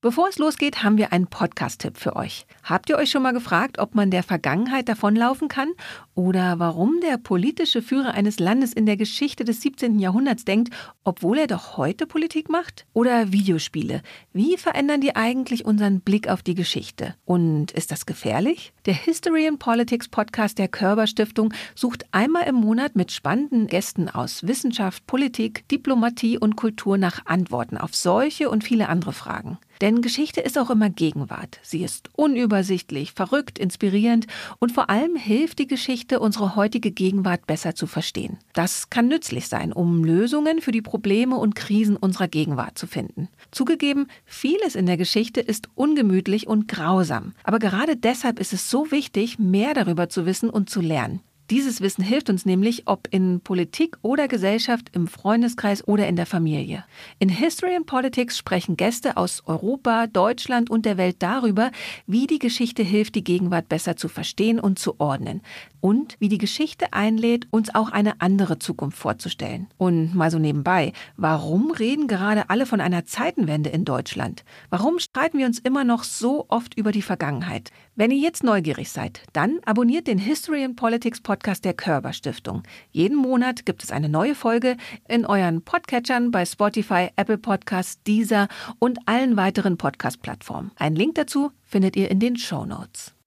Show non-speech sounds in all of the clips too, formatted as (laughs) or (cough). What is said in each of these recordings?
Bevor es losgeht, haben wir einen Podcast-Tipp für euch. Habt ihr euch schon mal gefragt, ob man der Vergangenheit davonlaufen kann oder warum der politische Führer eines Landes in der Geschichte des 17. Jahrhunderts denkt, obwohl er doch heute Politik macht? Oder Videospiele. Wie verändern die eigentlich unseren Blick auf die Geschichte? Und ist das gefährlich? Der History and Politics Podcast der Körber Stiftung sucht einmal im Monat mit spannenden Gästen aus Wissenschaft, Politik, Diplomatie und Kultur nach Antworten auf solche und viele andere Fragen. Denn Geschichte ist auch immer Gegenwart. Sie ist unübersichtlich, verrückt, inspirierend und vor allem hilft die Geschichte, unsere heutige Gegenwart besser zu verstehen. Das kann nützlich sein, um Lösungen für die Probleme und Krisen unserer Gegenwart zu finden. Zugegeben, vieles in der Geschichte ist ungemütlich und grausam. Aber gerade deshalb ist es so wichtig, mehr darüber zu wissen und zu lernen. Dieses Wissen hilft uns nämlich, ob in Politik oder Gesellschaft, im Freundeskreis oder in der Familie. In History and Politics sprechen Gäste aus Europa, Deutschland und der Welt darüber, wie die Geschichte hilft, die Gegenwart besser zu verstehen und zu ordnen und wie die Geschichte einlädt, uns auch eine andere Zukunft vorzustellen. Und mal so nebenbei, warum reden gerade alle von einer Zeitenwende in Deutschland? Warum streiten wir uns immer noch so oft über die Vergangenheit? Wenn ihr jetzt neugierig seid, dann abonniert den History and Politics Podcast der Körber Stiftung. Jeden Monat gibt es eine neue Folge in euren Podcatchern bei Spotify, Apple Podcasts, Deezer und allen weiteren Podcast-Plattformen. Einen Link dazu findet ihr in den Show Notes.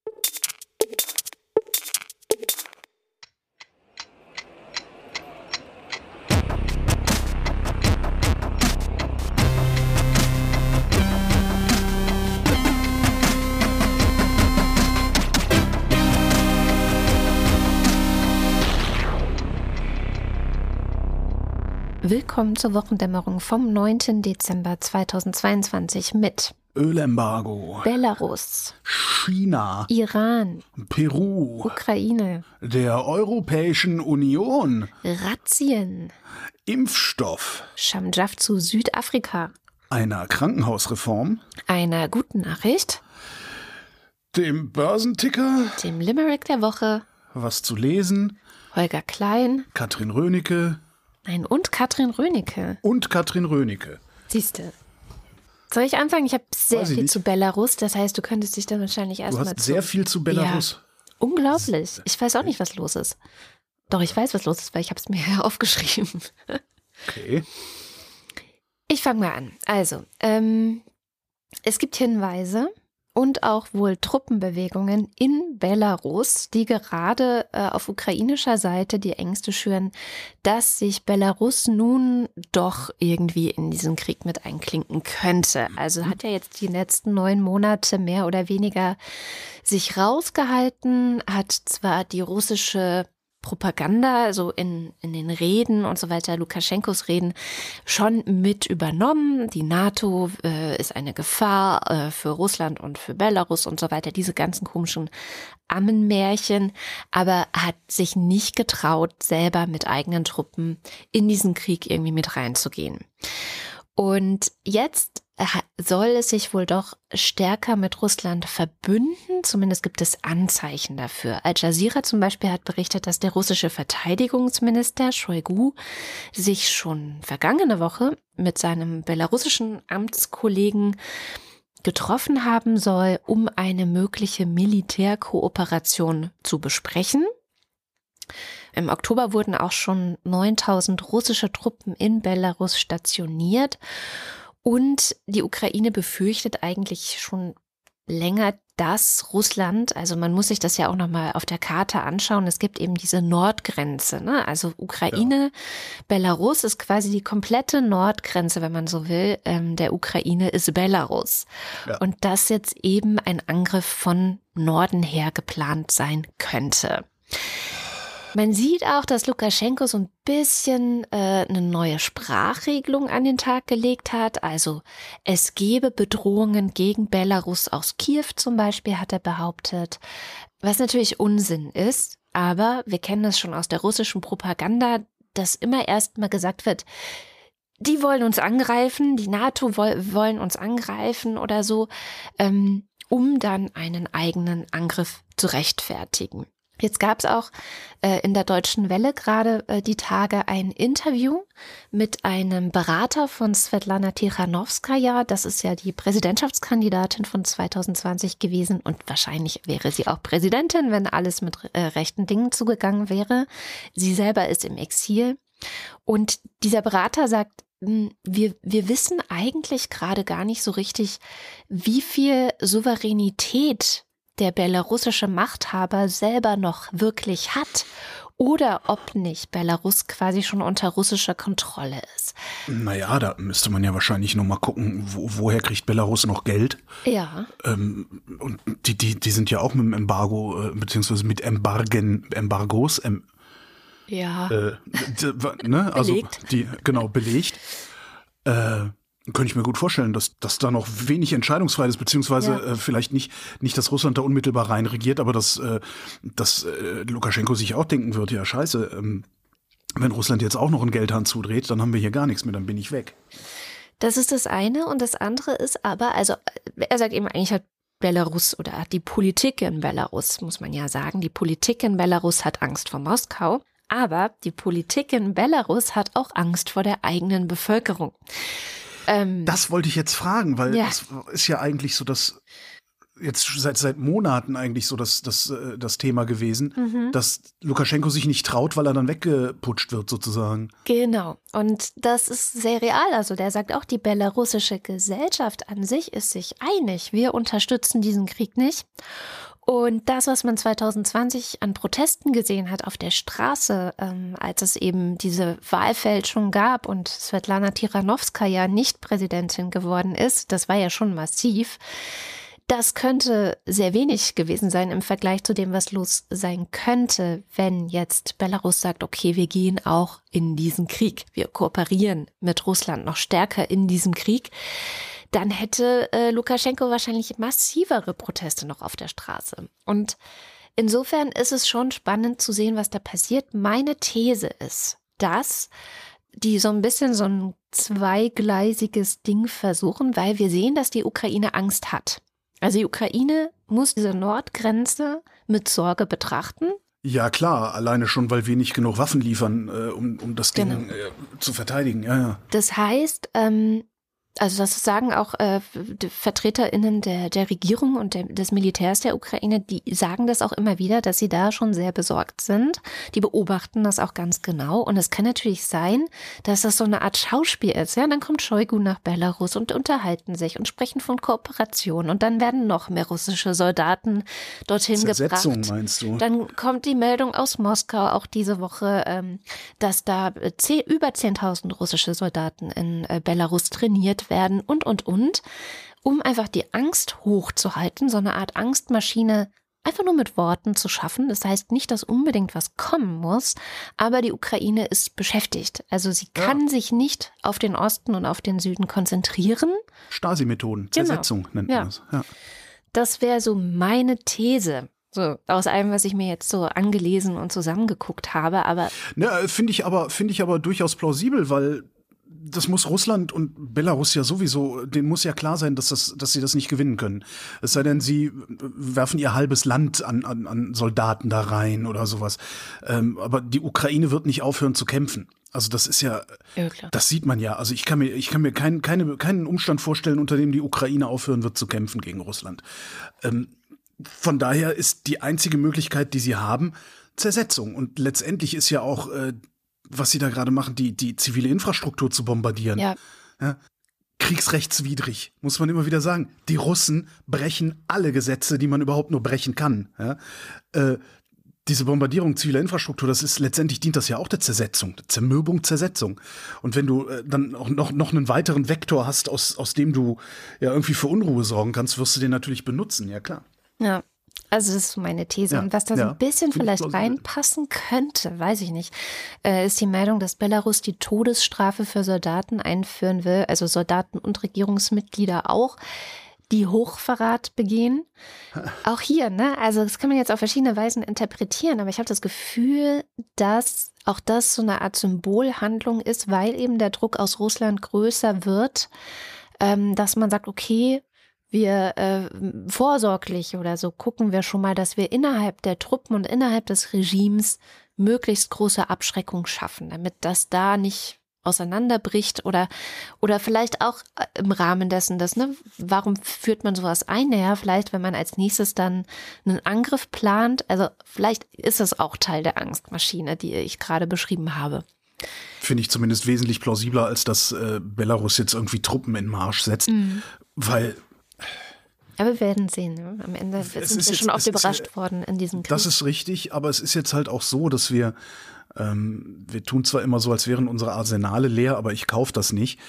Willkommen zur Wochendämmerung vom 9. Dezember 2022 mit Ölembargo, Belarus, China, Iran, Peru, Ukraine, der Europäischen Union, Razzien, Impfstoff, Schamjaf zu Südafrika, einer Krankenhausreform, einer guten Nachricht, dem Börsenticker, dem Limerick der Woche, was zu lesen, Holger Klein, Katrin Rönecke, Nein, und Katrin Rönecke. Und Katrin Rönecke. Siehste. Soll ich anfangen? Ich habe sehr Weiß viel zu Belarus. Das heißt, du könntest dich dann wahrscheinlich Du erstmal hast zu. sehr viel zu Belarus. Unglaublich. Ich weiß auch nicht, was los ist. Doch, ich weiß, was los ist, weil ich habe es mir ja (laughs) aufgeschrieben. Okay. Ich fange mal an. Also, ähm, es gibt Hinweise und auch wohl Truppenbewegungen in Belarus, die gerade äh, auf ukrainischer Seite die Ängste schüren, dass sich Belarus nun doch irgendwie in diesen Krieg mit einklinken könnte. Also hat ja jetzt die letzten neun Monate mehr oder weniger sich rausgehalten, hat zwar die russische Propaganda, also in, in den Reden und so weiter, Lukaschenkos Reden, schon mit übernommen. Die NATO äh, ist eine Gefahr äh, für Russland und für Belarus und so weiter, diese ganzen komischen Ammenmärchen, aber hat sich nicht getraut, selber mit eigenen Truppen in diesen Krieg irgendwie mit reinzugehen. Und jetzt soll es sich wohl doch stärker mit Russland verbünden. Zumindest gibt es Anzeichen dafür. Al Jazeera zum Beispiel hat berichtet, dass der russische Verteidigungsminister Shoigu sich schon vergangene Woche mit seinem belarussischen Amtskollegen getroffen haben soll, um eine mögliche Militärkooperation zu besprechen. Im Oktober wurden auch schon 9000 russische Truppen in Belarus stationiert und die Ukraine befürchtet eigentlich schon länger, dass Russland, also man muss sich das ja auch nochmal auf der Karte anschauen, es gibt eben diese Nordgrenze, ne? also Ukraine, ja. Belarus ist quasi die komplette Nordgrenze, wenn man so will, ähm, der Ukraine ist Belarus. Ja. Und dass jetzt eben ein Angriff von Norden her geplant sein könnte. Man sieht auch, dass Lukaschenko so ein bisschen äh, eine neue Sprachregelung an den Tag gelegt hat. Also es gebe Bedrohungen gegen Belarus aus Kiew zum Beispiel, hat er behauptet. Was natürlich Unsinn ist, aber wir kennen das schon aus der russischen Propaganda, dass immer erst mal gesagt wird, die wollen uns angreifen, die NATO woll, wollen uns angreifen oder so, ähm, um dann einen eigenen Angriff zu rechtfertigen. Jetzt gab es auch äh, in der Deutschen Welle gerade äh, die Tage ein Interview mit einem Berater von Svetlana Tichanowskaja. Das ist ja die Präsidentschaftskandidatin von 2020 gewesen und wahrscheinlich wäre sie auch Präsidentin, wenn alles mit äh, rechten Dingen zugegangen wäre. Sie selber ist im Exil. Und dieser Berater sagt, hm, wir, wir wissen eigentlich gerade gar nicht so richtig, wie viel Souveränität der belarussische Machthaber selber noch wirklich hat oder ob nicht Belarus quasi schon unter russischer Kontrolle ist. Naja, da müsste man ja wahrscheinlich noch mal gucken, wo, woher kriegt Belarus noch Geld? Ja. Ähm, und die, die, die sind ja auch mit dem Embargo, äh, beziehungsweise mit Embargen, Embargos, em, ja. Äh, ne? Also belegt. die, genau, belegt. Äh, könnte ich mir gut vorstellen, dass, dass da noch wenig Entscheidungsfreiheit ist, beziehungsweise Ja. äh, vielleicht nicht, nicht, dass Russland da unmittelbar rein regiert, aber dass, äh, dass äh, Lukaschenko sich auch denken wird, ja scheiße, ähm, wenn Russland jetzt auch noch einen Geldhahn zudreht, dann haben wir hier gar nichts mehr, dann bin ich weg. Das ist das eine. Und das andere ist aber, also er sagt eben eigentlich hat Belarus oder die Politik in Belarus, muss man ja sagen, die Politik in Belarus hat Angst vor Moskau. Aber die Politik in Belarus hat auch Angst vor der eigenen Bevölkerung. Ähm, Das wollte ich jetzt fragen, weil Ja. das ist ja eigentlich so das jetzt seit seit Monaten eigentlich so das das äh, das Thema gewesen, Mhm. dass Lukaschenko sich nicht traut, weil er dann weggeputscht wird sozusagen. Genau. Und das ist sehr real. Also der sagt auch, die belarussische Gesellschaft an sich ist sich einig. Wir unterstützen diesen Krieg nicht. Und das, was man 2020 an Protesten gesehen hat auf der Straße, ähm, als es eben diese Wahlfälschung gab und Svetlana Tichanowskaja nicht Präsidentin geworden ist, das war ja schon massiv. Das könnte sehr wenig gewesen sein im Vergleich zu dem, was los sein könnte, wenn jetzt Belarus sagt, okay, wir gehen auch in diesen Krieg, wir kooperieren mit Russland noch stärker in diesem Krieg, dann hätte äh, Lukaschenko wahrscheinlich massivere Proteste noch auf der Straße. Und insofern ist es schon spannend zu sehen, was da passiert. Meine These ist, dass die so ein bisschen so ein zweigleisiges Ding versuchen, weil wir sehen, dass die Ukraine Angst hat. Also die Ukraine muss diese Nordgrenze mit Sorge betrachten. Ja klar, alleine schon, weil wir nicht genug Waffen liefern, äh, um, um das Ding Genau. äh, zu verteidigen. Ja, ja. Das heißt, ähm, also das sagen auch äh, VertreterInnen der, der Regierung und der, des Militärs der Ukraine, die sagen das auch immer wieder, dass sie da schon sehr besorgt sind. Die beobachten das auch ganz genau. Und es kann natürlich sein, dass das so eine Art Schauspiel ist. Ja, dann kommt Shoigu nach Belarus und unterhalten sich und sprechen von Kooperation. Und dann werden noch mehr russische Soldaten dorthin Zersetzung gebracht. meinst du? Dann kommt die Meldung aus Moskau auch diese Woche, ähm, dass da äh, zeh- über 10.000 russische Soldaten in äh, Belarus trainiert werden und, und, und, um einfach die Angst hochzuhalten, so eine Art Angstmaschine einfach nur mit Worten zu schaffen. Das heißt nicht, dass unbedingt was kommen muss, aber die Ukraine ist beschäftigt. Also sie Ja. kann sich nicht auf den Osten und auf den Süden konzentrieren. Stasi-Methoden, Genau. Zersetzung nennt Ja. man das. Ja. Das wäre so meine These. So, aus allem, was ich mir jetzt so angelesen und zusammengeguckt habe, aber Ne, finde ich aber finde ich aber durchaus plausibel, weil das muss Russland und Belarus ja sowieso, denen muss ja klar sein, dass, das, dass sie das nicht gewinnen können. Es sei denn, sie werfen ihr halbes Land an, an, an Soldaten da rein oder sowas. Ähm, aber die Ukraine wird nicht aufhören zu kämpfen. Also das ist ja, Ja, klar. das sieht man ja. Also ich kann mir, ich kann mir kein, keine, keinen Umstand vorstellen, unter dem die Ukraine aufhören wird zu kämpfen gegen Russland. Ähm, von daher ist die einzige Möglichkeit, die sie haben, Zersetzung. Und letztendlich ist ja auch, äh, was sie da gerade machen, die, die zivile Infrastruktur zu bombardieren. ja, Kriegsrechtswidrig, muss man immer wieder sagen. Die Russen brechen alle Gesetze, die man überhaupt nur brechen kann. Ja? Äh, diese Bombardierung ziviler Infrastruktur, das ist letztendlich dient das ja auch der Zersetzung, der Zermürbung, Zersetzung. Und wenn du äh, dann auch noch, noch einen weiteren Vektor hast, aus, aus dem du ja irgendwie für Unruhe sorgen kannst, wirst du den natürlich benutzen, ja klar. ja. Also das ist meine These. Ja, Und was da so ja. ein bisschen vielleicht reinpassen könnte, weiß ich nicht, äh, ist die Meldung, dass Belarus die Todesstrafe für Soldaten einführen will, also Soldaten und Regierungsmitglieder auch, die Hochverrat begehen. (laughs) Auch hier, ne? Also das kann man jetzt auf verschiedene Weisen interpretieren, aber ich habe das Gefühl, dass auch das so eine Art Symbolhandlung ist, weil eben der Druck aus Russland größer wird, ähm, dass man sagt, okay, wir äh, vorsorglich oder so gucken wir schon mal, dass wir innerhalb der Truppen und innerhalb des Regimes möglichst große Abschreckung schaffen, damit das da nicht auseinanderbricht oder oder vielleicht auch äh, im Rahmen dessen, dass ne, warum führt man sowas ein? Naja, vielleicht wenn man als nächstes dann einen Angriff plant, also vielleicht ist es auch Teil der Angstmaschine, die ich gerade beschrieben habe. Finde ich zumindest wesentlich plausibler, als dass äh, Belarus jetzt irgendwie Truppen in Marsch setzt, mhm. weil aber wir werden sehen. Ne? Am Ende sind wir jetzt, schon oft überrascht ist, worden in diesem Krieg. Das ist richtig, aber es ist jetzt halt auch so, dass wir ähm, wir tun zwar immer so, als wären unsere Arsenale leer, aber ich kaufe das nicht.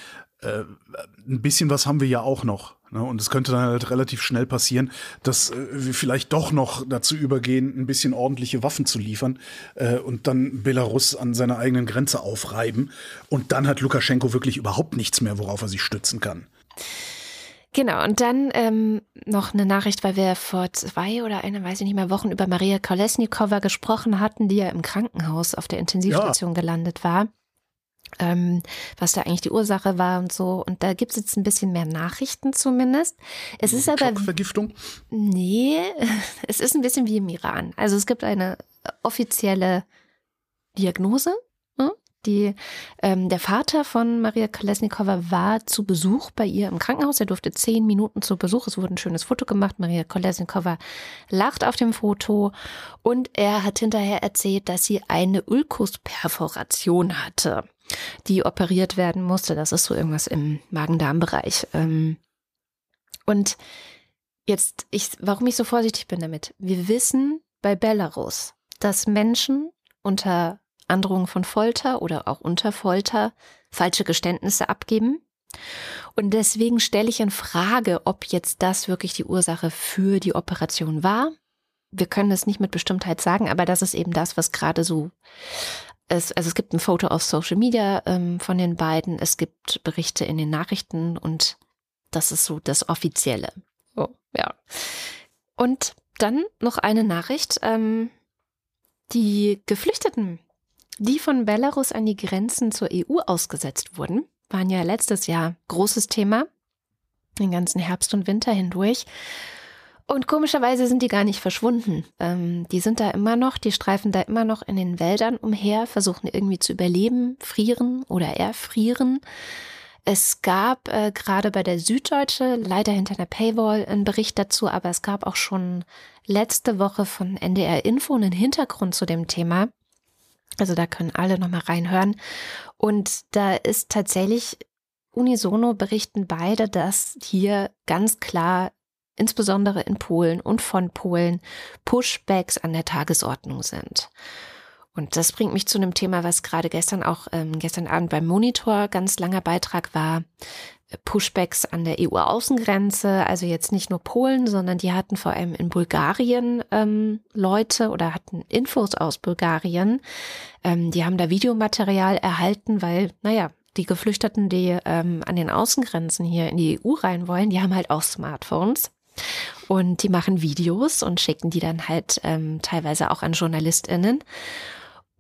Äh, ein bisschen was haben wir ja auch noch. Ne? Und es könnte dann halt relativ schnell passieren, dass äh, wir vielleicht doch noch dazu übergehen, ein bisschen ordentliche Waffen zu liefern äh, und dann Belarus an seiner eigenen Grenze aufreiben. Und dann hat Lukaschenko wirklich überhaupt nichts mehr, worauf er sich stützen kann. Genau, und dann ähm, noch eine Nachricht, weil wir vor zwei oder eine, weiß ich nicht mehr, Wochen über Maria Kolesnikova gesprochen hatten, die ja im Krankenhaus auf der Intensivstation ja. gelandet war. Ähm, was da eigentlich die Ursache war und so. Und da gibt es jetzt ein bisschen mehr Nachrichten zumindest. Es ist aber. Vergiftung? Nee, (laughs) es ist ein bisschen wie im Iran. Also es gibt eine offizielle Diagnose die, ähm, der Vater von Maria Kolesnikova war zu Besuch bei ihr im Krankenhaus. Er durfte zehn Minuten zu Besuch. Es wurde ein schönes Foto gemacht. Maria Kolesnikova lacht auf dem Foto und er hat hinterher erzählt, dass sie eine Ulkusperforation hatte, die operiert werden musste. Das ist so irgendwas im Magen-Darm-Bereich. Ähm, und jetzt, ich, warum ich so vorsichtig bin damit. Wir wissen bei Belarus, dass Menschen unter Androhung von Folter oder auch unter Folter falsche Geständnisse abgeben. Und deswegen stelle ich in Frage, ob jetzt das wirklich die Ursache für die Operation war. Wir können es nicht mit Bestimmtheit sagen, aber das ist eben das, was gerade so ist. Also es gibt ein Foto auf Social Media ähm, von den beiden, es gibt Berichte in den Nachrichten und das ist so das Offizielle. Oh, ja. Und dann noch eine Nachricht. Ähm, die Geflüchteten die von Belarus an die Grenzen zur EU ausgesetzt wurden, waren ja letztes Jahr großes Thema, den ganzen Herbst und Winter hindurch. Und komischerweise sind die gar nicht verschwunden. Ähm, die sind da immer noch, die streifen da immer noch in den Wäldern umher, versuchen irgendwie zu überleben, frieren oder erfrieren. Es gab äh, gerade bei der Süddeutsche, leider hinter einer Paywall, einen Bericht dazu, aber es gab auch schon letzte Woche von NDR Info einen Hintergrund zu dem Thema. Also da können alle nochmal reinhören. Und da ist tatsächlich unisono berichten beide, dass hier ganz klar, insbesondere in Polen und von Polen, Pushbacks an der Tagesordnung sind. Und das bringt mich zu einem Thema, was gerade gestern auch, ähm, gestern Abend beim Monitor ganz langer Beitrag war. Pushbacks an der EU-Außengrenze, also jetzt nicht nur Polen, sondern die hatten vor allem in Bulgarien ähm, Leute oder hatten Infos aus Bulgarien. Ähm, die haben da Videomaterial erhalten, weil, naja, die Geflüchteten, die ähm, an den Außengrenzen hier in die EU rein wollen, die haben halt auch Smartphones. Und die machen Videos und schicken die dann halt ähm, teilweise auch an JournalistInnen.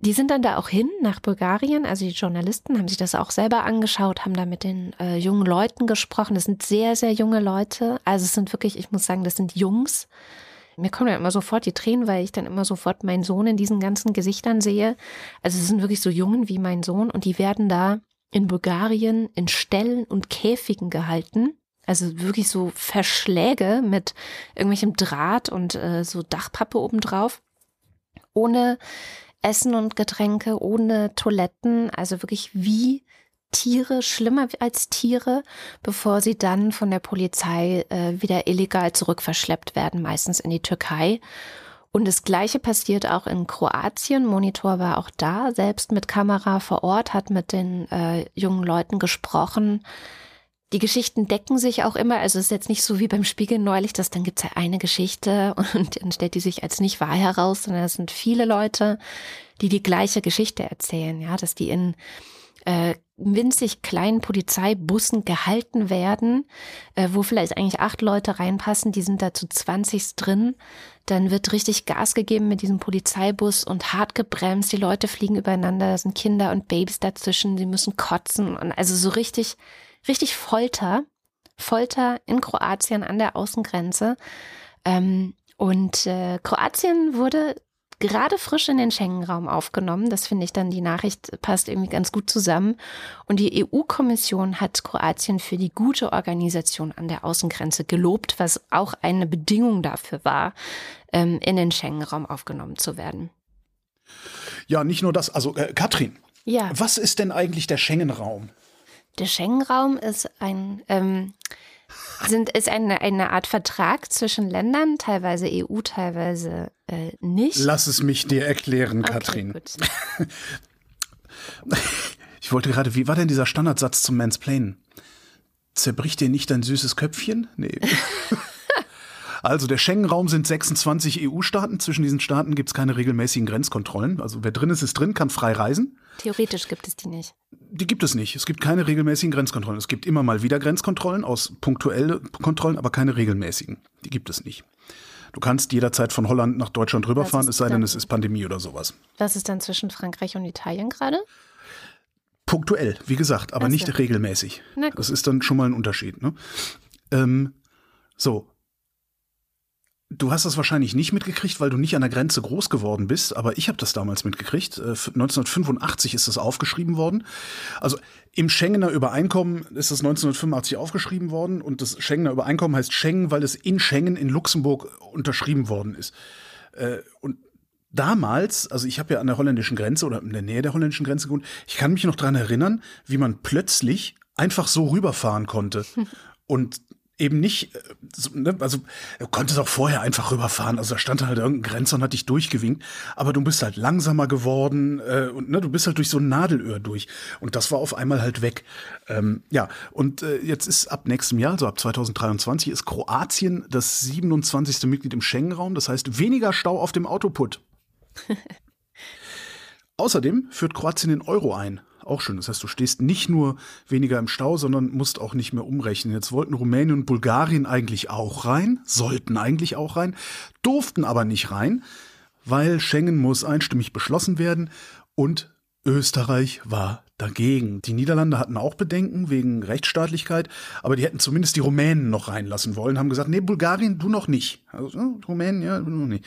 Die sind dann da auch hin nach Bulgarien. Also die Journalisten haben sich das auch selber angeschaut, haben da mit den äh, jungen Leuten gesprochen. Das sind sehr, sehr junge Leute. Also es sind wirklich, ich muss sagen, das sind Jungs. Mir kommen ja immer sofort die Tränen, weil ich dann immer sofort meinen Sohn in diesen ganzen Gesichtern sehe. Also es sind wirklich so Jungen wie mein Sohn und die werden da in Bulgarien in Ställen und Käfigen gehalten. Also wirklich so Verschläge mit irgendwelchem Draht und äh, so Dachpappe obendrauf. Ohne Essen und Getränke, ohne Toiletten, also wirklich wie Tiere, schlimmer als Tiere, bevor sie dann von der Polizei äh, wieder illegal zurückverschleppt werden, meistens in die Türkei. Und das Gleiche passiert auch in Kroatien. Monitor war auch da, selbst mit Kamera vor Ort, hat mit den äh, jungen Leuten gesprochen. Die Geschichten decken sich auch immer. Also es ist jetzt nicht so wie beim Spiegel neulich, dass dann gibt es ja eine Geschichte (laughs) und dann stellt die sich als nicht wahr heraus, sondern es sind viele Leute, die die gleiche Geschichte erzählen. Ja, dass die in äh, winzig kleinen Polizeibussen gehalten werden, äh, wo vielleicht eigentlich acht Leute reinpassen, die sind da zu 20 drin. Dann wird richtig Gas gegeben mit diesem Polizeibus und hart gebremst. Die Leute fliegen übereinander, da sind Kinder und Babys dazwischen, sie müssen kotzen und also so richtig richtig Folter Folter in Kroatien an der Außengrenze. Ähm, und äh, Kroatien wurde gerade frisch in den Schengen-Raum aufgenommen. Das finde ich dann, die Nachricht passt irgendwie ganz gut zusammen. Und die EU-Kommission hat Kroatien für die gute Organisation an der Außengrenze gelobt, was auch eine Bedingung dafür war, ähm, in den Schengen-Raum aufgenommen zu werden. Ja, nicht nur das. Also, äh, Katrin, Ja, was ist denn eigentlich der Schengen-Raum? Der Schengen-Raum ist ein ähm, sind, ist eine, eine Art Vertrag zwischen Ländern, teilweise EU, teilweise äh, nicht. Lass es mich dir erklären, Okay, Katrin. gut. (laughs) Ich wollte gerade, wie war denn dieser Standardsatz zum Mansplainen? Zerbricht dir nicht dein süßes Köpfchen? Nee. (laughs) Also der Schengen-Raum sind 26 EU-Staaten. Zwischen diesen Staaten gibt es keine regelmäßigen Grenzkontrollen. Also wer drin ist, ist drin, kann frei reisen. Theoretisch gibt es die nicht. Die gibt es nicht. Es gibt keine regelmäßigen Grenzkontrollen. Es gibt immer mal wieder Grenzkontrollen aus punktuelle Kontrollen, aber keine regelmäßigen. Die gibt es nicht. Du kannst jederzeit von Holland nach Deutschland rüberfahren, es sei denn, es ist Pandemie oder sowas. Was ist dann zwischen Frankreich und Italien gerade? Punktuell, wie gesagt, aber Ach so. nicht regelmäßig. Das ist dann schon mal ein Unterschied. Ne? Ähm, so. Du hast das wahrscheinlich nicht mitgekriegt, weil du nicht an der Grenze groß geworden bist, aber ich habe das damals mitgekriegt. Äh, 1985 ist das aufgeschrieben worden. Also im Schengener Übereinkommen ist das 1985 aufgeschrieben worden und das Schengener Übereinkommen heißt Schengen, weil es in Schengen in Luxemburg unterschrieben worden ist. Äh, und damals, also ich habe ja an der holländischen Grenze oder in der Nähe der holländischen Grenze gewohnt, ich kann mich noch dran erinnern, wie man plötzlich einfach so rüberfahren konnte. (laughs) Und eben nicht, äh, so, ne, also du konntest auch vorher einfach rüberfahren. Also da stand halt irgendein Grenzer und hat dich durchgewinkt. Aber du bist halt langsamer geworden äh, und ne, du bist halt durch so ein Nadelöhr durch. Und das war auf einmal halt weg. Ähm, ja, und äh, jetzt ist ab nächstem Jahr, also ab 2023, ist Kroatien das 27. Mitglied im Schengen-Raum. Das heißt, weniger Stau auf dem Autoput. (laughs) Außerdem führt Kroatien den Euro ein. Auch schön. Das heißt, du stehst nicht nur weniger im Stau, sondern musst auch nicht mehr umrechnen. Jetzt wollten Rumänien und Bulgarien eigentlich auch rein, sollten eigentlich auch rein, durften aber nicht rein, weil Schengen muss einstimmig beschlossen werden und Österreich war dagegen. Die Niederlande hatten auch Bedenken wegen Rechtsstaatlichkeit, aber die hätten zumindest die Rumänen noch reinlassen wollen, haben gesagt, nee, Bulgarien, du noch nicht. Also, äh, Rumänien, ja, du noch nicht.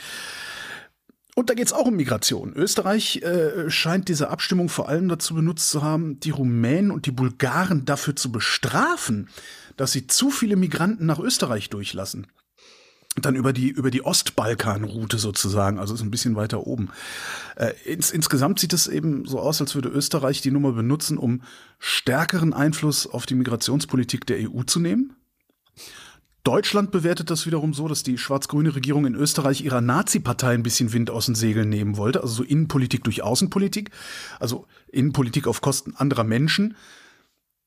Und da geht es auch um Migration. Österreich äh, scheint diese Abstimmung vor allem dazu benutzt zu haben, die Rumänen und die Bulgaren dafür zu bestrafen, dass sie zu viele Migranten nach Österreich durchlassen. Dann über die, über die Ostbalkanroute sozusagen, also ist ein bisschen weiter oben. Äh, ins, insgesamt sieht es eben so aus, als würde Österreich die Nummer benutzen, um stärkeren Einfluss auf die Migrationspolitik der EU zu nehmen. Deutschland bewertet das wiederum so, dass die schwarz-grüne Regierung in Österreich ihrer Nazi-Partei ein bisschen Wind aus den Segeln nehmen wollte. Also so Innenpolitik durch Außenpolitik. Also Innenpolitik auf Kosten anderer Menschen,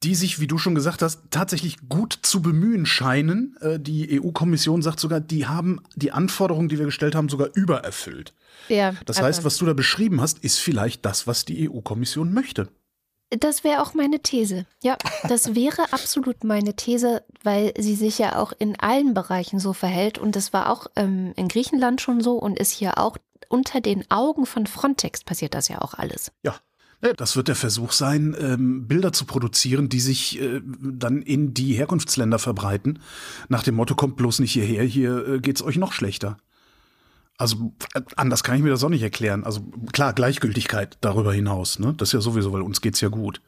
die sich, wie du schon gesagt hast, tatsächlich gut zu bemühen scheinen. Äh, Die EU-Kommission sagt sogar, die haben die Anforderungen, die wir gestellt haben, sogar übererfüllt. Ja, Das aber heißt, was du da beschrieben hast, ist vielleicht das, was die EU-Kommission möchte. Das wäre auch meine These. Ja, das wäre (laughs) absolut meine These, weil sie sich ja auch in allen Bereichen so verhält. Und das war auch ähm, in Griechenland schon so und ist hier auch unter den Augen von Frontex passiert das ja auch alles. Ja. Das wird der Versuch sein, ähm, Bilder zu produzieren, die sich äh, dann in die Herkunftsländer verbreiten. Nach dem Motto, kommt bloß nicht hierher, hier äh, geht's euch noch schlechter. Also anders kann ich mir das auch nicht erklären. Also klar, Gleichgültigkeit darüber hinaus. Ne? Das ist ja sowieso, weil uns geht's ja gut.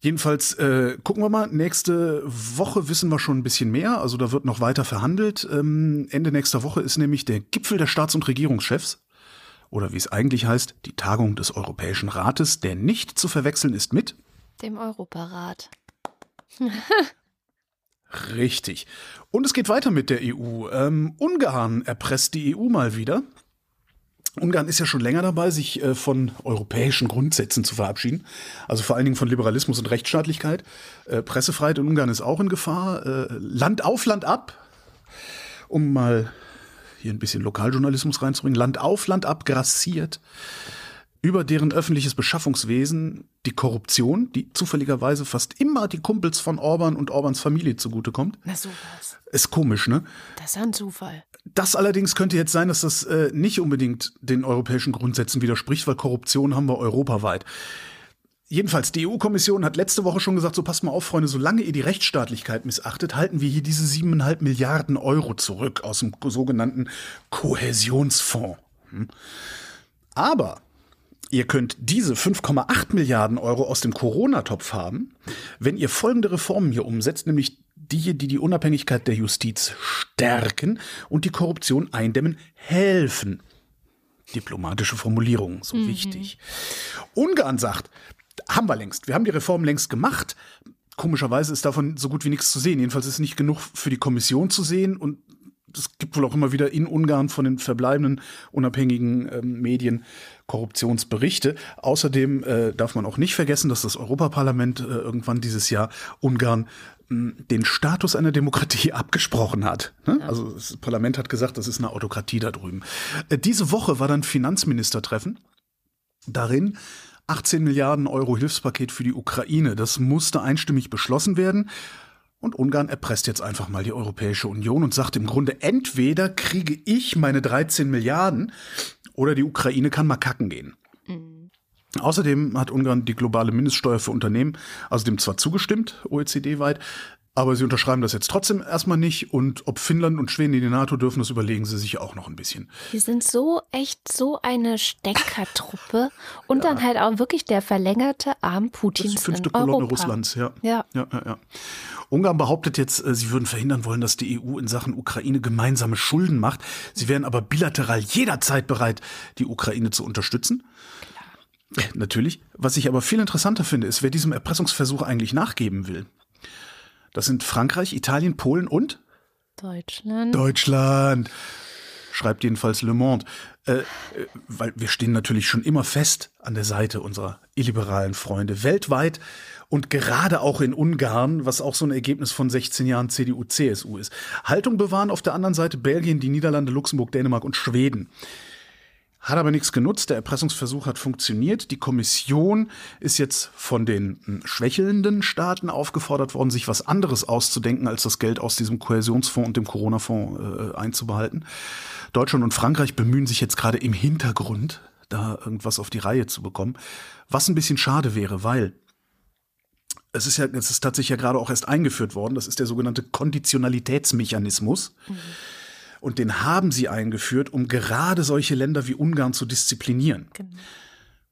Jedenfalls äh, gucken wir mal. Nächste Woche wissen wir schon ein bisschen mehr. Also da wird noch weiter verhandelt. Ähm, Ende nächster Woche ist nämlich der Gipfel der Staats- und Regierungschefs. Oder wie es eigentlich heißt, die Tagung des Europäischen Rates, der nicht zu verwechseln ist mit. Dem Europarat. (laughs) Richtig. Und es geht weiter mit der EU. Ähm, Ungarn erpresst die EU mal wieder. Ungarn ist ja schon länger dabei, sich äh, von europäischen Grundsätzen zu verabschieden. Also vor allen Dingen von Liberalismus und Rechtsstaatlichkeit. Äh, Pressefreiheit in Ungarn ist auch in Gefahr. Äh, Land auf, Land ab. Um mal hier ein bisschen Lokaljournalismus reinzubringen. Land auf, Land ab grassiert über deren öffentliches Beschaffungswesen die Korruption, die zufälligerweise fast immer die Kumpels von Orban und Orbans Familie zugutekommt. Na sowas. Ist komisch, ne? Das ist ein Zufall. Das allerdings könnte jetzt sein, dass das äh, nicht unbedingt den europäischen Grundsätzen widerspricht, weil Korruption haben wir europaweit. Jedenfalls, die EU-Kommission hat letzte Woche schon gesagt, so passt mal auf, Freunde, solange ihr die Rechtsstaatlichkeit missachtet, halten wir hier diese siebeneinhalb Milliarden Euro zurück aus dem sogenannten Kohäsionsfonds. Hm. Aber ihr könnt diese 5,8 Milliarden Euro aus dem Corona-Topf haben, wenn ihr folgende Reformen hier umsetzt, nämlich die, die die Unabhängigkeit der Justiz stärken und die Korruption eindämmen helfen. Diplomatische Formulierung, so mhm. wichtig. Ungarn sagt, haben wir längst. Wir haben die Reform längst gemacht. Komischerweise ist davon so gut wie nichts zu sehen. Jedenfalls ist es nicht genug für die Kommission zu sehen und es gibt wohl auch immer wieder in Ungarn von den verbleibenden unabhängigen äh, Medien Korruptionsberichte. Außerdem äh, darf man auch nicht vergessen, dass das Europaparlament äh, irgendwann dieses Jahr Ungarn mh, den Status einer Demokratie (laughs) abgesprochen hat. Ne? Ja. Also das Parlament hat gesagt, das ist eine Autokratie da drüben. Äh, diese Woche war dann Finanzministertreffen. Darin 18 Milliarden Euro Hilfspaket für die Ukraine. Das musste einstimmig beschlossen werden. Und Ungarn erpresst jetzt einfach mal die Europäische Union und sagt im Grunde, entweder kriege ich meine 13 Milliarden oder die Ukraine kann mal kacken gehen. Mhm. Außerdem hat Ungarn die globale Mindeststeuer für Unternehmen, also dem zwar zugestimmt, OECD-weit, aber sie unterschreiben das jetzt trotzdem erstmal nicht. Und ob Finnland und Schweden in die NATO dürfen, das überlegen sie sich auch noch ein bisschen. Die sind so echt so eine Steckertruppe (laughs) und ja. dann halt auch wirklich der verlängerte Arm Putins. Das ist die fünfte Kolonne Europa. Russlands, ja. Ja. ja, ja, ja. Ungarn behauptet jetzt, äh, sie würden verhindern wollen, dass die EU in Sachen Ukraine gemeinsame Schulden macht. Sie wären aber bilateral jederzeit bereit, die Ukraine zu unterstützen. Klar. Äh, natürlich. Was ich aber viel interessanter finde, ist, wer diesem Erpressungsversuch eigentlich nachgeben will. Das sind Frankreich, Italien, Polen und Deutschland. Deutschland. Schreibt jedenfalls Le Monde. Äh, äh, weil wir stehen natürlich schon immer fest an der Seite unserer illiberalen Freunde weltweit und gerade auch in Ungarn, was auch so ein Ergebnis von 16 Jahren CDU-CSU ist. Haltung bewahren auf der anderen Seite Belgien, die Niederlande, Luxemburg, Dänemark und Schweden. Hat aber nichts genutzt. Der Erpressungsversuch hat funktioniert. Die Kommission ist jetzt von den hm, schwächelnden Staaten aufgefordert worden, sich was anderes auszudenken, als das Geld aus diesem Kohäsionsfonds und dem Corona-Fonds äh, einzubehalten. Deutschland und Frankreich bemühen sich jetzt gerade im Hintergrund, da irgendwas auf die Reihe zu bekommen. Was ein bisschen schade wäre, weil es ist ja, es ist tatsächlich ja gerade auch erst eingeführt worden. Das ist der sogenannte Konditionalitätsmechanismus. Mhm. Und den haben sie eingeführt, um gerade solche Länder wie Ungarn zu disziplinieren. Genau.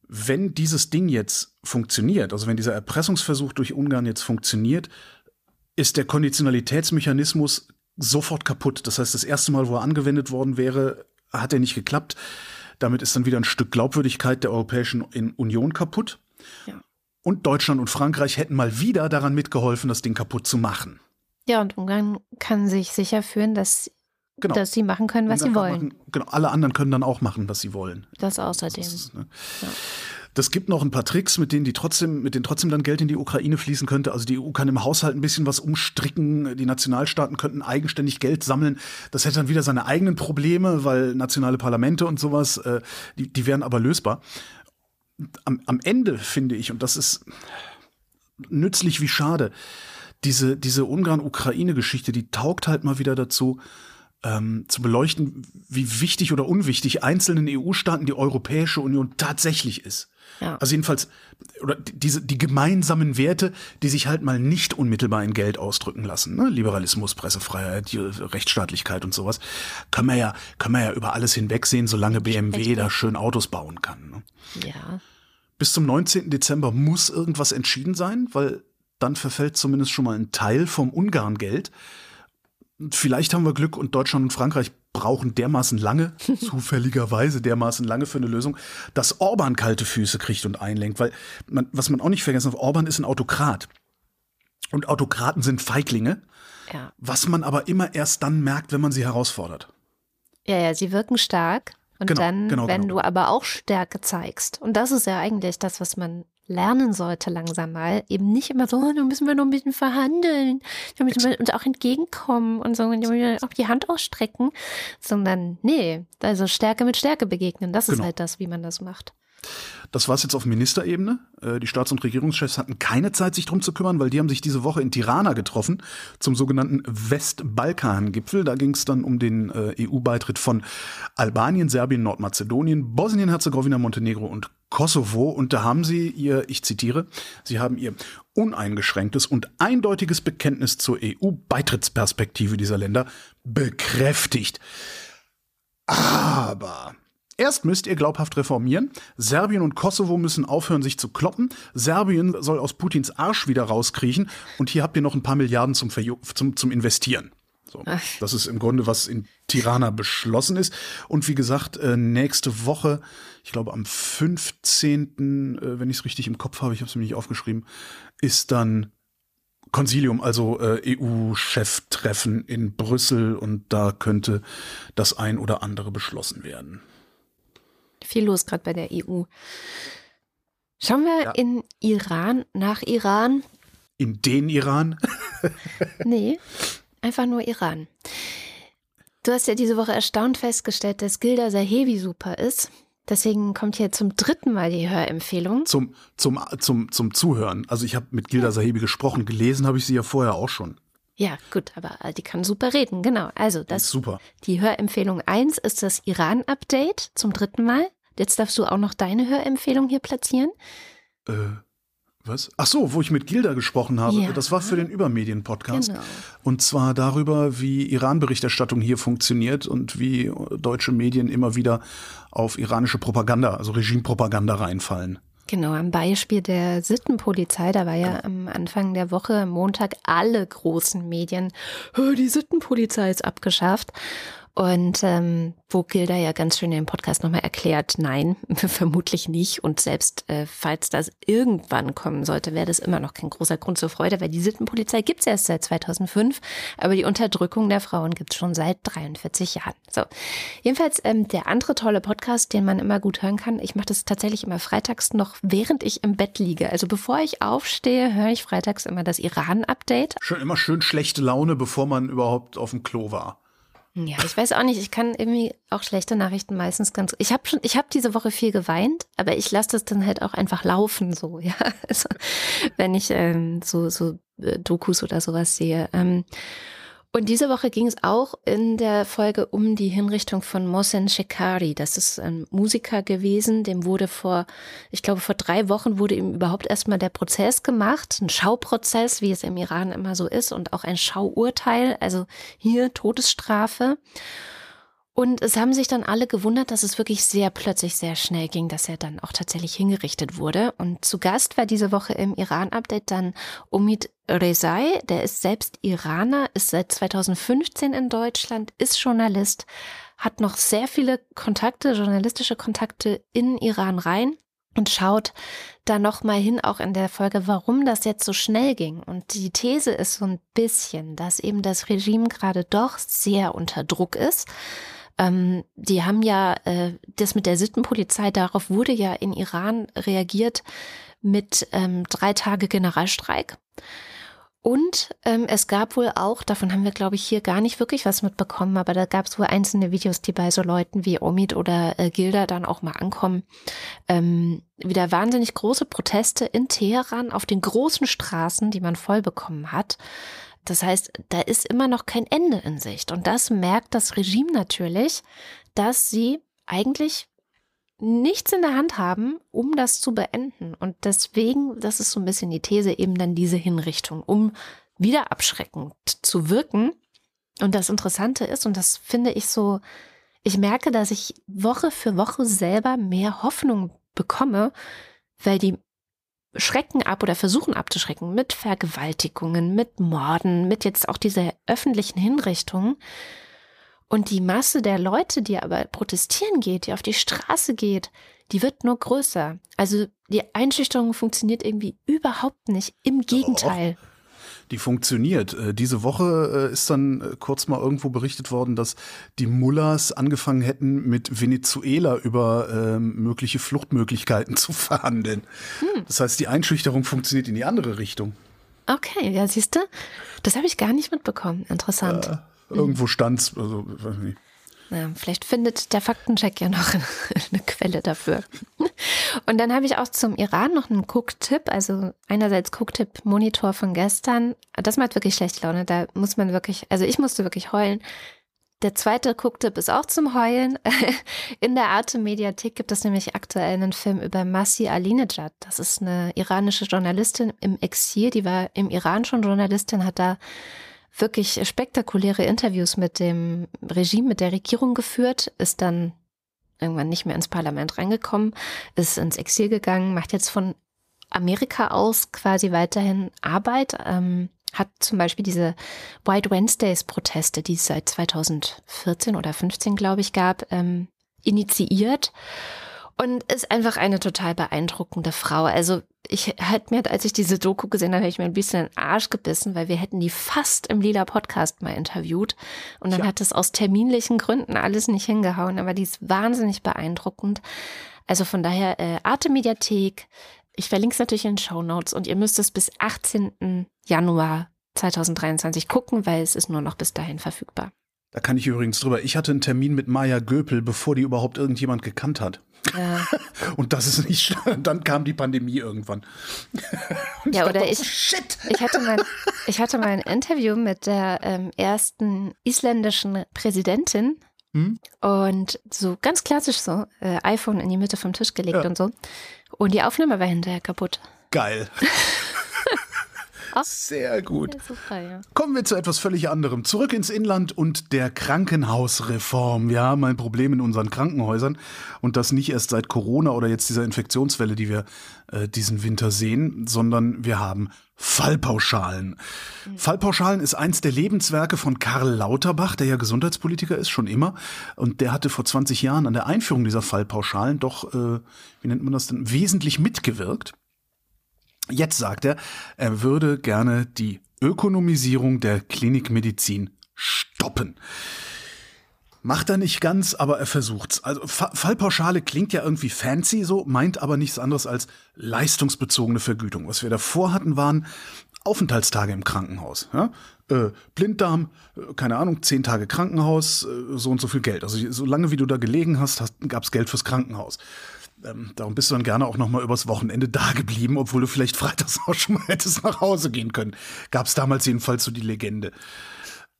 Wenn dieses Ding jetzt funktioniert, also wenn dieser Erpressungsversuch durch Ungarn jetzt funktioniert, ist der Konditionalitätsmechanismus sofort kaputt. Das heißt, das erste Mal, wo er angewendet worden wäre, hat er nicht geklappt. Damit ist dann wieder ein Stück Glaubwürdigkeit der Europäischen Union kaputt. Ja. Und Deutschland und Frankreich hätten mal wieder daran mitgeholfen, das Ding kaputt zu machen. Ja, und Ungarn kann sich sicher führen, dass Genau. Dass sie machen können, was sie wollen. Machen, genau, alle anderen können dann auch machen, was sie wollen. Das außerdem. Das, ist, ne? ja. das gibt noch ein paar Tricks, mit denen die trotzdem, mit denen trotzdem dann Geld in die Ukraine fließen könnte. Also die EU kann im Haushalt ein bisschen was umstricken. Die Nationalstaaten könnten eigenständig Geld sammeln. Das hätte dann wieder seine eigenen Probleme, weil nationale Parlamente und sowas, äh, die, die wären aber lösbar. Am, am Ende finde ich, und das ist nützlich wie schade, diese, diese Ungarn-Ukraine-Geschichte, die taugt halt mal wieder dazu, ähm, zu beleuchten, wie wichtig oder unwichtig einzelnen EU-Staaten die Europäische Union tatsächlich ist. Ja. Also jedenfalls, oder diese, die gemeinsamen Werte, die sich halt mal nicht unmittelbar in Geld ausdrücken lassen. Ne? Liberalismus, Pressefreiheit, Rechtsstaatlichkeit und sowas. Können wir ja, können wir ja über alles hinwegsehen, solange BMW da schön Autos bauen kann. Ne? Ja. Bis zum 19. Dezember muss irgendwas entschieden sein, weil dann verfällt zumindest schon mal ein Teil vom Ungarn-Geld. Vielleicht haben wir Glück und Deutschland und Frankreich brauchen dermaßen lange, (laughs) zufälligerweise dermaßen lange für eine Lösung, dass Orban kalte Füße kriegt und einlenkt. Weil, man, was man auch nicht vergessen darf, Orban ist ein Autokrat. Und Autokraten sind Feiglinge, ja. was man aber immer erst dann merkt, wenn man sie herausfordert. Ja, ja, sie wirken stark. Und genau, dann, genau, wenn genau. du aber auch Stärke zeigst, und das ist ja eigentlich das, was man lernen sollte langsam mal, eben nicht immer so, oh, da müssen wir noch ein bisschen verhandeln, da müssen wir uns auch entgegenkommen und so, und auch die Hand ausstrecken, sondern nee, also Stärke mit Stärke begegnen, das genau. ist halt das, wie man das macht. Das war es jetzt auf Ministerebene. Äh, die Staats- und Regierungschefs hatten keine Zeit, sich drum zu kümmern, weil die haben sich diese Woche in Tirana getroffen zum sogenannten Westbalkan-Gipfel. Da ging es dann um den äh, EU-Beitritt von Albanien, Serbien, Nordmazedonien, Bosnien-Herzegowina, Montenegro und Kosovo. Und da haben sie ihr, ich zitiere, sie haben ihr uneingeschränktes und eindeutiges Bekenntnis zur EU-Beitrittsperspektive dieser Länder bekräftigt. Aber Erst müsst ihr glaubhaft reformieren. Serbien und Kosovo müssen aufhören, sich zu kloppen. Serbien soll aus Putins Arsch wieder rauskriechen. Und hier habt ihr noch ein paar Milliarden zum, zum, zum Investieren. So. Das ist im Grunde, was in Tirana beschlossen ist. Und wie gesagt, äh, nächste Woche, ich glaube am 15., äh, wenn ich es richtig im Kopf habe, ich habe es mir nicht aufgeschrieben, ist dann Konsilium, also äh, EU-Cheftreffen in Brüssel und da könnte das ein oder andere beschlossen werden. Viel los gerade bei der EU. Schauen wir ja. in Iran nach Iran. In den Iran? (laughs) nee, einfach nur Iran. Du hast ja diese Woche erstaunt festgestellt, dass Gilda Sahevi super ist. Deswegen kommt hier zum dritten Mal die Hörempfehlung. Zum, zum, zum, zum Zuhören. Also ich habe mit Gilda Sahebi gesprochen, gelesen habe ich sie ja vorher auch schon. Ja, gut, aber die kann super reden, genau. Also das ist super. Die Hörempfehlung 1 ist das Iran-Update zum dritten Mal. Jetzt darfst du auch noch deine Hörempfehlung hier platzieren. Äh, was? Ach so, wo ich mit Gilda gesprochen habe. Ja. Das war für den Übermedien-Podcast. Genau. Und zwar darüber, wie Iran-Berichterstattung hier funktioniert und wie deutsche Medien immer wieder auf iranische Propaganda, also Regimepropaganda reinfallen. Genau, am Beispiel der Sittenpolizei, da war ja am Anfang der Woche, am Montag, alle großen Medien, die Sittenpolizei ist abgeschafft. Und ähm, wo Gilda ja ganz schön im Podcast nochmal erklärt, nein, (laughs) vermutlich nicht. Und selbst äh, falls das irgendwann kommen sollte, wäre das immer noch kein großer Grund zur Freude, weil die Sittenpolizei gibt's erst seit 2005, aber die Unterdrückung der Frauen gibt's schon seit 43 Jahren. So, jedenfalls ähm, der andere tolle Podcast, den man immer gut hören kann. Ich mache das tatsächlich immer freitags noch, während ich im Bett liege. Also bevor ich aufstehe, höre ich freitags immer das Iran-Update. Schön immer schön schlechte Laune, bevor man überhaupt auf dem Klo war. Ja, ich weiß auch nicht. Ich kann irgendwie auch schlechte Nachrichten meistens ganz. Ich habe schon, ich habe diese Woche viel geweint, aber ich lasse das dann halt auch einfach laufen, so (laughs) ja. Also, wenn ich ähm, so so äh, Dokus oder sowas sehe. Ähm, und diese Woche ging es auch in der Folge um die Hinrichtung von Mohsen Shekari. Das ist ein Musiker gewesen, dem wurde vor, ich glaube, vor drei Wochen wurde ihm überhaupt erstmal der Prozess gemacht, ein Schauprozess, wie es im Iran immer so ist, und auch ein Schauurteil, also hier Todesstrafe. Und es haben sich dann alle gewundert, dass es wirklich sehr plötzlich sehr schnell ging, dass er dann auch tatsächlich hingerichtet wurde. Und zu Gast war diese Woche im Iran-Update dann Omid Rezai, der ist selbst Iraner, ist seit 2015 in Deutschland, ist Journalist, hat noch sehr viele Kontakte, journalistische Kontakte in Iran rein und schaut da nochmal hin, auch in der Folge, warum das jetzt so schnell ging. Und die These ist so ein bisschen, dass eben das Regime gerade doch sehr unter Druck ist ähm, die haben ja äh, das mit der Sittenpolizei, darauf wurde ja in Iran reagiert mit ähm, drei Tage Generalstreik. Und ähm, es gab wohl auch, davon haben wir, glaube ich, hier gar nicht wirklich was mitbekommen, aber da gab es wohl einzelne Videos, die bei so Leuten wie Omid oder äh, Gilda dann auch mal ankommen. Ähm, wieder wahnsinnig große Proteste in Teheran auf den großen Straßen, die man voll bekommen hat. Das heißt, da ist immer noch kein Ende in Sicht. Und das merkt das Regime natürlich, dass sie eigentlich nichts in der Hand haben, um das zu beenden. Und deswegen, das ist so ein bisschen die These, eben dann diese Hinrichtung, um wieder abschreckend zu wirken. Und das Interessante ist, und das finde ich so, ich merke, dass ich Woche für Woche selber mehr Hoffnung bekomme, weil die schrecken ab oder versuchen abzuschrecken mit Vergewaltigungen, mit Morden, mit jetzt auch dieser öffentlichen Hinrichtung. Und die Masse der Leute, die aber protestieren geht, die auf die Straße geht, die wird nur größer. Also die Einschüchterung funktioniert irgendwie überhaupt nicht. Im Gegenteil. Oh die funktioniert. Äh, diese Woche äh, ist dann äh, kurz mal irgendwo berichtet worden, dass die Mullahs angefangen hätten, mit Venezuela über ähm, mögliche Fluchtmöglichkeiten zu verhandeln. Hm. Das heißt, die Einschüchterung funktioniert in die andere Richtung. Okay, ja, siehst du, das habe ich gar nicht mitbekommen. Interessant. Äh, irgendwo hm. stand's, also weiß nicht. Ja, vielleicht findet der Faktencheck ja noch (laughs) eine Quelle dafür. Und dann habe ich auch zum Iran noch einen Cook-Tipp. Also einerseits Cook-Tipp-Monitor von gestern. Das macht wirklich schlecht Laune. Da muss man wirklich, also ich musste wirklich heulen. Der zweite Cook-Tipp ist auch zum Heulen. (laughs) In der Arte-Mediathek gibt es nämlich aktuell einen Film über Masi Alinejad. Das ist eine iranische Journalistin im Exil. Die war im Iran schon Journalistin, hat da wirklich spektakuläre Interviews mit dem Regime, mit der Regierung geführt, ist dann irgendwann nicht mehr ins Parlament reingekommen, ist ins Exil gegangen, macht jetzt von Amerika aus quasi weiterhin Arbeit, ähm, hat zum Beispiel diese White Wednesdays Proteste, die es seit 2014 oder 15, glaube ich, gab, ähm, initiiert und ist einfach eine total beeindruckende Frau. Also ich hätte mir, als ich diese Doku gesehen habe, hätte ich mir ein bisschen in den Arsch gebissen, weil wir hätten die fast im Lila Podcast mal interviewt. Und dann ja. hat es aus terminlichen Gründen alles nicht hingehauen, aber die ist wahnsinnig beeindruckend. Also von daher, äh, Arte Mediathek. Ich verlinke es natürlich in den Show Notes und ihr müsst es bis 18. Januar 2023 gucken, weil es ist nur noch bis dahin verfügbar. Da kann ich übrigens drüber. Ich hatte einen Termin mit Maya Göpel, bevor die überhaupt irgendjemand gekannt hat. Ja. (laughs) Und das ist nicht, dann kam die Pandemie irgendwann. (laughs) ja, oder dachte, ich, oh, shit. ich hatte mein, ich hatte mein (laughs) Interview mit der ähm, ersten isländischen Präsidentin hm? und so ganz klassisch so, äh, iPhone in die Mitte vom Tisch gelegt ja. und so. Und die Aufnahme war hinterher kaputt. Geil. Sehr gut. Ja, super, ja. Kommen wir zu etwas völlig anderem. Zurück ins Inland und der Krankenhausreform. Wir haben ein Problem in unseren Krankenhäusern und das nicht erst seit Corona oder jetzt dieser Infektionswelle, die wir äh, diesen Winter sehen, sondern wir haben Fallpauschalen. Mhm. Fallpauschalen ist eins der Lebenswerke von Karl Lauterbach, der ja Gesundheitspolitiker ist, schon immer. Und der hatte vor 20 Jahren an der Einführung dieser Fallpauschalen doch, äh, wie nennt man das denn, wesentlich mitgewirkt. Jetzt sagt er, er würde gerne die Ökonomisierung der Klinikmedizin stoppen. Macht er nicht ganz, aber er versucht's. Also Fallpauschale klingt ja irgendwie fancy so, meint aber nichts anderes als leistungsbezogene Vergütung. Was wir davor hatten, waren Aufenthaltstage im Krankenhaus. Ja? Äh, Blinddarm, äh, keine Ahnung, zehn Tage Krankenhaus, äh, so und so viel Geld. Also solange wie du da gelegen hast, hast gab's Geld fürs Krankenhaus ähm, darum bist du dann gerne auch noch mal übers Wochenende da geblieben, obwohl du vielleicht freitags (laughs) auch schon mal hättest nach Hause gehen können. Gab es damals jedenfalls so die Legende.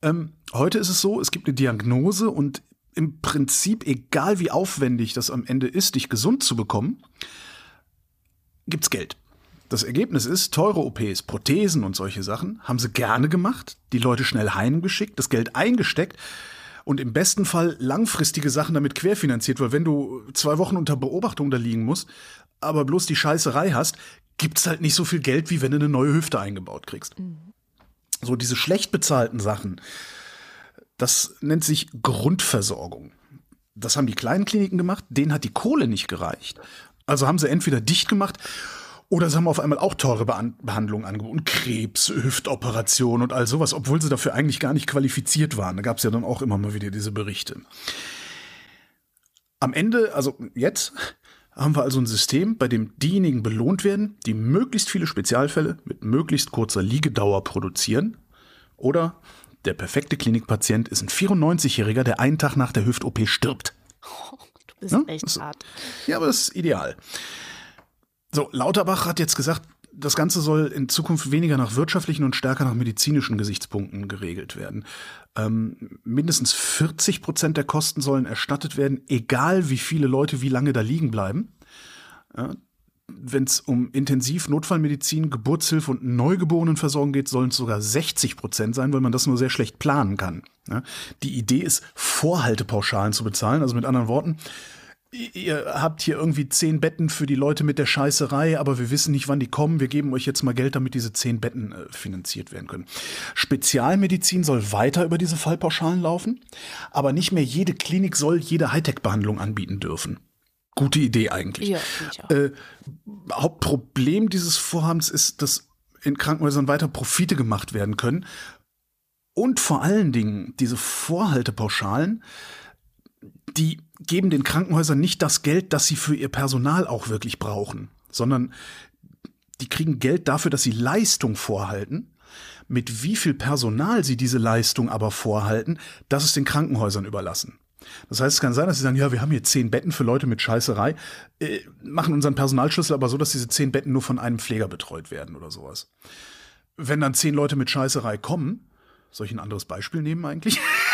Ähm, heute ist es so, es gibt eine Diagnose und im Prinzip, egal wie aufwendig das am Ende ist, dich gesund zu bekommen, gibt's Geld. Das Ergebnis ist, teure OPs, Prothesen und solche Sachen haben sie gerne gemacht, die Leute schnell heimgeschickt, das Geld eingesteckt und im besten Fall langfristige Sachen damit querfinanziert, weil wenn du zwei Wochen unter Beobachtung da liegen musst, aber bloß die Scheißerei hast, gibt's halt nicht so viel Geld, wie wenn du eine neue Hüfte eingebaut kriegst. Mhm. So diese schlecht bezahlten Sachen, das nennt sich Grundversorgung. Das haben die kleinen Kliniken gemacht, denen hat die Kohle nicht gereicht. Also haben sie entweder dicht gemacht oder sie haben auf einmal auch teure Behandlungen angeboten. Krebs, Hüftoperation und all sowas, obwohl sie dafür eigentlich gar nicht qualifiziert waren. Da gab es ja dann auch immer mal wieder diese Berichte. Am Ende, also jetzt, haben wir also ein System, bei dem diejenigen belohnt werden, die möglichst viele Spezialfälle mit möglichst kurzer Liegedauer produzieren. Oder der perfekte Klinikpatient ist ein 94-Jähriger, der einen Tag nach der Hüft-OP stirbt. Oh, (laughs) du bist ja? echt hart. Ja, aber das ist ideal. So, Lauterbach hat jetzt gesagt, das Ganze soll in Zukunft weniger nach wirtschaftlichen und stärker nach medizinischen Gesichtspunkten geregelt werden. Ähm, mindestens 40 Prozent der Kosten sollen erstattet werden, egal wie viele Leute wie lange da liegen bleiben. Ja, Wenn es um Intensiv, Notfallmedizin, Geburtshilfe und Neugeborenenversorgung geht, sollen es sogar 60 Prozent sein, weil man das nur sehr schlecht planen kann. Ja, die Idee ist, Vorhaltepauschalen zu bezahlen, also mit anderen Worten, ihr habt hier irgendwie zehn Betten für die Leute mit der Scheißerei, aber wir wissen nicht, wann die kommen. Wir geben euch jetzt mal Geld, damit diese zehn Betten äh, finanziert werden können. Spezialmedizin soll weiter über diese Fallpauschalen laufen, aber nicht mehr jede Klinik soll jede Hightech-Behandlung anbieten dürfen. Gute Idee eigentlich. Ja, äh, Hauptproblem dieses Vorhabens ist, dass in Krankenhäusern weiter Profite gemacht werden können. Und vor allen Dingen diese Vorhaltepauschalen, die geben den Krankenhäusern nicht das Geld, das sie für ihr Personal auch wirklich brauchen, sondern die kriegen Geld dafür, dass sie Leistung vorhalten. Mit wie viel Personal sie diese Leistung aber vorhalten, das ist den Krankenhäusern überlassen. Das heißt, es kann sein, dass sie sagen, ja, wir haben hier zehn Betten für Leute mit Scheißerei, äh, machen unseren Personalschlüssel aber so, dass diese zehn Betten nur von einem Pfleger betreut werden oder sowas. Wenn dann zehn Leute mit Scheißerei kommen, soll ich ein anderes Beispiel nehmen eigentlich? (laughs)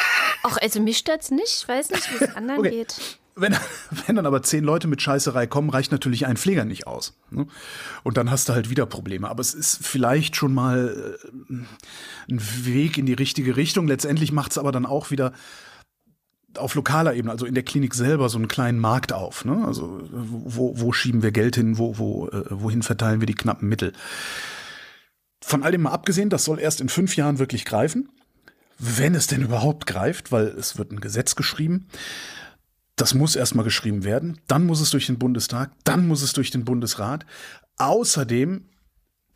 Ach, also mich stört's nicht. Ich weiß nicht, wie es anderen Okay. geht. Wenn, wenn dann aber zehn Leute mit Scheißerei kommen, reicht natürlich ein Pfleger nicht aus. Ne? Und dann hast du halt wieder Probleme. Aber es ist vielleicht schon mal äh, ein Weg in die richtige Richtung. Letztendlich macht es aber dann auch wieder auf lokaler Ebene, also in der Klinik selber, so einen kleinen Markt auf. Ne? Also wo, wo schieben wir Geld hin, wo, wo, äh, wohin verteilen wir die knappen Mittel. Von all dem mal abgesehen, das soll erst in fünf Jahren wirklich greifen. Wenn es denn überhaupt greift, weil es wird ein Gesetz geschrieben. Das muss erstmal geschrieben werden, dann muss es durch den Bundestag, dann muss es durch den Bundesrat. Außerdem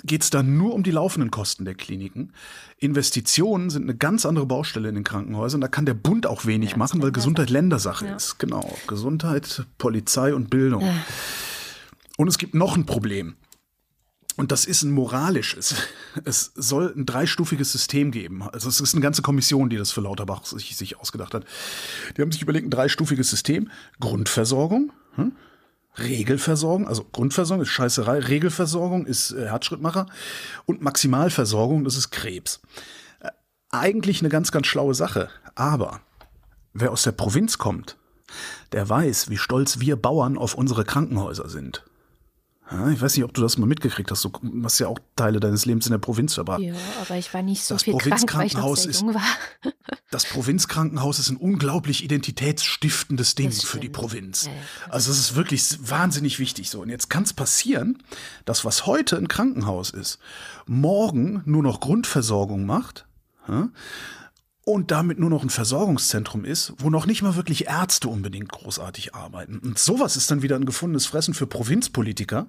geht es dann nur um die laufenden Kosten der Kliniken. Investitionen sind eine ganz andere Baustelle in den Krankenhäusern. Da kann der Bund auch wenig Ja, machen, weil. Gesundheit Ländersache Ja. ist. Genau. Gesundheit, Polizei und Bildung. Und es gibt noch ein Problem. Und das ist ein moralisches. Es soll ein dreistufiges System geben. Also es ist eine ganze Kommission, die das für Lauterbach sich, sich ausgedacht hat. Die haben sich überlegt, ein dreistufiges System. Grundversorgung, hm? Regelversorgung, also Grundversorgung ist Scheißerei, Regelversorgung ist äh, Herzschrittmacher und Maximalversorgung, das ist Krebs. Äh, eigentlich eine ganz, ganz schlaue Sache. Aber wer aus der Provinz kommt, der weiß, wie stolz wir Bauern auf unsere Krankenhäuser sind. Ich weiß nicht, ob du das mal mitgekriegt hast. Du hast ja auch Teile deines Lebens in der Provinz verbracht. Ja, aber ich war nicht so Das viel krank, weil ich noch Provinzkrankenhaus sehr ist- jung war. Das Provinzkrankenhaus ist ein unglaublich identitätsstiftendes Ding für die. Provinz. Ja. Also es ist wirklich wahnsinnig wichtig so. Und jetzt kann es passieren, dass was heute ein Krankenhaus ist, morgen nur noch Grundversorgung macht ja, und damit nur noch ein Versorgungszentrum ist, wo noch nicht mal wirklich Ärzte unbedingt großartig arbeiten. Und sowas ist dann wieder ein gefundenes Fressen für Provinzpolitiker,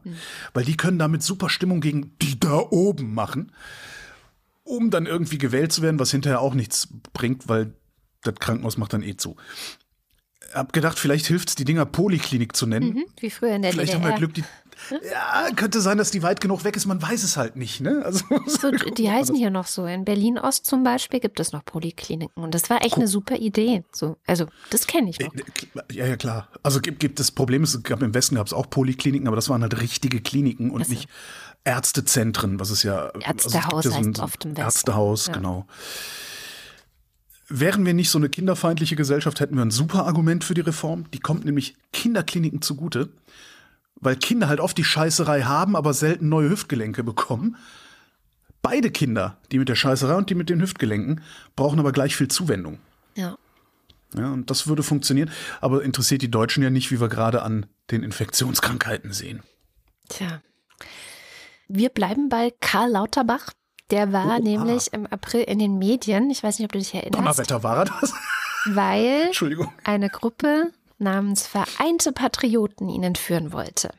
weil die können damit super Stimmung gegen die da oben machen um dann irgendwie gewählt zu werden, was hinterher auch nichts bringt, weil das Krankenhaus macht dann eh zu. Hab gedacht, vielleicht hilft es, die Dinger Poliklinik zu nennen. Mhm, Wie früher in der Vielleicht haben DDR. wir Glück, die. Ja, könnte sein, dass die weit genug weg ist, man weiß es halt nicht, ne? Also, (laughs) So, die heißen hier noch so. In Berlin-Ost zum Beispiel gibt es noch Polikliniken. Und das war echt eine super Idee. So, also, das kenne ich noch. Ja, ja, klar. Also gibt, gibt das Problem ist, es gab im Westen gab es auch Polikliniken, aber das waren halt richtige Kliniken und Ach so. nicht Ärztezentren, was es ja. also Ärztehaus ja so ein- heißt oft im Westen. Ärztehaus, Ja. genau. Wären wir nicht so eine kinderfeindliche Gesellschaft, hätten wir ein super Argument für die Reform. Die kommt nämlich Kinderkliniken zugute, weil Kinder halt oft die Scheißerei haben, aber selten neue Hüftgelenke bekommen. Beide Kinder, die mit der Scheißerei und die mit den Hüftgelenken, brauchen aber gleich viel Zuwendung. Ja. Ja, und das würde funktionieren, aber interessiert die Deutschen ja nicht, wie wir gerade an den Infektionskrankheiten sehen. Tja. Wir bleiben bei Karl Lauterbach. Der war Oh, nämlich im April in den Medien. Ich weiß nicht, ob du dich erinnerst. Donnerwetter war er das? Weil (laughs) eine Gruppe namens Vereinte Patrioten ihn entführen wollte.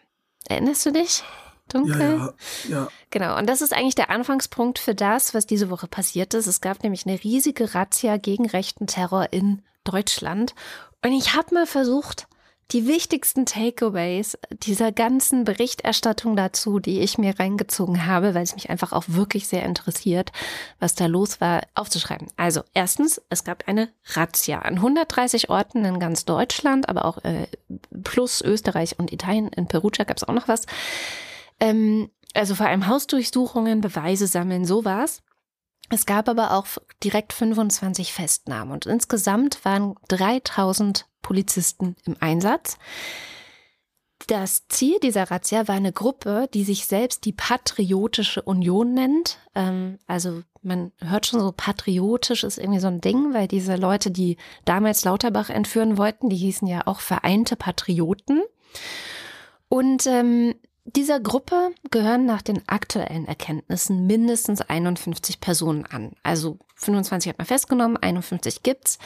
Erinnerst du dich? Dunkel? Ja, ja, ja. Genau, und das ist eigentlich der Anfangspunkt für das, was diese Woche passiert ist. Es gab nämlich eine riesige Razzia gegen rechten Terror in Deutschland. Und ich habe mal versucht, die wichtigsten Takeaways dieser ganzen Berichterstattung dazu, die ich mir reingezogen habe, weil es mich einfach auch wirklich sehr interessiert, was da los war, aufzuschreiben. Also erstens, es gab eine Razzia an 130 Orten in ganz Deutschland, aber auch äh, plus Österreich und Italien. In Perugia gab es auch noch was. Ähm, also vor allem Hausdurchsuchungen, Beweise sammeln, sowas. Es gab aber auch direkt 25 Festnahmen und insgesamt waren 3000 Polizisten im Einsatz. Das Ziel dieser Razzia war eine Gruppe, die sich selbst die Patriotische Union nennt. Ähm, also man hört schon so, patriotisch ist irgendwie so ein Ding, weil diese Leute, die damals Lauterbach entführen wollten, die hießen ja auch Vereinte Patrioten. Und ähm, dieser Gruppe gehören nach den aktuellen Erkenntnissen mindestens 51 Personen an. Also 25 hat man festgenommen, 51 gibt's.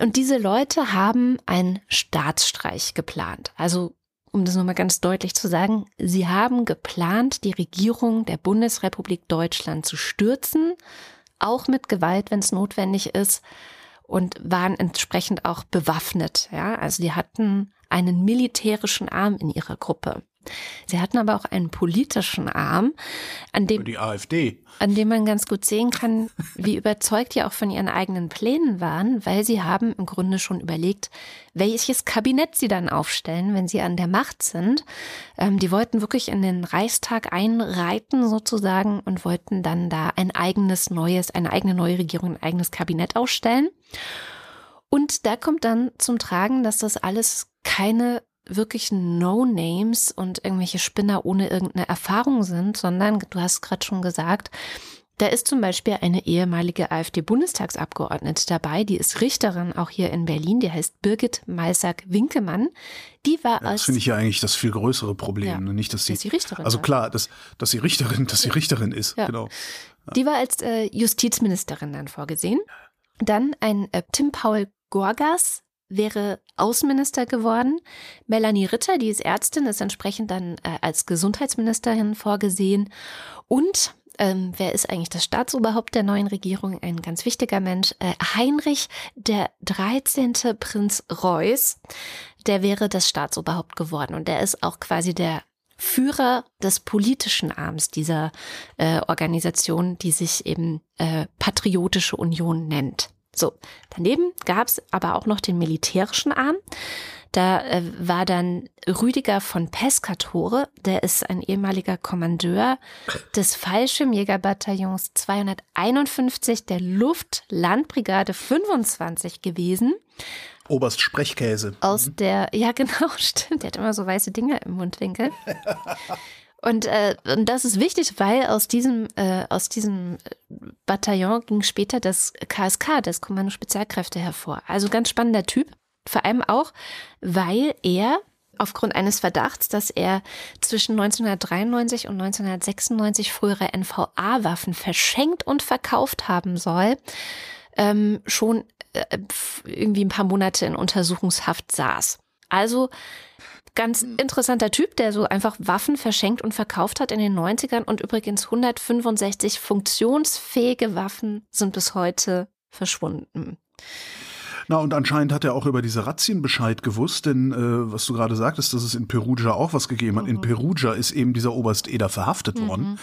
Und diese Leute haben einen Staatsstreich geplant. Also, um das nochmal ganz deutlich zu sagen, sie haben geplant, die Regierung der Bundesrepublik Deutschland zu stürzen, auch mit Gewalt, wenn es notwendig ist, und waren entsprechend auch bewaffnet. Ja, also die hatten einen militärischen Arm in ihrer Gruppe. Sie hatten aber auch einen politischen Arm, an dem, Die AfD. an dem man ganz gut sehen kann, wie (laughs) überzeugt die auch von ihren eigenen Plänen waren, weil sie haben im Grunde schon überlegt, welches Kabinett sie dann aufstellen, wenn sie an der Macht sind. Ähm, die wollten wirklich in den Reichstag einreiten sozusagen und wollten dann da ein eigenes neues, eine eigene neue Regierung, ein eigenes Kabinett aufstellen. Und da kommt dann zum Tragen, dass das alles keine wirklichen No-Names und irgendwelche Spinner ohne irgendeine Erfahrung sind, sondern du hast gerade schon gesagt, da ist zum Beispiel eine ehemalige AfD-Bundestagsabgeordnete dabei, die ist Richterin auch hier in Berlin, die heißt Birgit Malsack-Winkemann. Die war Ja, als das finde ich ja eigentlich das viel größere Problem. Ja, ne? Nicht, dass sie, dass sie Richterin also klar, dass, dass sie Richterin, dass sie Richterin ist, Ja. genau. Die war als äh, Justizministerin dann vorgesehen. Dann ein äh, Tim Paul Gorgas wäre Außenminister geworden. Melanie Ritter, die ist Ärztin, ist entsprechend dann äh, als Gesundheitsministerin vorgesehen. Und ähm, wer ist eigentlich das Staatsoberhaupt der neuen Regierung? Ein ganz wichtiger Mensch. Äh, Heinrich der 13. Prinz Reuß, der wäre das Staatsoberhaupt geworden. Und der ist auch quasi der Führer des politischen Arms dieser äh, Organisation, die sich eben äh, Patriotische Union nennt. So, daneben gab es aber auch noch den militärischen Arm. Da äh, war dann Rüdiger von Pescatore, der ist ein ehemaliger Kommandeur des Fallschirmjägerbataillons 251 der Luftlandbrigade 25 gewesen. Oberst Sprechkäse. Aus der, ja (laughs) genau, stimmt, der hat immer so weiße Dinger im Mundwinkel. Und, äh, und das ist wichtig, weil aus diesem, äh, aus diesem Bataillon ging später das KSK, das Kommando Spezialkräfte, hervor. Also ganz spannender Typ. Vor allem auch, weil er aufgrund eines Verdachts, dass er zwischen 1993 und 1996 frühere NVA-Waffen verschenkt und verkauft haben soll, ähm, schon äh, irgendwie ein paar Monate in Untersuchungshaft saß. Also ganz interessanter Typ, der so einfach Waffen verschenkt und verkauft hat in den 90ern und übrigens 165 funktionsfähige Waffen sind bis heute verschwunden. Na, und anscheinend hat er auch über diese Razzien Bescheid gewusst, denn äh, was du gerade sagtest, dass es in Perugia auch was gegeben hat. In Perugia ist eben dieser Oberst Eder verhaftet worden.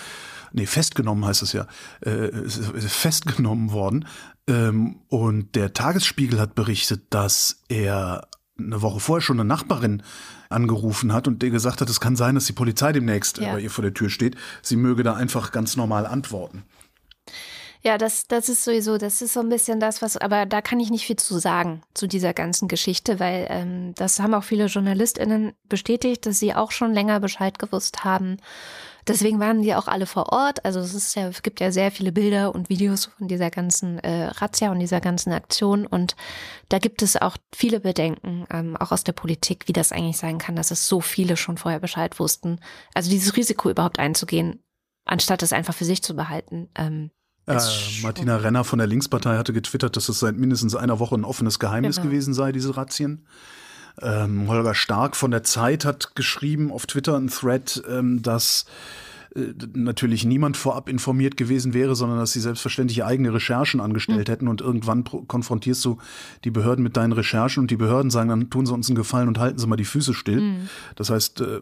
Nee, festgenommen heißt es ja. Äh, festgenommen worden. Ähm, und der Tagesspiegel hat berichtet, dass er eine Woche vorher schon eine Nachbarin angerufen hat und der gesagt hat, es kann sein, dass die Polizei demnächst Ja. bei ihr vor der Tür steht. Sie möge da einfach ganz normal antworten. Ja, das, das ist sowieso, das ist so ein bisschen das, was, aber da kann ich nicht viel zu sagen zu dieser ganzen Geschichte, weil ähm, das haben auch viele JournalistInnen bestätigt, dass sie auch schon länger Bescheid gewusst haben. Deswegen waren die auch alle vor Ort. Also es ist ja, es gibt ja sehr viele Bilder und Videos von dieser ganzen äh, Razzia und dieser ganzen Aktion. Und da gibt es auch viele Bedenken, ähm, auch aus der Politik, wie das eigentlich sein kann, dass es so viele schon vorher Bescheid wussten. Also dieses Risiko überhaupt einzugehen, anstatt es einfach für sich zu behalten. Ähm, Äh, Martina Renner von der Linkspartei hatte getwittert, dass es seit mindestens einer Woche ein offenes Geheimnis Genau. gewesen sei, diese Razzien. Ähm, Holger Stark von der Zeit hat geschrieben auf Twitter einen Thread, ähm, dass äh, natürlich niemand vorab informiert gewesen wäre, sondern dass sie selbstverständlich eigene Recherchen angestellt hätten und irgendwann konfrontierst du die Behörden mit deinen Recherchen und die Behörden sagen, dann tun sie uns einen Gefallen und halten sie mal die Füße still. Das heißt, äh,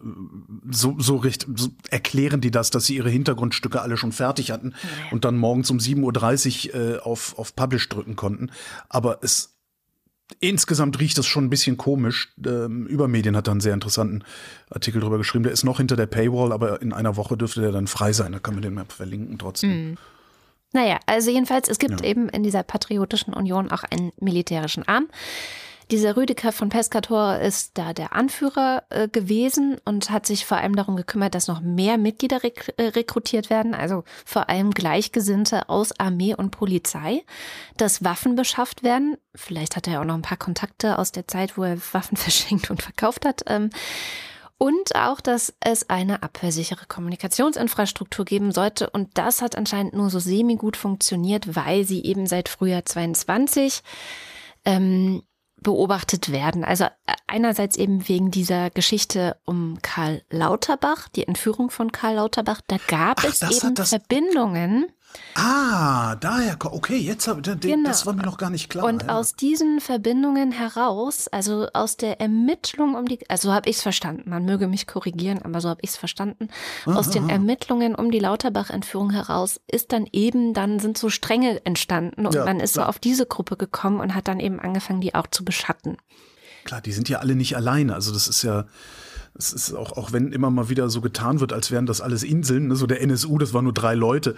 so, so, recht, so erklären die das, dass sie ihre Hintergrundstücke alle schon fertig hatten und dann morgens um 7.30 Uhr äh, auf, auf Publish drücken konnten. Aber es Insgesamt riecht es schon ein bisschen komisch. Ähm, Übermedien hat da einen sehr interessanten Artikel drüber geschrieben. Der ist noch hinter der Paywall, aber in einer Woche dürfte der dann frei sein. Da kann man den mal verlinken trotzdem. Naja, also jedenfalls, es gibt Ja. eben in dieser Patriotischen Union auch einen militärischen Arm. Dieser Rüdiger von Pescator ist da der Anführer äh, gewesen und hat sich vor allem darum gekümmert, dass noch mehr Mitglieder rek äh, rekrutiert werden, also vor allem Gleichgesinnte aus Armee und Polizei, dass Waffen beschafft werden. Vielleicht hat er auch noch ein paar Kontakte aus der Zeit, wo er Waffen (laughs) verschenkt und verkauft hat. Ähm, und auch, dass es eine abhörsichere Kommunikationsinfrastruktur geben sollte. Und das hat anscheinend nur so semi-gut funktioniert, weil sie eben seit Frühjahr 22 ähm, beobachtet werden. Also äh, einerseits eben wegen dieser Geschichte um Karl Lauterbach, die Entführung von Karl Lauterbach. Da gab Ach, es eben Verbindungen Ah, daher, okay, jetzt habe genau. das war mir noch gar nicht klar. Und ja. aus diesen Verbindungen heraus, also aus der Ermittlung um die, also so habe ich es verstanden, man möge mich korrigieren, aber so habe ich es verstanden, aha, aus den Ermittlungen um die Lauterbach-Entführung heraus ist dann eben, dann sind so Stränge entstanden und ja, man ist klar. so auf diese Gruppe gekommen und hat dann eben angefangen, die auch zu beschatten. Klar, die sind ja alle nicht alleine, also das ist ja, es ist auch, auch wenn immer mal wieder so getan wird, als wären das alles Inseln, ne? so der NSU, das waren nur drei Leute,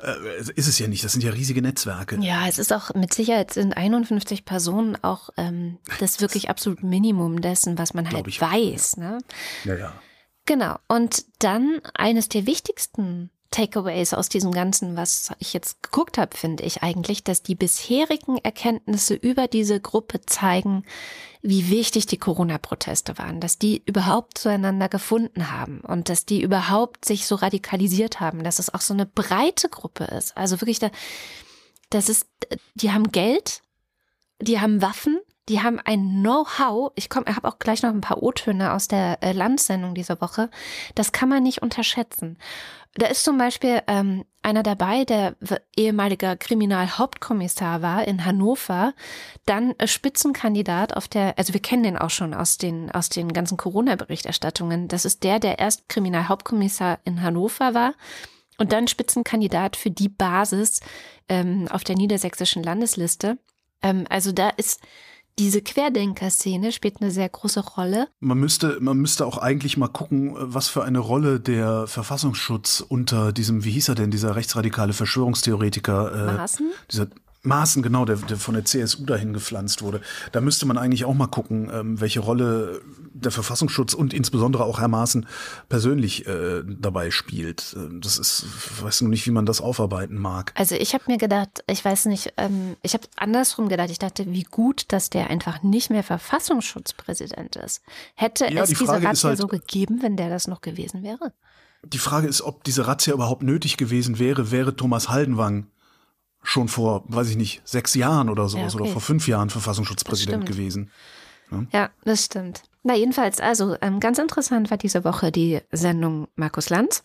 äh, ist es ja nicht. Das sind ja riesige Netzwerke. Ja, es ist auch mit Sicherheit sind 51 Personen auch ähm, das (laughs) wirklich absolut Minimum dessen, was man halt weiß. Ja. Ne? ja, ja. Genau. Und dann eines der wichtigsten Takeaways aus diesem Ganzen, was ich jetzt geguckt habe, finde ich eigentlich, dass die bisherigen Erkenntnisse über diese Gruppe zeigen, wie wichtig die Corona-Proteste waren, dass die überhaupt zueinander gefunden haben und dass die überhaupt sich so radikalisiert haben, dass es auch so eine breite Gruppe ist. Also wirklich, da, das ist, die haben Geld, die haben Waffen, die haben ein Know-how. Ich komme, ich habe auch gleich noch ein paar O-Töne aus der äh, Landsendung dieser Woche. Das kann man nicht unterschätzen. Da ist zum Beispiel ähm, einer dabei, der ehemaliger Kriminalhauptkommissar war in Hannover, dann äh, Spitzenkandidat auf der, also wir kennen den auch schon aus den aus den ganzen Corona-Berichterstattungen. Das ist der, der erst Kriminalhauptkommissar in Hannover war und dann Spitzenkandidat für die Basis ähm, auf der niedersächsischen Landesliste. Ähm, also da ist diese Querdenker-Szene spielt eine sehr große Rolle. Man müsste, man müsste auch eigentlich mal gucken, was für eine Rolle der Verfassungsschutz unter diesem, wie hieß er denn, dieser rechtsradikale Verschwörungstheoretiker, äh, Maaßen? dieser Maßen, genau, der, der von der CSU dahin gepflanzt wurde. Da müsste man eigentlich auch mal gucken, ähm, welche Rolle der Verfassungsschutz und insbesondere auch Herr Maaßen persönlich äh, dabei spielt. Äh, das ist, ich weiß nur nicht, wie man das aufarbeiten mag. Also ich habe mir gedacht, ich weiß nicht, ähm, ich habe andersrum gedacht, ich dachte, wie gut, dass der einfach nicht mehr Verfassungsschutzpräsident ist. Hätte ja, es die diese Razzia halt, so gegeben, wenn der das noch gewesen wäre? Die Frage ist, ob diese Razzia überhaupt nötig gewesen wäre, wäre Thomas Haldenwang schon vor, weiß ich nicht, sechs Jahren oder sowas ja, okay. oder vor fünf Jahren Verfassungsschutzpräsident gewesen. Ja? ja, das stimmt. Na, jedenfalls, also ähm, ganz interessant war diese Woche die Sendung Markus Lanz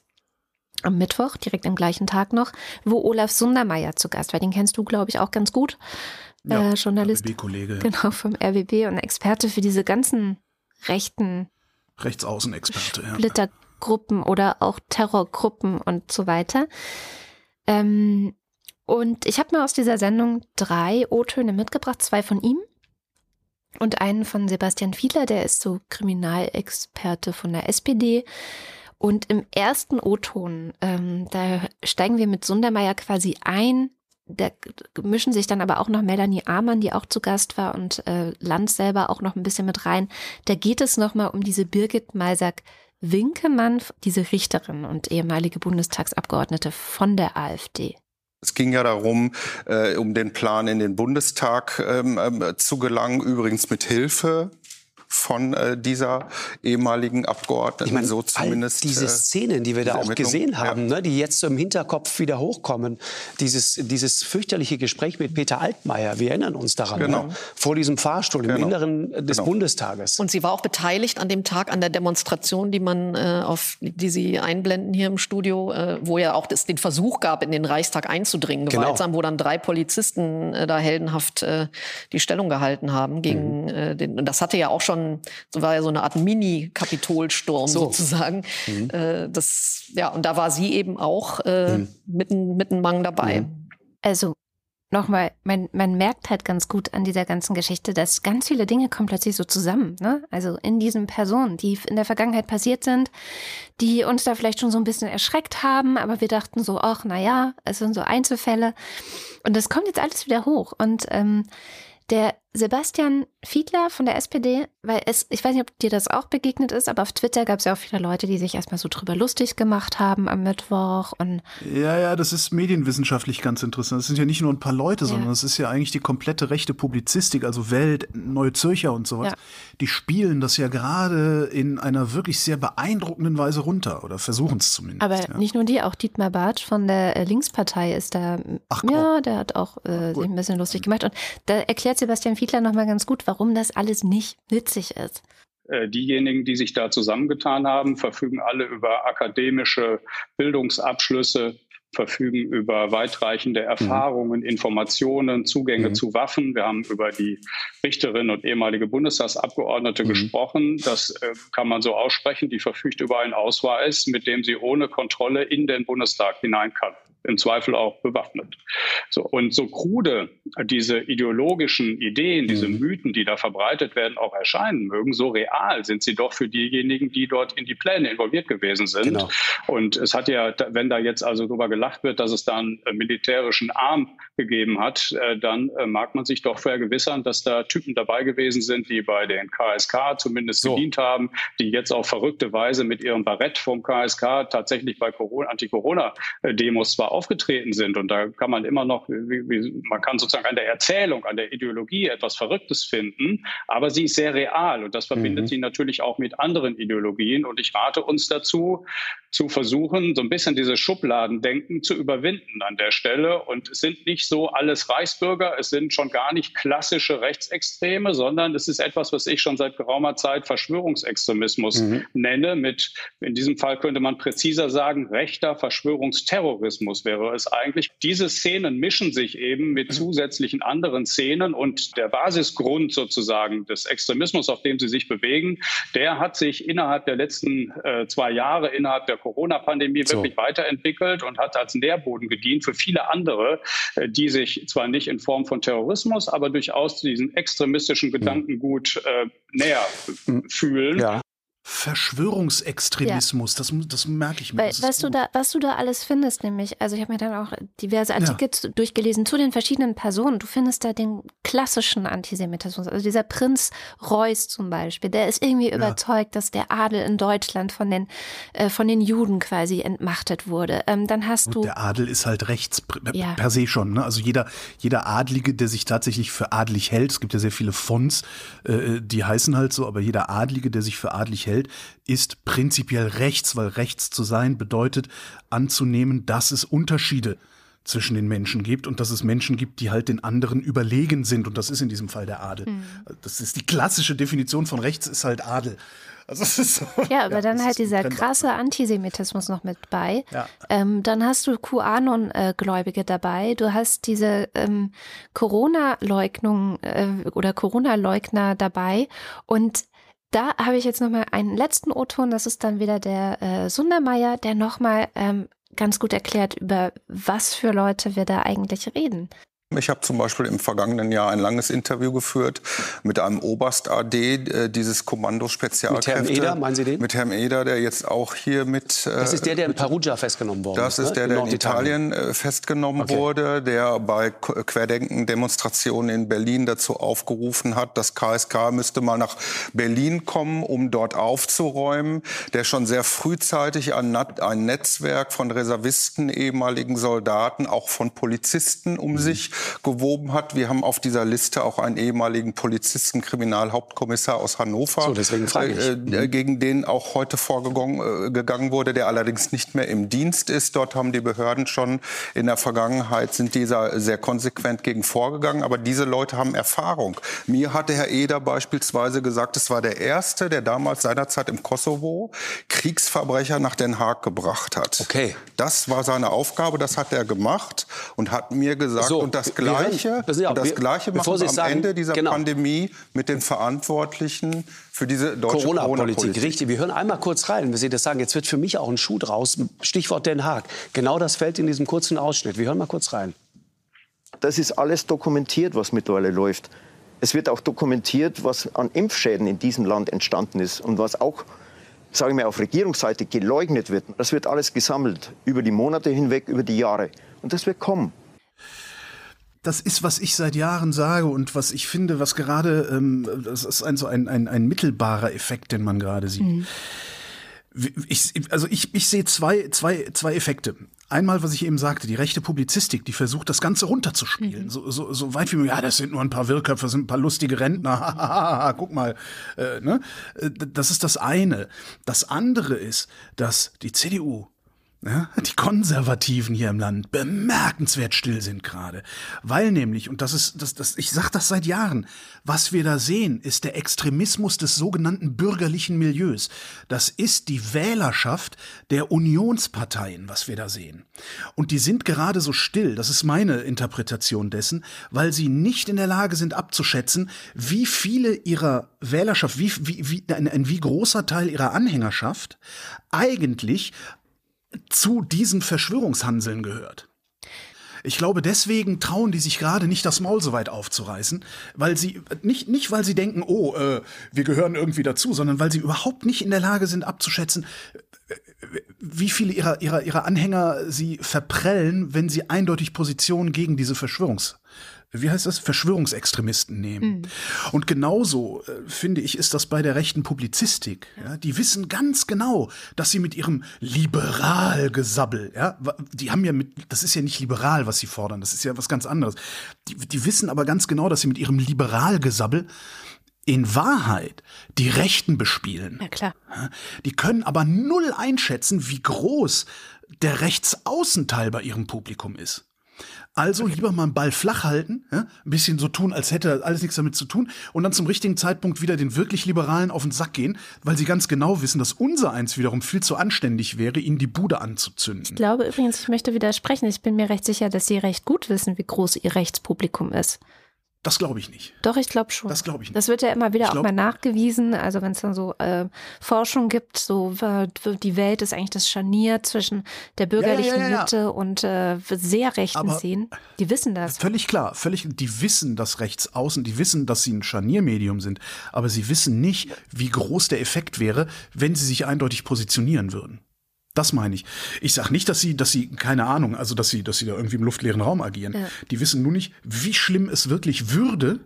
am Mittwoch, direkt am gleichen Tag noch, wo Olaf Sundermeier zu Gast war. Den kennst du, glaube ich, auch ganz gut. Ja, äh, Journalist. RBB-Kollege. Genau, vom RBB und Experte für diese ganzen rechten Rechtsaußenexperte, ja. Splittergruppen oder auch Terrorgruppen und so weiter. Ähm, und ich habe mir aus dieser Sendung drei O-Töne mitgebracht, zwei von ihm und einen von Sebastian Fiedler, der ist so Kriminalexperte von der SPD. Und im ersten O-Ton, ähm, da steigen wir mit Sundermeier quasi ein. Da mischen sich dann aber auch noch Melanie Amann, die auch zu Gast war, und äh, Lanz selber auch noch ein bisschen mit rein. Da geht es nochmal um diese Birgit Meisack Winkemann, diese Richterin und ehemalige Bundestagsabgeordnete von der AfD. Es ging ja darum, äh, um den Plan in den Bundestag ähm, äh, zu gelangen, übrigens mit Hilfe von äh, dieser ehemaligen Abgeordneten. Ich meine, so zumindest. diese äh, Szenen, die wir da auch gesehen haben, ja. ne, die jetzt so im Hinterkopf wieder hochkommen. Dieses, dieses fürchterliche Gespräch mit Peter Altmaier, wir erinnern uns daran, genau. ne? vor diesem Fahrstuhl genau. im Inneren des genau. Bundestages. Und sie war auch beteiligt an dem Tag an der Demonstration, die man äh, auf, die Sie einblenden hier im Studio, äh, wo ja auch das, den Versuch gab, in den Reichstag einzudringen, genau. gewaltsam, wo dann drei Polizisten äh, da heldenhaft äh, die Stellung gehalten haben gegen mhm. äh, den. Und das hatte ja auch schon schon, so war ja so eine Art Mini-Kapitolsturm so. sozusagen. Mhm. Äh, das, ja, und da war sie eben auch äh, mhm. mitten, mitten Mang dabei. Mhm. Also nochmal, man, man merkt halt ganz gut an dieser ganzen Geschichte, dass ganz viele Dinge kommen plötzlich so zusammen. Ne? Also in diesen Personen, die in der Vergangenheit passiert sind, die uns da vielleicht schon so ein bisschen erschreckt haben, aber wir dachten so, ach, na ja, es sind so Einzelfälle. Und das kommt jetzt alles wieder hoch. Und ähm, der Sebastian Fiedler von der SPD, weil es, ich weiß nicht, ob dir das auch begegnet ist, aber auf Twitter gab es ja auch viele Leute, die sich erstmal so drüber lustig gemacht haben am Mittwoch und. Ja, ja, das ist medienwissenschaftlich ganz interessant. Das sind ja nicht nur ein paar Leute, ja. sondern das ist ja eigentlich die komplette rechte Publizistik, also Welt, Neue Zürcher und sowas. Ja. Die spielen das ja gerade in einer wirklich sehr beeindruckenden Weise runter oder versuchen es zumindest. Aber ja. nicht nur die, auch Dietmar Bartsch von der äh, Linkspartei ist da. Ach, ja, der hat auch äh, sich ein bisschen lustig gemacht. Und da erklärt Sebastian Fiedler nochmal ganz gut, warum das alles nicht witzig ist. Äh, diejenigen, die sich da zusammengetan haben, verfügen alle über akademische Bildungsabschlüsse, verfügen über weitreichende Erfahrungen, Informationen, Zugänge mhm. zu Waffen. Wir haben über die Richterin und ehemalige Bundestagsabgeordnete mhm. gesprochen. Das äh, kann man so aussprechen. Die verfügt über einen Ausweis, mit dem sie ohne Kontrolle in den Bundestag hinein kann im Zweifel auch bewaffnet. So, und so krude diese ideologischen Ideen, diese mhm. Mythen, die da verbreitet werden, auch erscheinen mögen, so real sind sie doch für diejenigen, die dort in die Pläne involviert gewesen sind. Genau. Und es hat ja, wenn da jetzt also darüber gelacht wird, dass es da einen äh, militärischen Arm gegeben hat, äh, dann äh, mag man sich doch vergewissern, dass da Typen dabei gewesen sind, die bei den KSK zumindest so. gedient haben, die jetzt auf verrückte Weise mit ihrem Barett vom KSK tatsächlich bei Anti-Corona-Demos zwar aufgetreten sind. Und da kann man immer noch, man kann sozusagen an der Erzählung, an der Ideologie etwas Verrücktes finden, aber sie ist sehr real und das verbindet mhm. sie natürlich auch mit anderen Ideologien. Und ich rate uns dazu, zu versuchen, so ein bisschen dieses Schubladendenken zu überwinden an der Stelle. Und es sind nicht so alles Reichsbürger, es sind schon gar nicht klassische Rechtsextreme, sondern es ist etwas, was ich schon seit geraumer Zeit Verschwörungsextremismus mhm. nenne. Mit, in diesem Fall könnte man präziser sagen, rechter Verschwörungsterrorismus wäre es eigentlich. Diese Szenen mischen sich eben mit mhm. zusätzlichen anderen Szenen und der Basisgrund sozusagen des Extremismus, auf dem sie sich bewegen, der hat sich innerhalb der letzten äh, zwei Jahre, innerhalb der Corona-Pandemie so. wirklich weiterentwickelt und hat als Nährboden gedient für viele andere, äh, die sich zwar nicht in Form von Terrorismus, aber durchaus diesen extremistischen mhm. Gedankengut äh, näher mhm. fühlen. Ja. Verschwörungsextremismus, ja. das, das merke ich mir. Weil, was, du da, was du da alles findest, nämlich, also ich habe mir dann auch diverse Artikel ja. durchgelesen zu den verschiedenen Personen. Du findest da den klassischen Antisemitismus. Also dieser Prinz Reuß zum Beispiel, der ist irgendwie ja. überzeugt, dass der Adel in Deutschland von den, äh, von den Juden quasi entmachtet wurde. Ähm, dann hast Und du. Der Adel ist halt rechts per, per se schon. Ne? Also jeder, jeder Adlige, der sich tatsächlich für adlig hält, es gibt ja sehr viele Fonds, äh, die heißen halt so, aber jeder Adlige, der sich für adlig hält, ist prinzipiell rechts, weil rechts zu sein bedeutet anzunehmen, dass es Unterschiede zwischen den Menschen gibt und dass es Menschen gibt, die halt den anderen überlegen sind. Und das ist in diesem Fall der Adel. Mhm. Das ist die klassische Definition von rechts, ist halt Adel. Also so, ja, aber ja, dann halt dieser krasse Antisemitismus noch mit bei. Ja. Ähm, dann hast du QAnon-Gläubige dabei. Du hast diese ähm, Corona-Leugnung äh, oder Corona-Leugner dabei. Und da habe ich jetzt nochmal einen letzten O-Ton, das ist dann wieder der äh, Sundermeier, der nochmal ähm, ganz gut erklärt, über was für Leute wir da eigentlich reden. Ich habe zum Beispiel im vergangenen Jahr ein langes Interview geführt mit einem Oberst AD äh, dieses Kommando Spezialkräfte. Mit Herrn Eder, meinen Sie den? Mit Herrn Eder, der jetzt auch hier mit... Äh, das ist der, der in Perugia festgenommen wurde. Das ist der, der in, in Italien äh, festgenommen okay. wurde, der bei Querdenken-Demonstrationen in Berlin dazu aufgerufen hat, das KSK müsste mal nach Berlin kommen, um dort aufzuräumen, der schon sehr frühzeitig ein, ein Netzwerk von Reservisten, ehemaligen Soldaten, auch von Polizisten um mhm. sich gewoben hat. Wir haben auf dieser Liste auch einen ehemaligen Polizisten, Kriminalhauptkommissar aus Hannover, so, deswegen frage ich. Äh, äh, gegen den auch heute vorgegangen äh, wurde, der allerdings nicht mehr im Dienst ist. Dort haben die Behörden schon in der Vergangenheit sind dieser sehr konsequent gegen vorgegangen. Aber diese Leute haben Erfahrung. Mir hatte Herr Eder beispielsweise gesagt, es war der erste, der damals seinerzeit im Kosovo Kriegsverbrecher nach Den Haag gebracht hat. Okay. Das war seine Aufgabe, das hat er gemacht und hat mir gesagt, so, und das Gleiche, hören, ja, das Gleiche machen wir am sagen, Ende dieser genau. Pandemie mit den Verantwortlichen für diese deutsche Corona-Politik. Corona Richtig, wir hören einmal kurz rein, wenn Sie das sagen. Jetzt wird für mich auch ein Schuh draus. Stichwort Den Haag. Genau das fällt in diesem kurzen Ausschnitt. Wir hören mal kurz rein. Das ist alles dokumentiert, was mittlerweile läuft. Es wird auch dokumentiert, was an Impfschäden in diesem Land entstanden ist und was auch sage ich mal, auf Regierungsseite geleugnet wird. Das wird alles gesammelt über die Monate hinweg, über die Jahre. Und das wird kommen das ist, was ich seit Jahren sage und was ich finde, was gerade, ähm, das ist ein so ein, ein, ein mittelbarer Effekt, den man gerade sieht. Mhm. Ich, also ich, ich sehe zwei, zwei, zwei Effekte. Einmal, was ich eben sagte, die rechte Publizistik, die versucht, das Ganze runterzuspielen. Mhm. So, so, so weit wie möglich, ja, das sind nur ein paar Wirrköpfe, das sind ein paar lustige Rentner, (laughs) guck mal. Äh, ne? Äh, das ist das eine. Das andere ist, dass die CDU ja, die Konservativen hier im Land bemerkenswert still sind gerade. Weil nämlich, und das ist, das, das, ich sag das seit Jahren, was wir da sehen, ist der Extremismus des sogenannten bürgerlichen Milieus. Das ist die Wählerschaft der Unionsparteien, was wir da sehen. Und die sind gerade so still, das ist meine Interpretation dessen, weil sie nicht in der Lage sind abzuschätzen, wie viele ihrer Wählerschaft, wie, wie, wie ein, ein wie großer Teil ihrer Anhängerschaft eigentlich zu diesen Verschwörungshanseln gehört. Ich glaube, deswegen trauen die sich gerade nicht, das Maul so weit aufzureißen, weil sie nicht, nicht weil sie denken, oh, äh, wir gehören irgendwie dazu, sondern weil sie überhaupt nicht in der Lage sind, abzuschätzen, wie viele ihrer, ihrer, ihrer Anhänger sie verprellen, wenn sie eindeutig Positionen gegen diese Verschwörungs wie heißt das, Verschwörungsextremisten nehmen. Mhm. Und genauso, äh, finde ich, ist das bei der rechten Publizistik. Ja? Die wissen ganz genau, dass sie mit ihrem Liberalgesabbel, ja, die haben ja mit, das ist ja nicht liberal, was sie fordern, das ist ja was ganz anderes. Die, die wissen aber ganz genau, dass sie mit ihrem Liberalgesabbel in Wahrheit die Rechten bespielen. Ja, klar. Die können aber null einschätzen, wie groß der Rechtsaußenteil bei ihrem Publikum ist. Also lieber mal einen Ball flach halten, ja? ein bisschen so tun, als hätte alles nichts damit zu tun und dann zum richtigen Zeitpunkt wieder den wirklich Liberalen auf den Sack gehen, weil sie ganz genau wissen, dass unser eins wiederum viel zu anständig wäre, ihnen die Bude anzuzünden. Ich glaube übrigens, ich möchte widersprechen. Ich bin mir recht sicher, dass sie recht gut wissen, wie groß ihr Rechtspublikum ist. Das glaube ich nicht. Doch, ich glaube schon. Das glaube ich nicht. Das wird ja immer wieder glaub, auch mal nachgewiesen. Also wenn es dann so äh, Forschung gibt, so äh, die Welt ist eigentlich das Scharnier zwischen der bürgerlichen ja, ja, ja, Mitte und äh, sehr rechten Aber Szenen. Die wissen das. Völlig klar, völlig. Die wissen das rechts außen, die wissen, dass sie ein Scharniermedium sind. Aber sie wissen nicht, wie groß der Effekt wäre, wenn sie sich eindeutig positionieren würden. Das meine ich. Ich sage nicht, dass sie, dass sie, keine Ahnung, also dass sie, dass sie da irgendwie im luftleeren Raum agieren. Ja. Die wissen nur nicht, wie schlimm es wirklich würde,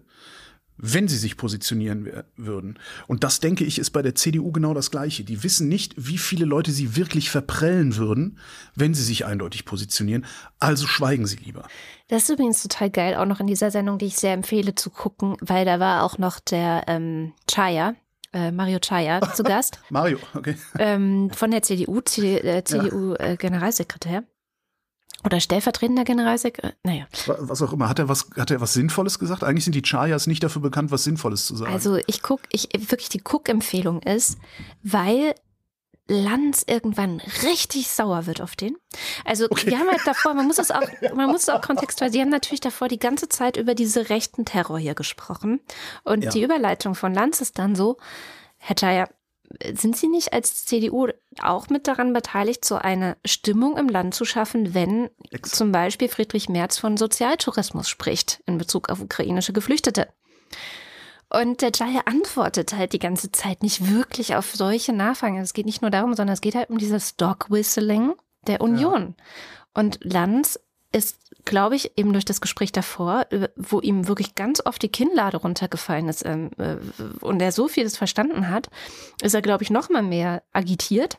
wenn sie sich positionieren würden. Und das, denke ich, ist bei der CDU genau das Gleiche. Die wissen nicht, wie viele Leute sie wirklich verprellen würden, wenn sie sich eindeutig positionieren. Also schweigen sie lieber. Das ist übrigens total geil, auch noch in dieser Sendung, die ich sehr empfehle zu gucken, weil da war auch noch der ähm, Chaya, äh, Mario Chaya zu Gast. (laughs) Mario, okay. Ähm, von der CDU, CDU-Generalsekretär. Ja. Äh, oder stellvertretender Generalsekretär, naja. Was auch immer. Hat er was, hat er was Sinnvolles gesagt? Eigentlich sind die Chayas nicht dafür bekannt, was Sinnvolles zu sagen. Also ich gucke, ich, wirklich die Guck-Empfehlung ist, weil Lanz irgendwann richtig sauer wird auf den. Also okay. die haben halt davor, man muss es auch, man muss es auch kontextualisieren, die haben natürlich davor die ganze Zeit über diese rechten Terror hier gesprochen. Und ja. die Überleitung von Lanz ist dann so, Herr Chaya, sind Sie nicht als CDU auch mit daran beteiligt, so eine Stimmung im Land zu schaffen, wenn Ex zum Beispiel Friedrich Merz von Sozialtourismus spricht in Bezug auf ukrainische Geflüchtete? Und der Jaya antwortet halt die ganze Zeit nicht wirklich auf solche Nachfragen. Es geht nicht nur darum, sondern es geht halt um dieses Dog-Whistling der Union. Ja. Und Lanz ist, glaube ich, eben durch das Gespräch davor, wo ihm wirklich ganz oft die Kinnlade runtergefallen ist ähm, äh, und er so vieles verstanden hat, ist er, glaube ich, noch mal mehr agitiert.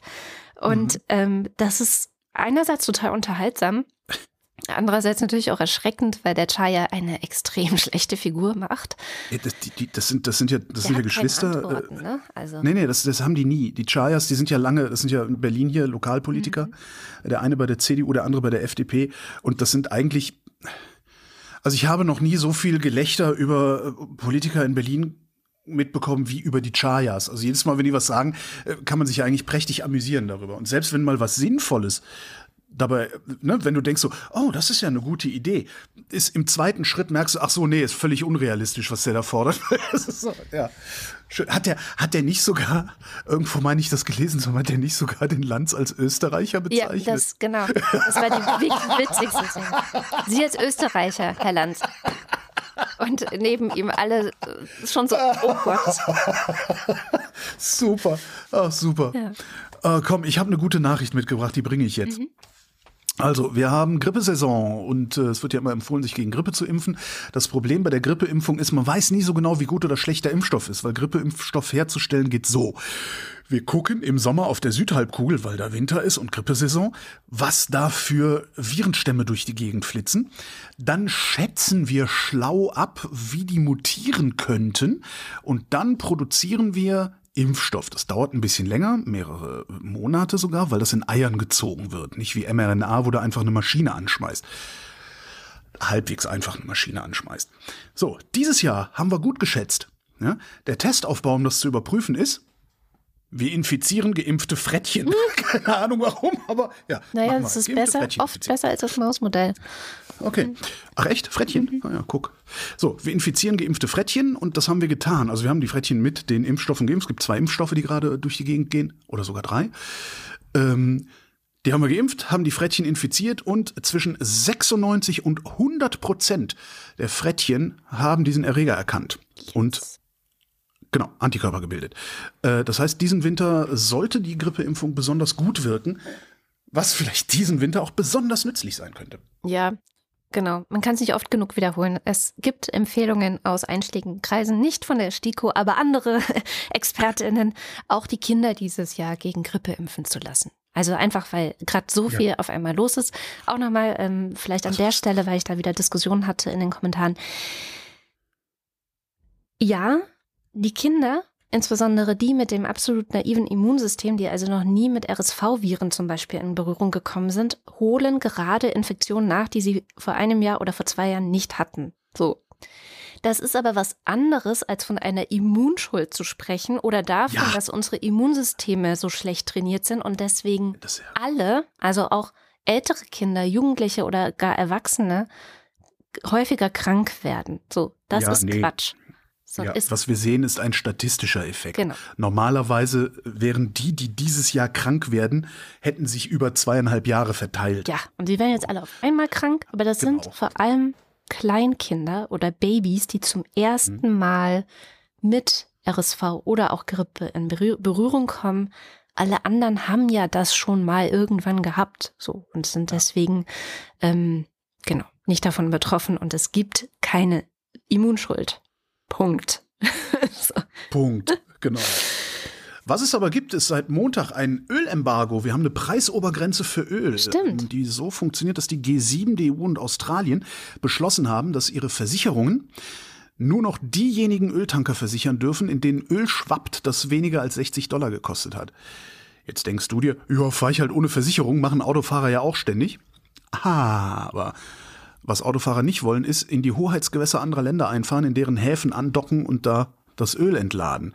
Und mhm. ähm, das ist einerseits total unterhaltsam, Andererseits natürlich auch erschreckend, weil der Chaya eine (laughs) extrem schlechte Figur macht. Ja, das, die, das, sind, das sind ja, das sind ja Geschwister. Äh, ne? also. Nee, nee, das, das haben die nie. Die Chayas, die sind ja lange, das sind ja in Berlin hier Lokalpolitiker. Mhm. Der eine bei der CDU, der andere bei der FDP. Und das sind eigentlich, also ich habe noch nie so viel Gelächter über äh, Politiker in Berlin mitbekommen wie über die Chayas. Also jedes Mal, wenn die was sagen, äh, kann man sich ja eigentlich prächtig amüsieren darüber. Und selbst wenn mal was Sinnvolles dabei, ne, wenn du denkst so, oh, das ist ja eine gute Idee, ist im zweiten Schritt merkst du, ach so, nee, ist völlig unrealistisch, was der da fordert. (laughs) so, ja. Hat der, hat der nicht sogar, irgendwo meine ich das gelesen, so hat der nicht sogar den Lanz als Österreicher bezeichnet? Ja, das, genau. Das war die witzigste Szene. Sie als Österreicher, Herr Lanz. Und neben ihm alle äh, schon so, oh Gott. (laughs) Super, ach, super. Ja. Äh, komm, ich habe eine gute Nachricht mitgebracht, die bringe ich jetzt. Mhm. Also, wir haben Grippesaison und äh, es wird ja immer empfohlen, sich gegen Grippe zu impfen. Das Problem bei der Grippeimpfung ist, man weiß nie so genau, wie gut oder schlecht der Impfstoff ist, weil Grippeimpfstoff herzustellen geht so. Wir gucken im Sommer auf der Südhalbkugel, weil da Winter ist und Grippesaison, was da für Virenstämme durch die Gegend flitzen. Dann schätzen wir schlau ab, wie die mutieren könnten und dann produzieren wir Impfstoff. Das dauert ein bisschen länger, mehrere Monate sogar, weil das in Eiern gezogen wird. Nicht wie mRNA, wo du einfach eine Maschine anschmeißt. Halbwegs einfach eine Maschine anschmeißt. So, dieses Jahr haben wir gut geschätzt. Ja, der Testaufbau, um das zu überprüfen, ist, wir infizieren geimpfte Frettchen. Hm. (laughs) Keine Ahnung warum, aber ja. Naja, das ist besser, oft besser als das Mausmodell. Okay. Ach echt? Frettchen? Mhm. Naja, guck. So, wir infizieren geimpfte Frettchen und das haben wir getan. Also wir haben die Frettchen mit den Impfstoffen geimpft. Es gibt zwei Impfstoffe, die gerade durch die Gegend gehen. Oder sogar drei. Ähm, die haben wir geimpft, haben die Frettchen infiziert und zwischen 96 und 100 Prozent der Frettchen haben diesen Erreger erkannt. Yes. Und Genau, Antikörper gebildet. Äh, das heißt, diesen Winter sollte die Grippeimpfung besonders gut wirken, was vielleicht diesen Winter auch besonders nützlich sein könnte. Ja, Genau, man kann es nicht oft genug wiederholen. Es gibt Empfehlungen aus einschlägigen Kreisen, nicht von der STIKO, aber andere (laughs) Expertinnen, auch die Kinder dieses Jahr gegen Grippe impfen zu lassen. Also einfach, weil gerade so viel ja. auf einmal los ist. Auch nochmal, ähm, vielleicht an der Stelle, weil ich da wieder Diskussionen hatte in den Kommentaren. Ja, die Kinder, insbesondere die mit dem absolut naiven Immunsystem, die also noch nie mit RSV-Viren zum Beispiel in Berührung gekommen sind, holen gerade Infektionen nach, die sie vor einem Jahr oder vor zwei Jahren nicht hatten. So. Das ist aber was anderes, als von einer Immunschuld zu sprechen oder davon, ja. dass unsere Immunsysteme so schlecht trainiert sind und deswegen ja. alle, also auch ältere Kinder, Jugendliche oder gar Erwachsene, häufiger krank werden. So, das ja, ist nee. Quatsch. Ja, was wir sehen, ist ein statistischer Effekt. Genau. Normalerweise wären die, die dieses Jahr krank werden, hätten sich über zweieinhalb Jahre verteilt. Ja, und die werden jetzt alle auf einmal krank, aber das genau. sind vor allem Kleinkinder oder Babys, die zum ersten mhm. Mal mit RSV oder auch Grippe in Berührung kommen. Alle anderen haben ja das schon mal irgendwann gehabt, so und sind deswegen ähm, genau nicht davon betroffen. Und es gibt keine Immunschuld. Punkt. (laughs) so. Punkt, genau. Was es aber gibt, ist seit Montag ein Ölembargo. Wir haben eine Preisobergrenze für Öl, Stimmt. die so funktioniert, dass die G7, die EU und Australien beschlossen haben, dass ihre Versicherungen nur noch diejenigen Öltanker versichern dürfen, in denen Öl schwappt, das weniger als 60 Dollar gekostet hat. Jetzt denkst du dir, ja, fahr ich halt ohne Versicherung, machen Autofahrer ja auch ständig. Ah, aber was Autofahrer nicht wollen, ist in die Hoheitsgewässer anderer Länder einfahren, in deren Häfen andocken und da das Öl entladen.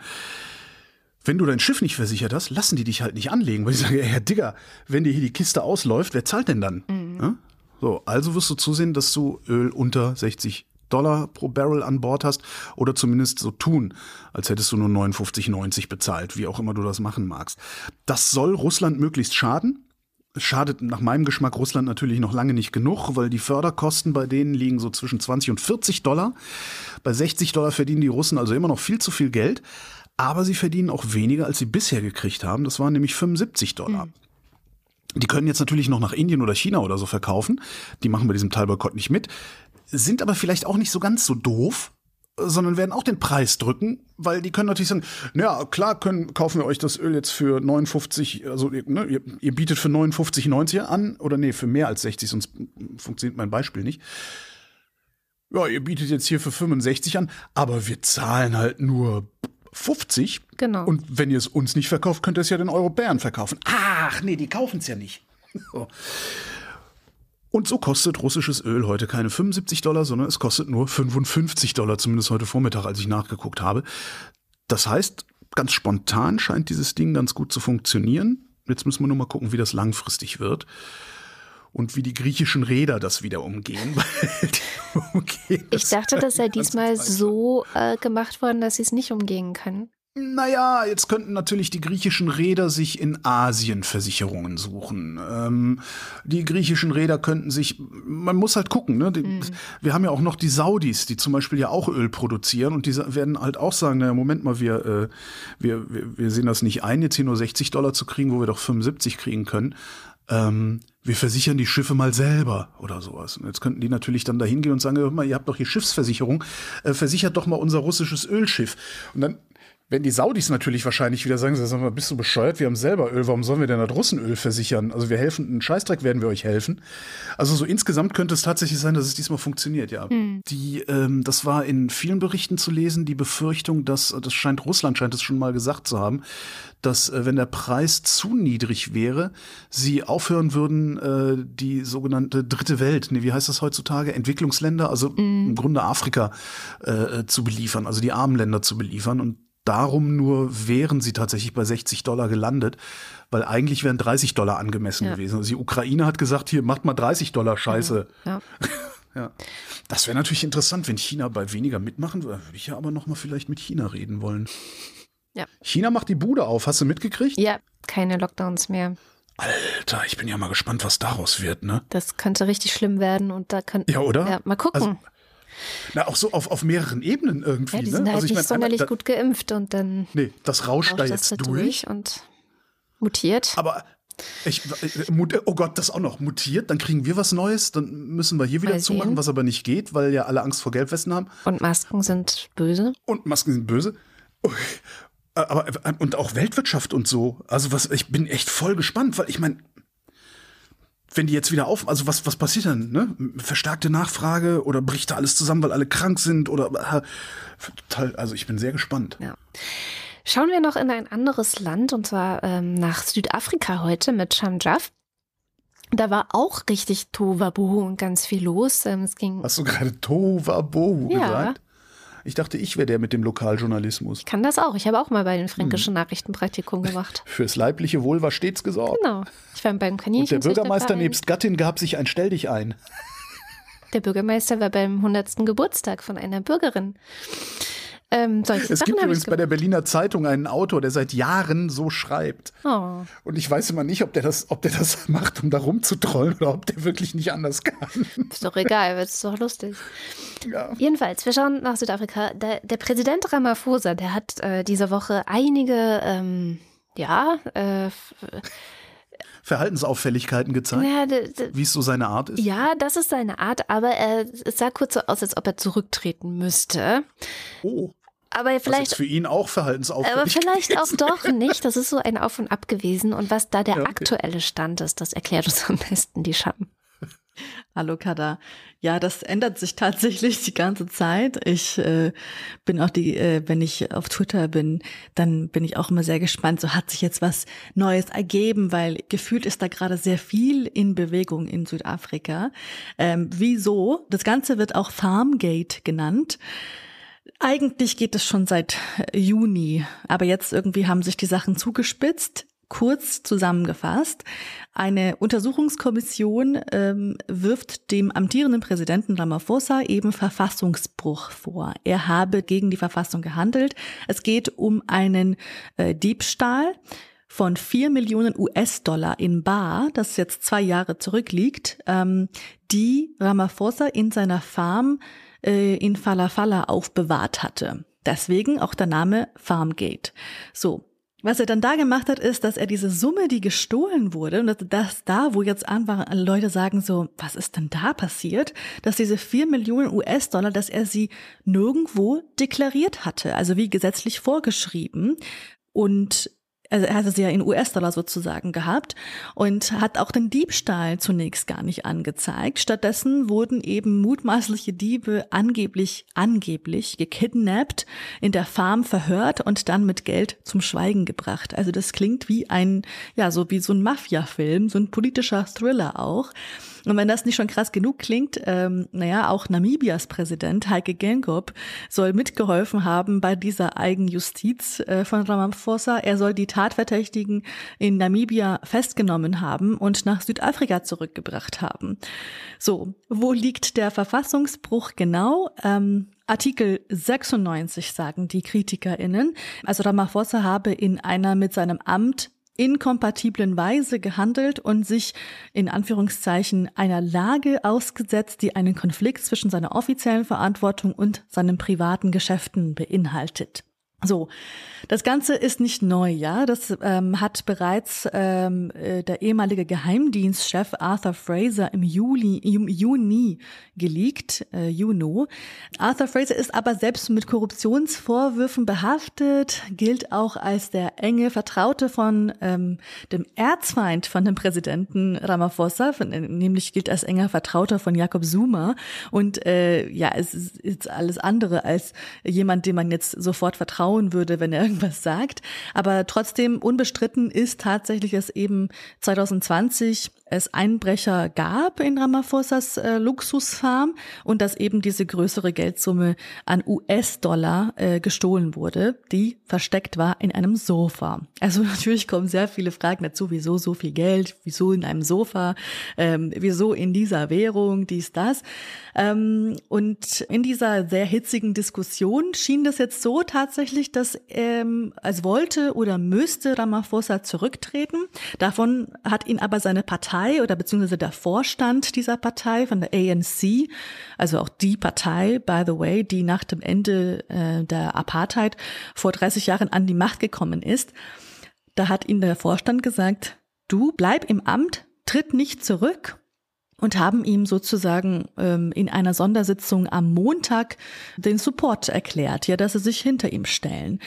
Wenn du dein Schiff nicht versichert hast, lassen die dich halt nicht anlegen, weil sie sagen, ja, Herr Digger, wenn dir hier die Kiste ausläuft, wer zahlt denn dann? Mhm. Ja? So, also wirst du zusehen, dass du Öl unter 60 Dollar pro Barrel an Bord hast oder zumindest so tun, als hättest du nur 59,90 bezahlt, wie auch immer du das machen magst. Das soll Russland möglichst schaden. Schadet nach meinem Geschmack Russland natürlich noch lange nicht genug, weil die Förderkosten bei denen liegen so zwischen 20 und 40 Dollar. Bei 60 Dollar verdienen die Russen also immer noch viel zu viel Geld, aber sie verdienen auch weniger, als sie bisher gekriegt haben. Das waren nämlich 75 Dollar. Mhm. Die können jetzt natürlich noch nach Indien oder China oder so verkaufen. Die machen bei diesem Teilboykott nicht mit. Sind aber vielleicht auch nicht so ganz so doof, sondern werden auch den Preis drücken, weil die können natürlich sagen, naja, klar können, kaufen wir euch das Öl jetzt für 59, also ne, ihr, ihr bietet für 59,90 an, oder nee, für mehr als 60, sonst funktioniert mein Beispiel nicht. Ja, ihr bietet jetzt hier für 65 an, aber wir zahlen halt nur 50. Genau. Und wenn ihr es uns nicht verkauft, könnt ihr es ja den Europäern verkaufen. Ach, nee, die kaufen es ja nicht. (laughs) Und so kostet russisches Öl heute keine 75 Dollar, sondern es kostet nur 55 Dollar, zumindest heute Vormittag, als ich nachgeguckt habe. Das heißt, ganz spontan scheint dieses Ding ganz gut zu funktionieren. Jetzt müssen wir nur mal gucken, wie das langfristig wird und wie die griechischen Räder das wieder umgehen. (laughs) umgehen ich dachte, das sei diesmal so äh, gemacht worden, dass sie es nicht umgehen können. Naja, jetzt könnten natürlich die griechischen Räder sich in Asien Versicherungen suchen. Ähm, die griechischen Räder könnten sich, man muss halt gucken, ne? Die, mhm. Wir haben ja auch noch die Saudis, die zum Beispiel ja auch Öl produzieren und die werden halt auch sagen, naja, Moment mal, wir, äh, wir, wir, wir sehen das nicht ein, jetzt hier nur 60 Dollar zu kriegen, wo wir doch 75 kriegen können. Ähm, wir versichern die Schiffe mal selber oder sowas. Und jetzt könnten die natürlich dann dahin gehen und sagen, hör mal, ihr habt doch hier Schiffsversicherung, äh, versichert doch mal unser russisches Ölschiff. Und dann wenn die Saudis natürlich wahrscheinlich wieder sagen, sag mal, bist du bescheuert? Wir haben selber Öl, warum sollen wir denn das Russenöl versichern? Also wir helfen, einen Scheißdreck werden wir euch helfen. Also so insgesamt könnte es tatsächlich sein, dass es diesmal funktioniert, ja. Mhm. Die, ähm, das war in vielen Berichten zu lesen, die Befürchtung, dass, das scheint, Russland scheint es schon mal gesagt zu haben, dass äh, wenn der Preis zu niedrig wäre, sie aufhören würden, äh, die sogenannte dritte Welt, nee, wie heißt das heutzutage, Entwicklungsländer, also mm. im Grunde Afrika äh, äh, zu beliefern, also die armen Länder zu beliefern. Und darum nur wären sie tatsächlich bei 60 Dollar gelandet, weil eigentlich wären 30 Dollar angemessen ja. gewesen. Also die Ukraine hat gesagt, hier macht mal 30 Dollar Scheiße. Ja. (laughs) ja. Das wäre natürlich interessant, wenn China bei weniger mitmachen würde. Würde ich ja aber noch mal vielleicht mit China reden wollen. Ja. China macht die Bude auf. Hast du mitgekriegt? Ja, keine Lockdowns mehr. Alter, ich bin ja mal gespannt, was daraus wird, ne? Das könnte richtig schlimm werden und da könnte. Ja, oder? Ja, mal gucken. Also, na, auch so auf, auf mehreren Ebenen irgendwie. Ja, die sind ne? halt also ich nicht mein, sonderlich da, gut geimpft und dann. Nee, das rauscht da jetzt durch. durch. Und mutiert. Aber ich, oh Gott, das auch noch mutiert, dann kriegen wir was Neues, dann müssen wir hier wieder Mal zumachen, sehen. was aber nicht geht, weil ja alle Angst vor Gelbwesten haben. Und Masken sind böse. Und Masken sind böse. Aber und auch Weltwirtschaft und so. Also was, ich bin echt voll gespannt, weil ich meine, wenn die jetzt wieder auf, also was, was passiert dann, ne? Verstärkte Nachfrage oder bricht da alles zusammen, weil alle krank sind oder, äh, also ich bin sehr gespannt. Ja. Schauen wir noch in ein anderes Land und zwar ähm, nach Südafrika heute mit Shamjaf. Da war auch richtig Tohuwabohu und ganz viel los. Ähm, es ging Hast du gerade Tohuwabohu ja. gesagt? Ich dachte, ich wäre der mit dem Lokaljournalismus. Ich kann das auch. Ich habe auch mal bei den fränkischen hm. Nachrichten Praktikum gemacht. (laughs) Fürs leibliche Wohl war stets gesorgt. Genau. Ich war beim Kaninchen. Und der Bürgermeister nebst Gattin gab sich ein Stell dich ein. Der Bürgermeister war beim 100. Geburtstag von einer Bürgerin. Ähm, es Sachen gibt übrigens bei der Berliner Zeitung einen Autor, der seit Jahren so schreibt. Oh. Und ich weiß immer nicht, ob der, das, ob der das (laughs) macht, um da rumzutrollen oder ob der wirklich nicht anders kann. Ist doch egal, wird es doch lustig. Ja. Jedenfalls, wir schauen nach Südafrika. Der, der Präsident Ramaphosa, der hat äh, diese Woche einige, ähm, ja, äh, Verhaltensauffälligkeiten gezeigt, ja, wie es so seine Art ist? Ja, das ist seine Art, aber er, es sah kurz so aus, als ob er zurücktreten müsste. Oh. Aber vielleicht. Was für ihn auch verhaltensauffällig. Aber vielleicht auch doch nicht. Das ist so ein Auf und Ab gewesen. Und was da der (laughs) ja, okay. aktuelle Stand ist, das erklärt uns am besten die Schatten. (laughs) Hallo Kada. Ja, das ändert sich tatsächlich die ganze Zeit. Ich äh, bin auch die, äh, wenn ich auf Twitter bin, dann bin ich auch immer sehr gespannt. So hat sich jetzt was Neues ergeben, weil gefühlt ist da gerade sehr viel in Bewegung in Südafrika. Ähm, wieso? Das Ganze wird auch Farmgate genannt. Eigentlich geht es schon seit äh, Juni, aber jetzt irgendwie haben sich die Sachen zugespitzt. Kurz zusammengefasst, eine Untersuchungskommission ähm, wirft dem amtierenden Präsidenten Ramaphosa eben Verfassungsbruch vor. Er habe gegen die Verfassung gehandelt. Es geht um einen äh, Diebstahl von vier Millionen US-Dollar in Bar, das jetzt zwei Jahre zurückliegt, ähm, die Ramaphosa in seiner Farm äh, in Falafala aufbewahrt hatte. Deswegen auch der Name Farmgate. So. Was er dann da gemacht hat, ist, dass er diese Summe, die gestohlen wurde, und das da, wo jetzt an war, Leute sagen so, was ist denn da passiert, dass diese vier Millionen US-Dollar, dass er sie nirgendwo deklariert hatte, also wie gesetzlich vorgeschrieben. Und also er hatte sie ja in US-Dollar sozusagen gehabt und hat auch den Diebstahl zunächst gar nicht angezeigt. Stattdessen wurden eben mutmaßliche Diebe angeblich, angeblich gekidnappt, in der Farm verhört und dann mit Geld zum Schweigen gebracht. Also das klingt wie ein, ja, so wie so ein Mafia-Film, so ein politischer Thriller auch. Und wenn das nicht schon krass genug klingt, ähm, naja, auch Namibias Präsident Heike Gengop soll mitgeholfen haben bei dieser Eigenjustiz äh, von Ramaphosa. Er soll die Tatverdächtigen in Namibia festgenommen haben und nach Südafrika zurückgebracht haben. So, wo liegt der Verfassungsbruch genau? Ähm, Artikel 96 sagen die KritikerInnen. Also Ramaphosa habe in einer mit seinem Amt inkompatiblen Weise gehandelt und sich in Anführungszeichen einer Lage ausgesetzt, die einen Konflikt zwischen seiner offiziellen Verantwortung und seinen privaten Geschäften beinhaltet. So, das Ganze ist nicht neu, ja. Das ähm, hat bereits ähm, äh, der ehemalige Geheimdienstchef Arthur Fraser im Juli, im Juni geleakt, äh, Juno. Arthur Fraser ist aber selbst mit Korruptionsvorwürfen behaftet, gilt auch als der enge Vertraute von ähm, dem Erzfeind von dem Präsidenten Ramaphosa, von, äh, nämlich gilt als enger Vertrauter von Jakob Zuma. Und äh, ja, es ist, ist alles andere als jemand, dem man jetzt sofort vertraut trauen würde, wenn er (laughs) irgendwas sagt. Aber trotzdem unbestritten ist tatsächlich, dass eben 2020 es Einbrecher gab in Ramaphosas äh, Luxusfarm und dass eben diese größere Geldsumme an US-Dollar äh, gestohlen wurde, die versteckt war in einem Sofa. Also (laughs) natürlich kommen sehr viele Fragen dazu, wieso so viel Geld, wieso in einem Sofa, ähm, wieso in dieser Währung, dies, das. Ähm, und in dieser sehr hitzigen Diskussion schien das jetzt so tatsächlich, dass ähm, als wollte oder müsste Ramaphosa zurücktreten. Davon hat ihn aber seine Partei Partei oder beziehungsweise der Vorstand dieser Partei von der ANC, also auch die Partei, by the way, die nach dem Ende äh, der Apartheid vor 30 Jahren an die Macht gekommen ist, da hat ihnen der Vorstand gesagt, du bleib im Amt, tritt nicht zurück und haben ihm sozusagen ähm, in einer Sondersitzung am Montag den Support erklärt, ja, dass sie sich hinter ihm stellen.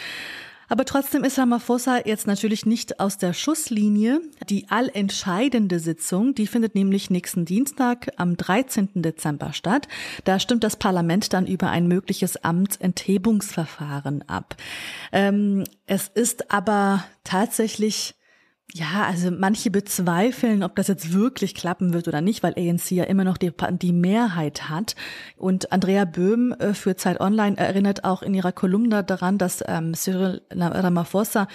Aber trotzdem ist Ramaphosa jetzt natürlich nicht aus der Schusslinie. Die allentscheidende Sitzung, die findet nämlich nächsten Dienstag am 13. Dezember statt. Da stimmt das Parlament dann über ein mögliches Amtsenthebungsverfahren ab. Ähm, es ist aber tatsächlich ja, also manche bezweifeln, ob das jetzt wirklich klappen wird oder nicht, weil ANC ja immer noch die, die Mehrheit hat. Und Andrea Böhm äh, für Zeit Online erinnert auch in ihrer Kolumne daran, dass ähm, Cyril Ramaphosa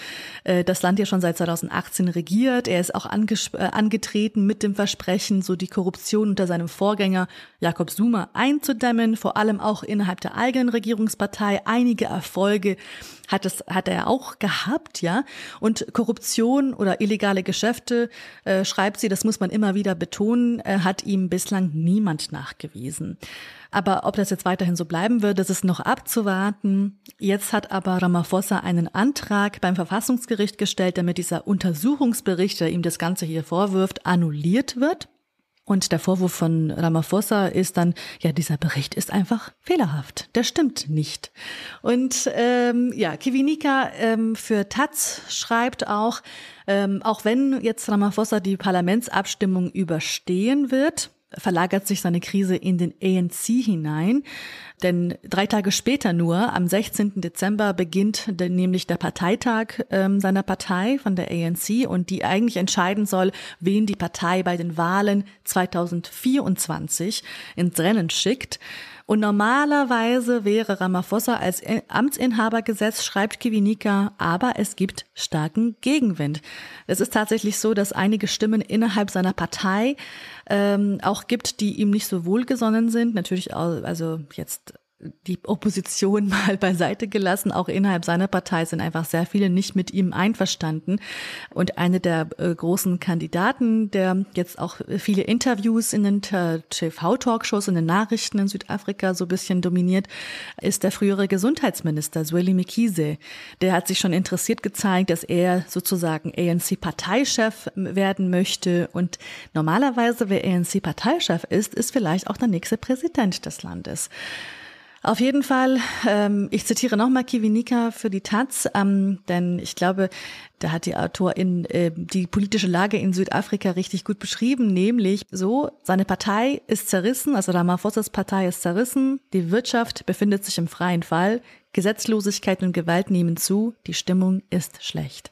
äh, das Land ja schon seit 2018 regiert. Er ist auch äh, angetreten mit dem Versprechen, so die Korruption unter seinem Vorgänger Jakob Zuma einzudämmen, vor allem auch innerhalb der eigenen Regierungspartei. Einige Erfolge hat es hat er auch gehabt, ja. Und Korruption oder illegale Geschäfte, äh, schreibt sie, das muss man immer wieder betonen, äh, hat ihm bislang niemand nachgewiesen. Aber ob das jetzt weiterhin so bleiben wird, das ist noch abzuwarten. Jetzt hat aber Ramaphosa einen Antrag beim Verfassungsgericht gestellt, damit dieser Untersuchungsbericht, der ihm das Ganze hier vorwirft, annulliert wird. Und der Vorwurf von Ramaphosa ist dann, ja, dieser Bericht ist einfach fehlerhaft. Der stimmt nicht. Und ähm, ja, Kivinika ähm, für Taz schreibt auch, ähm, auch wenn jetzt Ramaphosa die Parlamentsabstimmung überstehen wird, verlagert sich seine Krise in den ANC hinein. Denn drei Tage später nur, am 16. Dezember, beginnt nämlich der Parteitag ähm, seiner Partei von der ANC und die eigentlich entscheiden soll, wen die Partei bei den Wahlen 2024 ins Rennen schickt. Und normalerweise wäre Ramaphosa als Amtsinhaber gesetzt, schreibt Kivinika, aber es gibt starken Gegenwind. Es ist tatsächlich so, dass einige Stimmen innerhalb seiner Partei ähm, auch gibt, die ihm nicht so wohlgesonnen sind. Natürlich auch, also jetzt die Opposition (laughs) mal beiseite gelassen. Auch innerhalb seiner Partei sind einfach sehr viele nicht mit ihm einverstanden. Und eine der äh, großen Kandidaten, der jetzt auch viele Interviews in den TV-Talkshows und den Nachrichten in Südafrika so ein bisschen dominiert, ist der frühere Gesundheitsminister Zweli Mkhize. Der hat sich schon interessiert gezeigt, dass er sozusagen ANC-Parteichef werden möchte. Und normalerweise, wer ANC-Parteichef ist, ist vielleicht auch der nächste Präsident des Landes. Auf jeden Fall, ähm, ich zitiere nochmal Kivinika für die Taz, ähm, denn ich glaube, da hat die Autorin äh, die politische Lage in Südafrika richtig gut beschrieben, nämlich so, seine Partei ist zerrissen, also Ramaphosas Partei ist zerrissen, die Wirtschaft befindet sich im freien Fall, Gesetzlosigkeit und Gewalt nehmen zu, die Stimmung ist schlecht.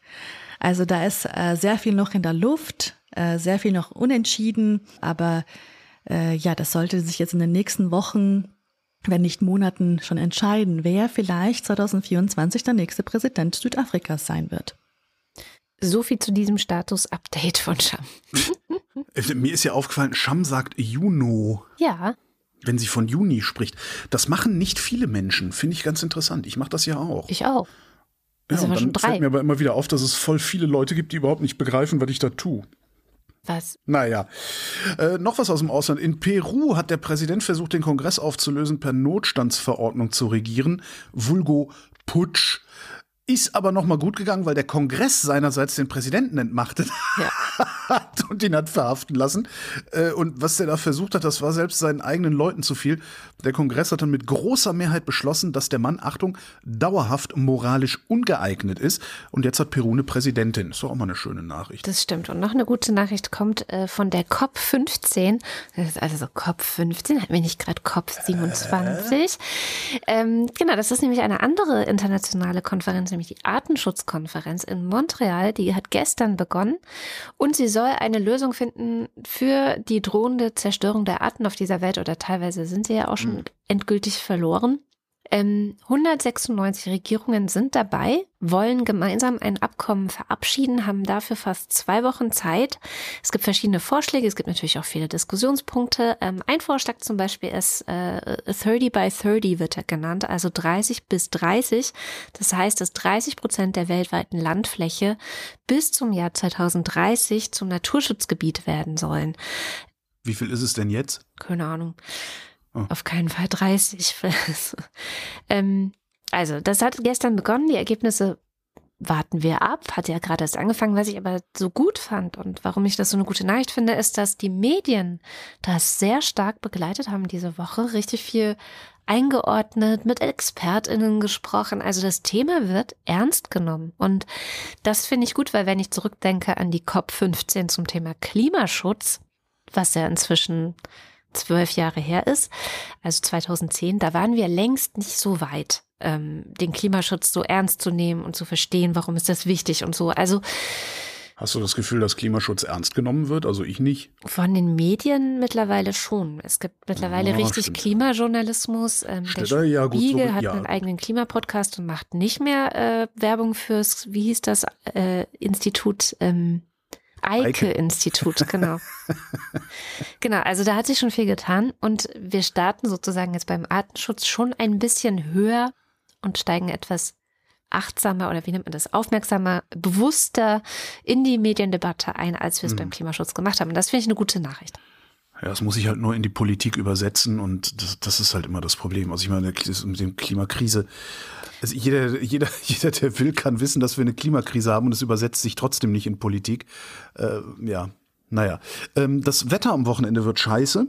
Also da ist äh, sehr viel noch in der Luft, äh, sehr viel noch unentschieden, aber äh, ja, das sollte sich jetzt in den nächsten Wochen wenn nicht Monaten schon entscheiden, wer vielleicht 2024 der nächste Präsident Südafrikas sein wird. So viel zu diesem Status-Update von Scham. Äh, mir ist ja aufgefallen, Scham sagt Juno. Ja. Wenn sie von Juni spricht. Das machen nicht viele Menschen, finde ich ganz interessant. Ich mache das ja auch. Ich auch. Ja, und dann fällt mir aber immer wieder auf, dass es voll viele Leute gibt, die überhaupt nicht begreifen, was ich da tue. Was? Naja. Äh, noch was aus dem Ausland. In Peru hat der Präsident versucht, den Kongress aufzulösen, per Notstandsverordnung zu regieren. Vulgo Putsch. Ist aber noch mal gut gegangen, weil der Kongress seinerseits den Präsidenten entmachtet ja. (laughs) hat und ihn hat verhaften lassen. Äh, und was der da versucht hat, das war selbst seinen eigenen Leuten zu viel. Der Kongress hat dann mit großer Mehrheit beschlossen, dass der Mann, Achtung, dauerhaft moralisch ungeeignet ist. Und jetzt hat Peru eine Präsidentin. Ist doch auch mal eine schöne Nachricht. Das stimmt. Und noch eine gute Nachricht kommt äh, von der COP15. also so COP15, hatten wir nicht gerade COP27? Äh. Ähm, genau, das ist nämlich eine andere internationale Konferenz nämlich die Artenschutzkonferenz in Montreal. Die hat gestern begonnen und sie soll eine Lösung finden für die drohende Zerstörung der Arten auf dieser Welt oder teilweise sind sie ja auch schon mhm. endgültig verloren. Ähm, 196 Regierungen sind dabei, wollen gemeinsam ein Abkommen verabschieden, haben dafür fast zwei Wochen Zeit. Es gibt verschiedene Vorschläge, es gibt natürlich auch viele Diskussionspunkte. Ähm, ein Vorschlag zum Beispiel ist äh, 30 by 30 wird er genannt, also 30 bis 30. Das heißt, dass 30 Prozent der weltweiten Landfläche bis zum Jahr 2030 zum Naturschutzgebiet werden sollen. Wie viel ist es denn jetzt? Keine Ahnung. Oh. Auf keinen Fall 30. (laughs) ähm, also, das hat gestern begonnen. Die Ergebnisse warten wir ab. Hat ja gerade erst angefangen. Was ich aber so gut fand und warum ich das so eine gute Nachricht finde, ist, dass die Medien das sehr stark begleitet haben diese Woche. Richtig viel eingeordnet, mit ExpertInnen gesprochen. Also das Thema wird ernst genommen. Und das finde ich gut, weil wenn ich zurückdenke an die COP15 zum Thema Klimaschutz, was ja inzwischen zwölf Jahre her ist, also 2010, da waren wir längst nicht so weit, ähm, den Klimaschutz so ernst zu nehmen und zu verstehen, warum ist das wichtig und so. Also Hast du das Gefühl, dass Klimaschutz ernst genommen wird? Also ich nicht. Von den Medien mittlerweile schon. Es gibt mittlerweile ja, richtig stimmt. Klimajournalismus. Ähm, der Spiegel ja, gut, so, hat ja. einen eigenen Klimapodcast und macht nicht mehr äh, Werbung fürs, wie hieß das, äh, Institut ähm, Eike-Institut, genau. (laughs) genau, also da hat sich schon viel getan und wir starten sozusagen jetzt beim Artenschutz schon ein bisschen höher und steigen etwas achtsamer oder wie nennt man das, aufmerksamer, bewusster in die Mediendebatte ein, als wir es mhm. beim Klimaschutz gemacht haben. Und das finde ich eine gute Nachricht. Ja, das muss ich halt nur in die Politik übersetzen und das, das ist halt immer das Problem. Also ich meine, mit der Klimakrise, also jeder, jeder, (laughs) jeder, der will, kann wissen, dass wir eine Klimakrise haben und es übersetzt sich trotzdem nicht in Politik. Äh, ja, naja. Ähm, das Wetter am Wochenende wird scheiße.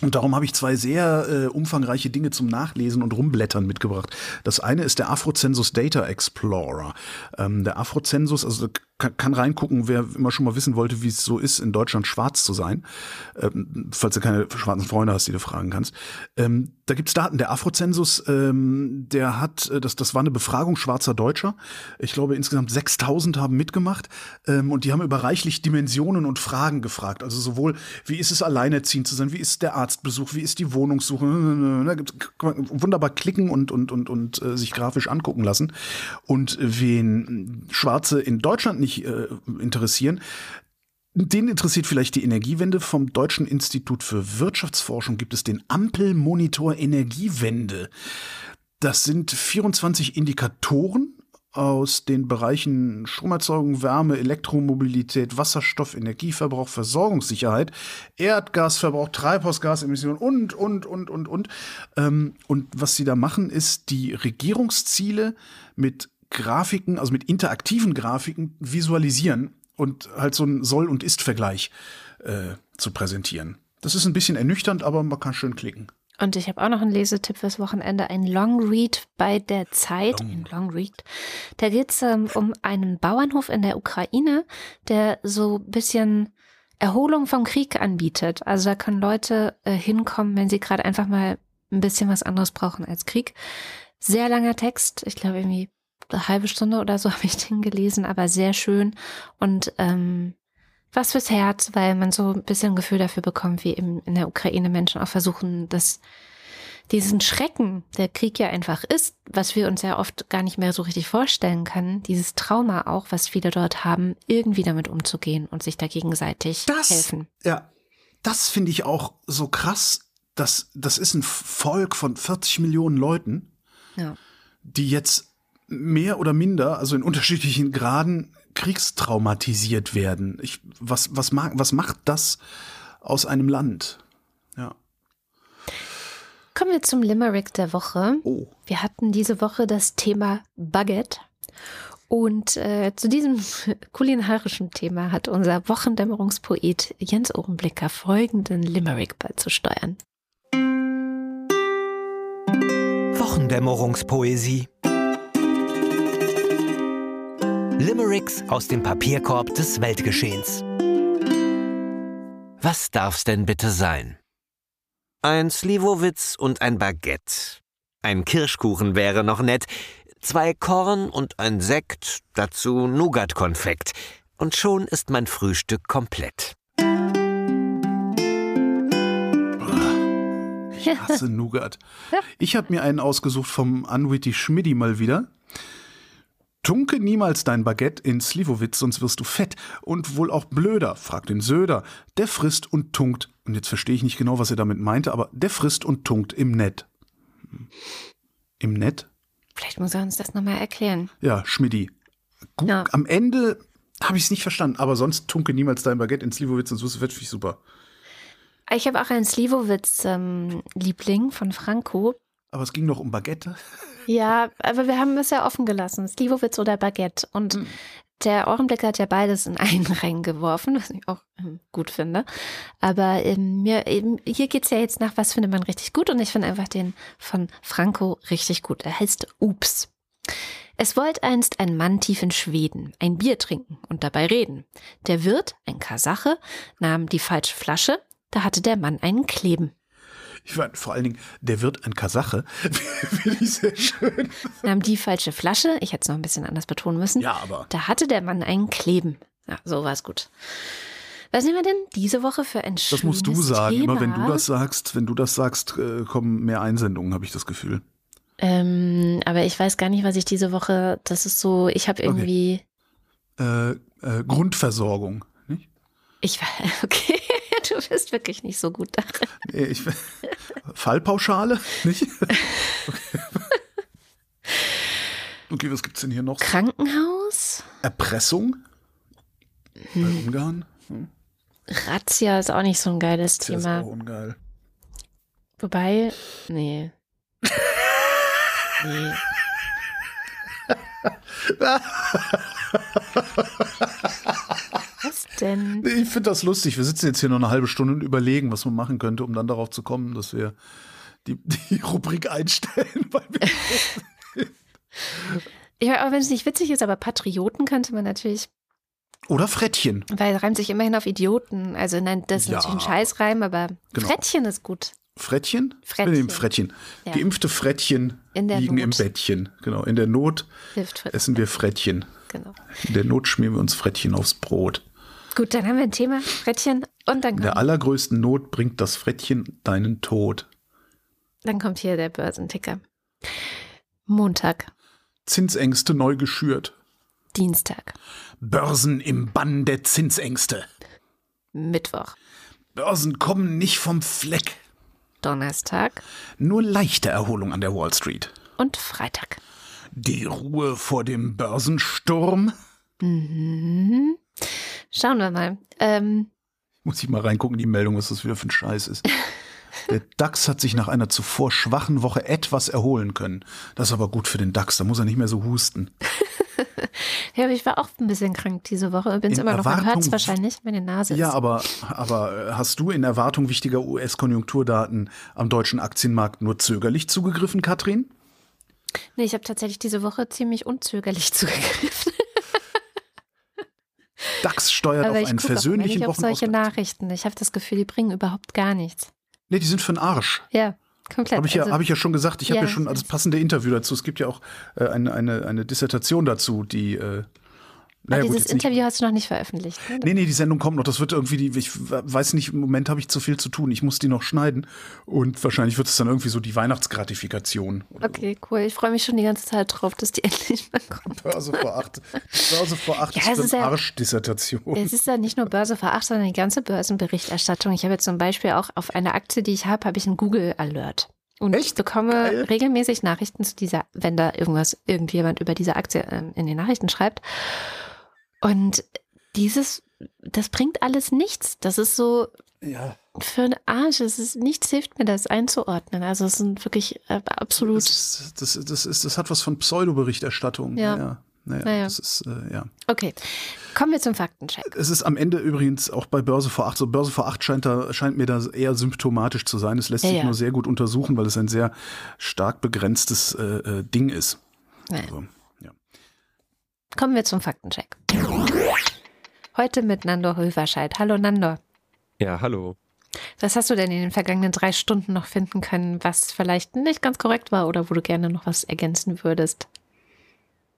Und darum habe ich zwei sehr äh, umfangreiche Dinge zum Nachlesen und Rumblättern mitgebracht. Das eine ist der Afrozensus Data Explorer. Ähm, der Afrozensus, also kann, kann reingucken, wer immer schon mal wissen wollte, wie es so ist, in Deutschland schwarz zu sein. Ähm, falls du keine schwarzen Freunde hast, die du fragen kannst. Ähm, da gibt's Daten. Der Afrozensus, ähm, der hat, äh, das, das war eine Befragung schwarzer Deutscher. Ich glaube, insgesamt 6000 haben mitgemacht. Ähm, und die haben über reichlich Dimensionen und Fragen gefragt. Also sowohl, wie ist es alleinerziehend zu sein? Wie ist der Arztbesuch? Wie ist die Wohnungssuche? Da gibt's, kann man wunderbar klicken und, und, und, und äh, sich grafisch angucken lassen. Und wen Schwarze in Deutschland nicht nicht äh, interessieren. Den interessiert vielleicht die Energiewende. Vom Deutschen Institut für Wirtschaftsforschung gibt es den Ampelmonitor Energiewende. Das sind 24 Indikatoren aus den Bereichen Stromerzeugung, Wärme, Elektromobilität, Wasserstoff, Energieverbrauch, Versorgungssicherheit, Erdgasverbrauch, Treibhausgasemissionen und, und, und, und, und. Ähm, und was sie da machen, ist die Regierungsziele mit Grafiken, also mit interaktiven Grafiken visualisieren und halt so einen Soll- und Ist-Vergleich äh, zu präsentieren. Das ist ein bisschen ernüchternd, aber man kann schön klicken. Und ich habe auch noch einen Lesetipp fürs Wochenende, ein Long Read bei der Zeit, Long. ein Long Read. Da geht es ähm, um einen Bauernhof in der Ukraine, der so ein bisschen Erholung vom Krieg anbietet. Also da können Leute äh, hinkommen, wenn sie gerade einfach mal ein bisschen was anderes brauchen als Krieg. Sehr langer Text, ich glaube irgendwie eine halbe Stunde oder so (laughs) habe ich den gelesen, aber sehr schön und ähm, was fürs Herz, weil man so ein bisschen ein Gefühl dafür bekommt, wie eben in der Ukraine Menschen auch versuchen, dass diesen Schrecken, der Krieg ja einfach ist, was wir uns ja oft gar nicht mehr so richtig vorstellen können, dieses Trauma auch, was viele dort haben, irgendwie damit umzugehen und sich da gegenseitig das, helfen. Ja, das finde ich auch so krass. Das, das ist ein Volk von 40 Millionen Leuten, ja. die jetzt mehr oder minder, also in unterschiedlichen Graden, kriegstraumatisiert werden. Ich, was, was, mag, was macht das aus einem Land? Ja. Kommen wir zum Limerick der Woche. Oh. Wir hatten diese Woche das Thema Baguette. Und äh, zu diesem (laughs) kulinarischen Thema hat unser Wochendämmerungspoet Jens Ohrenblicker folgenden Limerick beizusteuern. Wochendämmerungspoesie. Limericks aus dem Papierkorb des Weltgeschehens. Was darf's denn bitte sein? Ein Slivovitz und ein Baguette. Ein Kirschkuchen wäre noch nett, zwei Korn und ein Sekt, dazu Nougat-Konfekt. Und schon ist mein Frühstück komplett. Ich hasse Nougat. Ich habe mir einen ausgesucht vom Unwitty Schmidti mal wieder. Tunke niemals dein Baguette in Slivovitz, sonst wirst du fett und wohl auch blöder. Frag den Söder. Der frisst und tunkt. Und jetzt verstehe ich nicht genau, was er damit meinte, aber der frisst und tunkt im Nett. Im Nett? Vielleicht muss er uns das nochmal erklären. Ja, Schmidti. Ja. Am Ende habe ich es nicht verstanden, aber sonst tunke niemals dein Baguette in Slivovitz, sonst wirst du fett, finde ich super. Ich habe auch einen Slivovitz-Liebling ähm, von Franco. Aber es ging doch um Baguette. (laughs) Ja, aber wir haben es ja offen gelassen. Slivovitz oder Baguette. Und hm. der Ohrenblick hat ja beides in einen (laughs) Ring geworfen, was ich auch ähm, gut finde. Aber ähm, mir, eben, hier geht es ja jetzt nach, was findet man richtig gut. Und ich finde einfach den von Franco richtig gut. Er heißt Ups. Es wollte einst ein Mann tief in Schweden ein Bier trinken und dabei reden. Der Wirt, ein Kasache, nahm die falsche Flasche, da hatte der Mann einen Kleben. Ich meine, vor allen Dingen, der wird ein Kasache. (laughs) Finde ich sehr schön. Nahm die falsche Flasche, ich hätte es noch ein bisschen anders betonen müssen. Ja, aber. Da hatte der Mann einen Kleben. Ja, so war es gut. Was nehmen wir denn diese Woche für ein Das musst du sagen. Thema? Immer wenn du das sagst, wenn du das sagst, äh, kommen mehr Einsendungen, habe ich das Gefühl. Ähm, aber ich weiß gar nicht, was ich diese Woche, das ist so, ich habe irgendwie. Okay. Äh, äh, Grundversorgung, nicht? Ich war, (laughs) okay. (laughs) Du bist wirklich nicht so gut darin. Nee, ich, Fallpauschale, nicht? Okay. (laughs) okay, was gibt's denn hier noch? Krankenhaus? Erpressung? Hm. Bei Ungarn? Hm. Razzia ist auch nicht so ein geiles Razzia Thema. Ist auch ungeil. Wobei, nee. (laughs) nee. Denn? Ich finde das lustig. Wir sitzen jetzt hier noch eine halbe Stunde und überlegen, was man machen könnte, um dann darauf zu kommen, dass wir die, die Rubrik einstellen. (laughs) Weil wir ja, aber wenn es nicht witzig ist, aber Patrioten könnte man natürlich. Oder Frettchen. Weil reimt sich immerhin auf Idioten. Also nein, das ist ja. natürlich ein Scheißreim, aber genau. Frettchen ist gut. Frettchen? Frettchen. Frettchen. Ja. Geimpfte Frettchen liegen Not. im Bettchen. Genau. In der Not essen wir Frettchen. Genau. In der Not schmieren wir uns Frettchen aufs Brot. Gut, dann haben wir ein Thema, Frettchen, und dann In der allergrößten Not bringt das Frettchen deinen Tod. Dann kommt hier der Börsenticker. Montag. Zinsängste neu geschürt. Dienstag. Börsen im Bann der Zinsängste. Mittwoch. Börsen kommen nicht vom Fleck. Donnerstag. Nur leichte Erholung an der Wall Street. Und Freitag. Die Ruhe vor dem Börsensturm. Mhm. Schauen wir mal. Ähm, Muss ich mal reingucken, die Meldung, was das wieder für ein Scheiß ist. Der DAX hat sich nach einer zuvor schwachen Woche etwas erholen können. Das ist aber gut für den DAX, da muss er nicht mehr so husten. (laughs) ja, aber ich war auch ein bisschen krank diese Woche. Bin es immer noch, man hört es wahrscheinlich, meine Nase Ja, aber, aber äh, hast du in Erwartung wichtiger US-Konjunkturdaten am deutschen Aktienmarkt nur zögerlich zugegriffen, Katrin? Nee, ich habe tatsächlich diese Woche ziemlich unzögerlich (laughs) zugegriffen. DAX steuert Aber auf einen versöhnlichen Wochen. Ich solche Nachrichten. Ich habe das Gefühl, die bringen überhaupt gar nichts. Nee, die sind für den Arsch. Ja, komplett. Habe ich, ja, also, hab ich ja schon gesagt. Ich ja, habe ja schon als passende Interview dazu. Es gibt ja auch äh, eine, eine, eine Dissertation dazu, die äh, naja, dieses gut, Interview nicht. hast du noch nicht veröffentlicht. Ne? Nee, nee, die Sendung kommt noch. Das wird irgendwie die, ich weiß nicht, im Moment habe ich zu viel zu tun. Ich muss die noch schneiden. Und wahrscheinlich wird es dann irgendwie so die Weihnachtsgratifikation. Okay, so. cool. Ich freue mich schon die ganze Zeit drauf, dass die (laughs) endlich mal kommt. Börse vor acht. Börse vor acht ja, ist eine ja, Arschdissertation. Es ist ja nicht nur Börse vor acht, sondern die ganze Börsenberichterstattung. Ich habe jetzt zum Beispiel auch auf eine Aktie, die ich habe, habe ich einen Google Alert. Und Echt? ich bekomme Geil. regelmäßig Nachrichten zu dieser, wenn da irgendwas, irgendjemand über diese Aktie ähm, in den Nachrichten schreibt. Und dieses, das bringt alles nichts. Das ist so ja. für einen Arsch. Es ist, nichts hilft mir, das einzuordnen. Also es sind wirklich äh, absolut. Das, das, das, ist, das hat was von Pseudoberichterstattung. Ja. ja. Naja, naja. das ist, äh, ja. Okay, kommen wir zum Faktencheck. Es ist am Ende übrigens auch bei Börse vor 8, so Börse vor 8 scheint, da, scheint mir da eher symptomatisch zu sein. Es lässt ja, sich ja. nur sehr gut untersuchen, weil es ein sehr stark begrenztes äh, äh Ding ist. Naja. Also, ja. Kommen wir zum Faktencheck. Heute mit Nandor Höverscheid. Hallo Nandor. Ja, hallo. Was hast du denn in den vergangenen drei Stunden noch finden können, was vielleicht nicht ganz korrekt war oder wo du gerne noch was ergänzen würdest?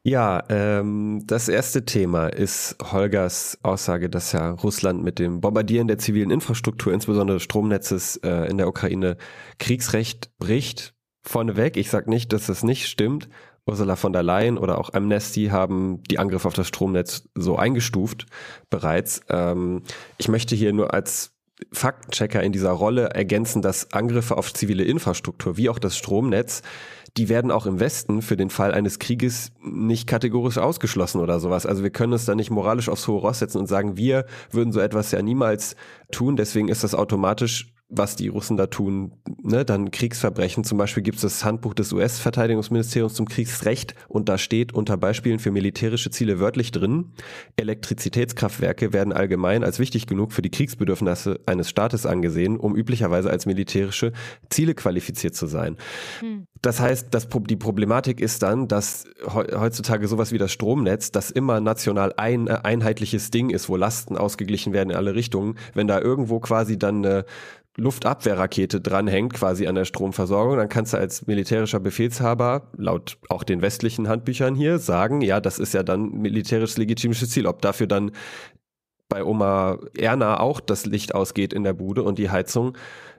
Ja, ähm, das erste Thema ist Holgers Aussage, dass ja Russland mit dem Bombardieren der zivilen Infrastruktur, insbesondere des Stromnetzes äh, in der Ukraine, Kriegsrecht bricht. Vorneweg, ich sage nicht, dass das nicht stimmt. Ursula von der Leyen oder auch Amnesty haben die Angriffe auf das Stromnetz so eingestuft bereits. Ähm, ich möchte hier nur als Faktenchecker in dieser Rolle ergänzen, dass Angriffe auf zivile Infrastruktur wie auch das Stromnetz die werden auch im Westen für den Fall eines Krieges nicht kategorisch ausgeschlossen oder sowas. Also wir können uns da nicht moralisch aufs hohe Ross setzen und sagen, wir würden so etwas ja niemals tun. Deswegen ist das automatisch was die Russen da tun, ne, dann Kriegsverbrechen. Zum Beispiel gibt es das Handbuch des US-Verteidigungsministeriums zum Kriegsrecht und da steht unter Beispielen für militärische Ziele wörtlich drin, Elektrizitätskraftwerke werden allgemein als wichtig genug für die Kriegsbedürfnisse eines Staates angesehen, um üblicherweise als militärische Ziele qualifiziert zu sein. Hm. Das heißt, das, die Problematik ist dann, dass heutzutage sowas wie das Stromnetz, das immer national ein äh, einheitliches Ding ist, wo Lasten ausgeglichen werden in alle Richtungen, wenn da irgendwo quasi dann eine Luftabwehrrakete dranhängt, quasi an der Stromversorgung, dann kannst du als militärischer Befehlshaber, laut auch den westlichen Handbüchern hier, sagen, ja, das ist ja dann militärisch legitimes Ziel. Ob dafür dann bei Oma Erna auch das Licht ausgeht in der Bude und die Heizung,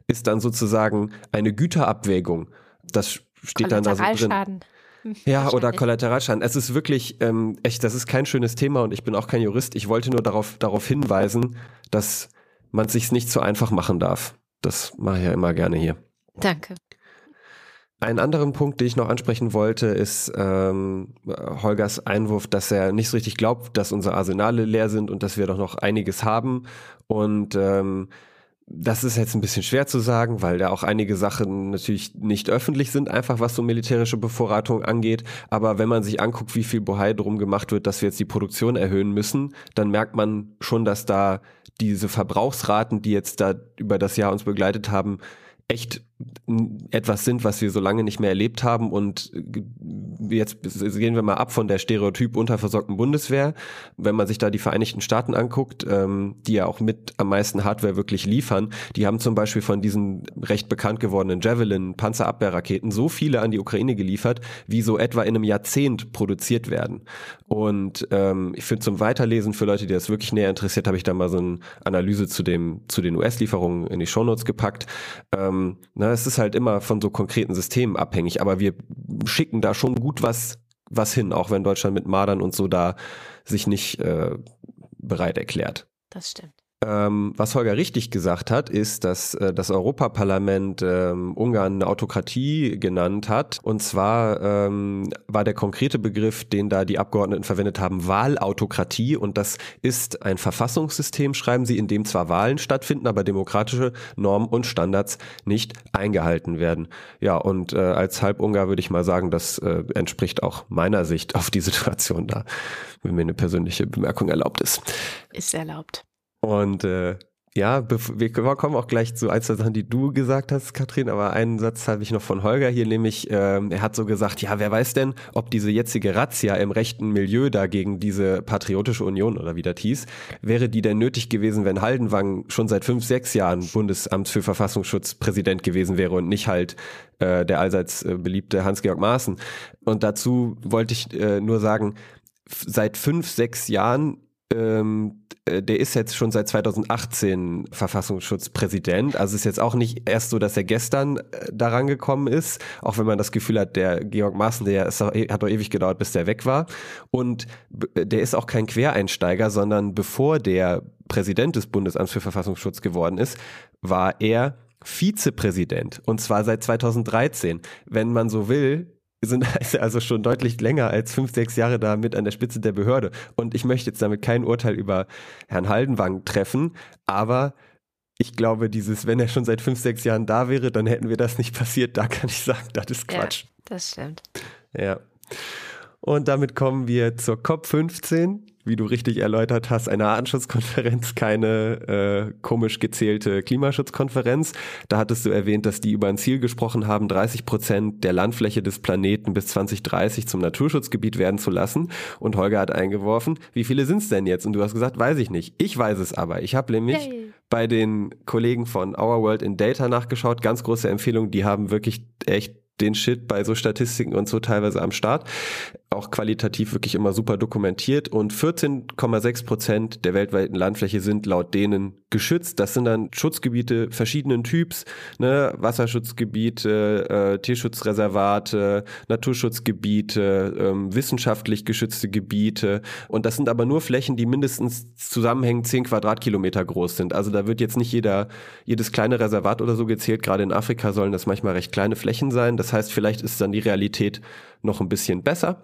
ist dann sozusagen eine Güterabwägung. Das steht dann da so drin. Ja, oder Kollateralschaden. Es ist wirklich, ähm, echt, das ist kein schönes Thema und ich bin auch kein Jurist. Ich wollte nur darauf, darauf hinweisen, dass man es sich nicht so einfach machen darf. Das mache ich ja immer gerne hier. Danke. Einen anderen Punkt, den ich noch ansprechen wollte, ist ähm, Holgers Einwurf, dass er nicht so richtig glaubt, dass unsere Arsenale leer sind und dass wir doch noch einiges haben. Und ähm, das ist jetzt ein bisschen schwer zu sagen, weil da auch einige Sachen natürlich nicht öffentlich sind, einfach was so militärische Bevorratung angeht. Aber wenn man sich anguckt, wie viel Bohai drum gemacht wird, dass wir jetzt die Produktion erhöhen müssen, dann merkt man schon, dass da diese Verbrauchsraten, die jetzt da über das Jahr uns begleitet haben, echt etwas sind, was wir so lange nicht mehr erlebt haben. Und jetzt gehen wir mal ab von der Stereotyp unterversorgten Bundeswehr. Wenn man sich da die Vereinigten Staaten anguckt, ähm, die ja auch mit am meisten Hardware wirklich liefern, die haben zum Beispiel von diesen recht bekannt gewordenen Javelin Panzerabwehrraketen so viele an die Ukraine geliefert, wie so etwa in einem Jahrzehnt produziert werden. Und ähm, ich finde zum Weiterlesen für Leute, die das wirklich näher interessiert, habe ich da mal so eine Analyse zu dem zu den US-Lieferungen in die Shownotes gepackt. Ähm, na, es ist halt immer von so konkreten Systemen abhängig, aber wir schicken da schon gut was, was hin, auch wenn Deutschland mit Mardern und so da sich nicht äh, bereit erklärt. Das stimmt. Ähm, was Holger richtig gesagt hat, ist, dass äh, das Europaparlament ähm, Ungarn eine Autokratie genannt hat. Und zwar ähm, war der konkrete Begriff, den da die Abgeordneten verwendet haben, Wahlautokratie. Und das ist ein Verfassungssystem, schreiben sie, in dem zwar Wahlen stattfinden, aber demokratische Normen und Standards nicht eingehalten werden. Ja, und äh, als Halbungar würde ich mal sagen, das äh, entspricht auch meiner Sicht auf die Situation da, wenn mir eine persönliche Bemerkung erlaubt ist. Ist erlaubt. Und äh, ja, wir kommen auch gleich zu ein, zwei Sachen, die du gesagt hast, Katrin, aber einen Satz habe ich noch von Holger hier, nämlich ähm, er hat so gesagt, ja, wer weiß denn, ob diese jetzige Razzia im rechten Milieu da gegen diese Patriotische Union oder wie das hieß, wäre die denn nötig gewesen, wenn Haldenwang schon seit fünf, sechs Jahren Bundesamts für Verfassungsschutz Präsident gewesen wäre und nicht halt äh, der allseits äh, beliebte Hans-Georg Maaßen. Und dazu wollte ich äh, nur sagen, seit fünf, sechs Jahren ähm, äh, der ist jetzt schon seit 2018 Verfassungsschutzpräsident. Also ist jetzt auch nicht erst so, dass er gestern äh, daran gekommen ist, auch wenn man das Gefühl hat, der Georg Maaßen, der ist, hat doch ewig gedauert, bis der weg war. Und der ist auch kein Quereinsteiger, sondern bevor der Präsident des Bundesamts für Verfassungsschutz geworden ist, war er Vizepräsident und zwar seit 2013. Wenn man so will, sind (laughs) also schon deutlich länger als fünf, sechs Jahre da mit an der Spitze der Behörde. Und ich möchte jetzt damit kein Urteil über Herrn Haldenwang treffen, aber ich glaube, dieses, wenn er schon seit fünf, sechs Jahren da wäre, dann hätten wir das nicht passiert. Da kann ich sagen, das ist Quatsch. Ja, das stimmt. Ja. Und damit kommen wir zur COP15 wie du richtig erläutert hast, eine Artenschutzkonferenz, keine äh, komisch gezählte Klimaschutzkonferenz. Da hattest du erwähnt, dass die über ein Ziel gesprochen haben, 30 Prozent der Landfläche des Planeten bis 2030 zum Naturschutzgebiet werden zu lassen. Und Holger hat eingeworfen, wie viele sind es denn jetzt? Und du hast gesagt, weiß ich nicht. Ich weiß es aber. Ich habe nämlich hey. bei den Kollegen von Our World in Data nachgeschaut. Ganz große Empfehlung. Die haben wirklich echt den Shit bei so Statistiken und so teilweise am Start. Auch qualitativ wirklich immer super dokumentiert und 14,6 Prozent der weltweiten Landfläche sind laut denen geschützt. Das sind dann Schutzgebiete verschiedenen Typs, ne? Wasserschutzgebiete, äh, Tierschutzreservate, Naturschutzgebiete, ähm, wissenschaftlich geschützte Gebiete. Und das sind aber nur Flächen, die mindestens zusammenhängend 10 Quadratkilometer groß sind. Also da wird jetzt nicht jeder, jedes kleine Reservat oder so gezählt. Gerade in Afrika sollen das manchmal recht kleine Flächen sein. Das heißt, vielleicht ist dann die Realität noch ein bisschen besser.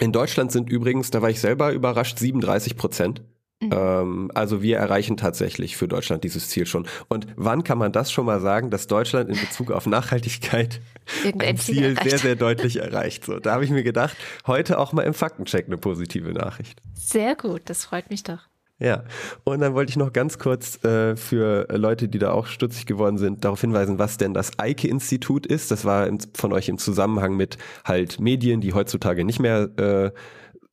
In Deutschland sind übrigens, da war ich selber überrascht, 37 Prozent. Mhm. Ähm, also wir erreichen tatsächlich für Deutschland dieses Ziel schon. Und wann kann man das schon mal sagen, dass Deutschland in Bezug auf Nachhaltigkeit (laughs) ein Ziel erreicht. sehr, sehr deutlich erreicht? So, da habe ich mir gedacht, heute auch mal im Faktencheck eine positive Nachricht. Sehr gut, das freut mich doch. Ja, und dann wollte ich noch ganz kurz äh, für Leute, die da auch stutzig geworden sind, darauf hinweisen, was denn das Eike-Institut ist. Das war von euch im Zusammenhang mit halt Medien, die heutzutage nicht mehr äh,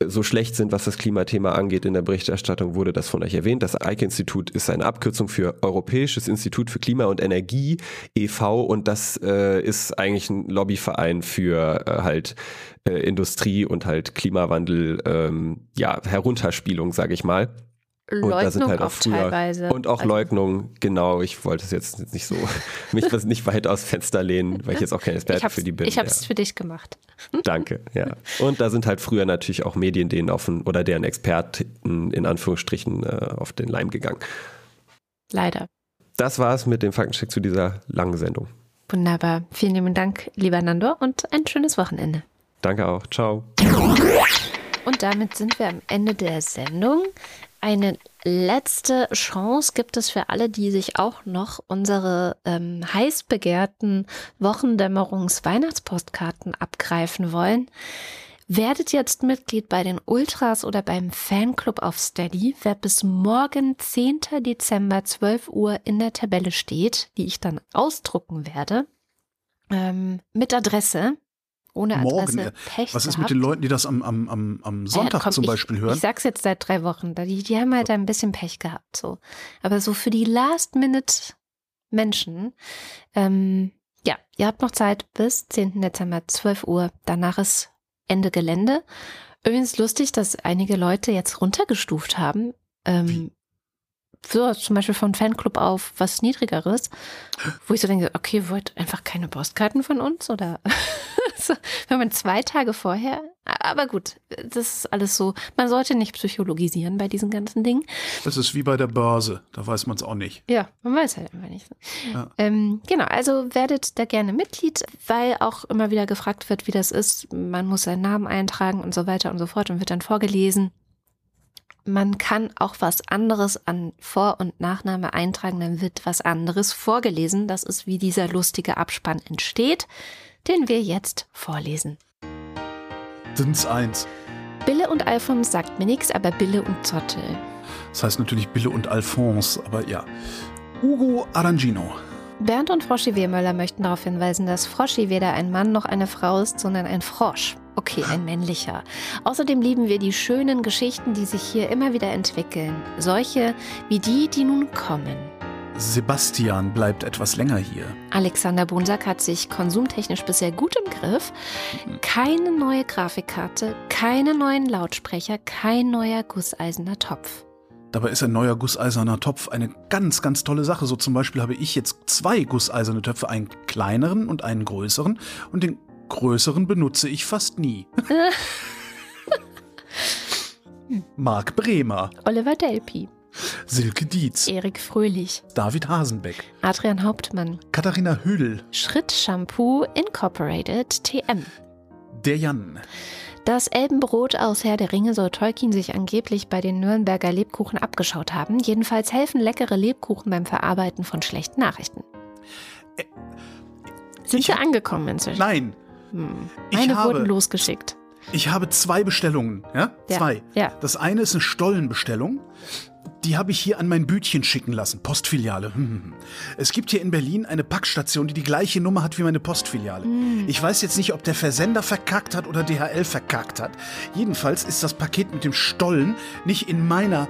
so schlecht sind, was das Klimathema angeht. In der Berichterstattung wurde das von euch erwähnt. Das EIKE-Institut ist eine Abkürzung für Europäisches Institut für Klima und Energie e.V. und das äh, ist eigentlich ein Lobbyverein für äh, halt äh, Industrie und halt Klimawandel, ähm, ja, Herunterspielung, sage ich mal. Leugnung und da sind halt auch, früher teilweise. Und auch also. Leugnung, genau. Ich wollte es jetzt nicht so, (laughs) mich nicht weit aus Fenster lehnen, weil ich jetzt auch kein Experte für die bin. Ich habe es ja. für dich gemacht. (laughs) Danke, ja. Und da sind halt früher natürlich auch Medien denen auf den, oder deren Experten in Anführungsstrichen äh, auf den Leim gegangen. Leider. Das war es mit dem Faktencheck zu dieser langen Sendung. Wunderbar. Vielen lieben Dank, lieber Nando, und ein schönes Wochenende. Danke auch. Ciao. Und damit sind wir am Ende der Sendung. Eine letzte Chance gibt es für alle, die sich auch noch unsere ähm, heiß begehrten Wochendämmerungs-Weihnachtspostkarten abgreifen wollen. Werdet jetzt Mitglied bei den Ultras oder beim Fanclub auf Steady. Wer bis morgen, 10. Dezember, 12 Uhr in der Tabelle steht, die ich dann ausdrucken werde, ähm, mit Adresse ohne Adresse Morgen. Pech Was ist mit den Leuten, die das am, am, am, am Sonntag ja, komm, zum Beispiel ich, hören? Ich sag's jetzt seit drei Wochen. Die, die haben halt ein bisschen Pech gehabt. So. Aber so für die Last-Minute-Menschen, ähm, ja, ihr habt noch Zeit bis 10. Dezember, 12 Uhr. Danach ist Ende Gelände. Übrigens lustig, dass einige Leute jetzt runtergestuft haben. Ähm, so, zum Beispiel von Fanclub auf was Niedrigeres, wo ich so denke, okay, wollt einfach keine Postkarten von uns oder (laughs) so, wenn man zwei Tage vorher, aber gut, das ist alles so, man sollte nicht psychologisieren bei diesen ganzen Dingen. Das ist wie bei der Börse, da weiß man es auch nicht. Ja, man weiß halt einfach nicht. Ja. Ähm, genau, also werdet da gerne Mitglied, weil auch immer wieder gefragt wird, wie das ist. Man muss seinen Namen eintragen und so weiter und so fort und wird dann vorgelesen man kann auch was anderes an Vor- und Nachname eintragen, dann wird was anderes vorgelesen. Das ist wie dieser lustige Abspann entsteht, den wir jetzt vorlesen. Sind's eins. Bille und Alphons sagt mir nichts, aber Bille und Zottel. Das heißt natürlich Bille und Alphonse, aber ja. Ugo Arangino. Bernd und Froschi Wehmöller möchten darauf hinweisen, dass Froschi weder ein Mann noch eine Frau ist, sondern ein Frosch. Okay, ein männlicher. Außerdem lieben wir die schönen Geschichten, die sich hier immer wieder entwickeln. Solche wie die, die nun kommen. Sebastian bleibt etwas länger hier. Alexander Bunsack hat sich konsumtechnisch bisher gut im Griff. Keine neue Grafikkarte, keine neuen Lautsprecher, kein neuer gusseisener Topf. Dabei ist ein neuer gusseiserner Topf eine ganz, ganz tolle Sache. So zum Beispiel habe ich jetzt zwei gusseiserne Töpfe, einen kleineren und einen größeren. Und den größeren benutze ich fast nie. (laughs) Marc Bremer. Oliver Delpi. Silke Dietz. Erik Fröhlich. David Hasenbeck. Adrian Hauptmann. Katharina Hüll. Schritt Shampoo Incorporated TM. Der Jan. Das Elbenbrot aus Herr der Ringe soll Tolkien sich angeblich bei den Nürnberger Lebkuchen abgeschaut haben. Jedenfalls helfen leckere Lebkuchen beim Verarbeiten von schlechten Nachrichten. Äh, Sind sie angekommen inzwischen? Nein, hm. Meine wurden losgeschickt. Ich habe zwei Bestellungen, ja? Ja, Zwei. ja. Das eine ist eine Stollenbestellung. Die habe ich hier an mein Bütchen schicken lassen. Postfiliale. Hm. Es gibt hier in Berlin eine Packstation, die die gleiche Nummer hat wie meine Postfiliale. Ich weiß jetzt nicht, ob der Versender verkackt hat oder DHL verkackt hat. Jedenfalls ist das Paket mit dem Stollen nicht in meiner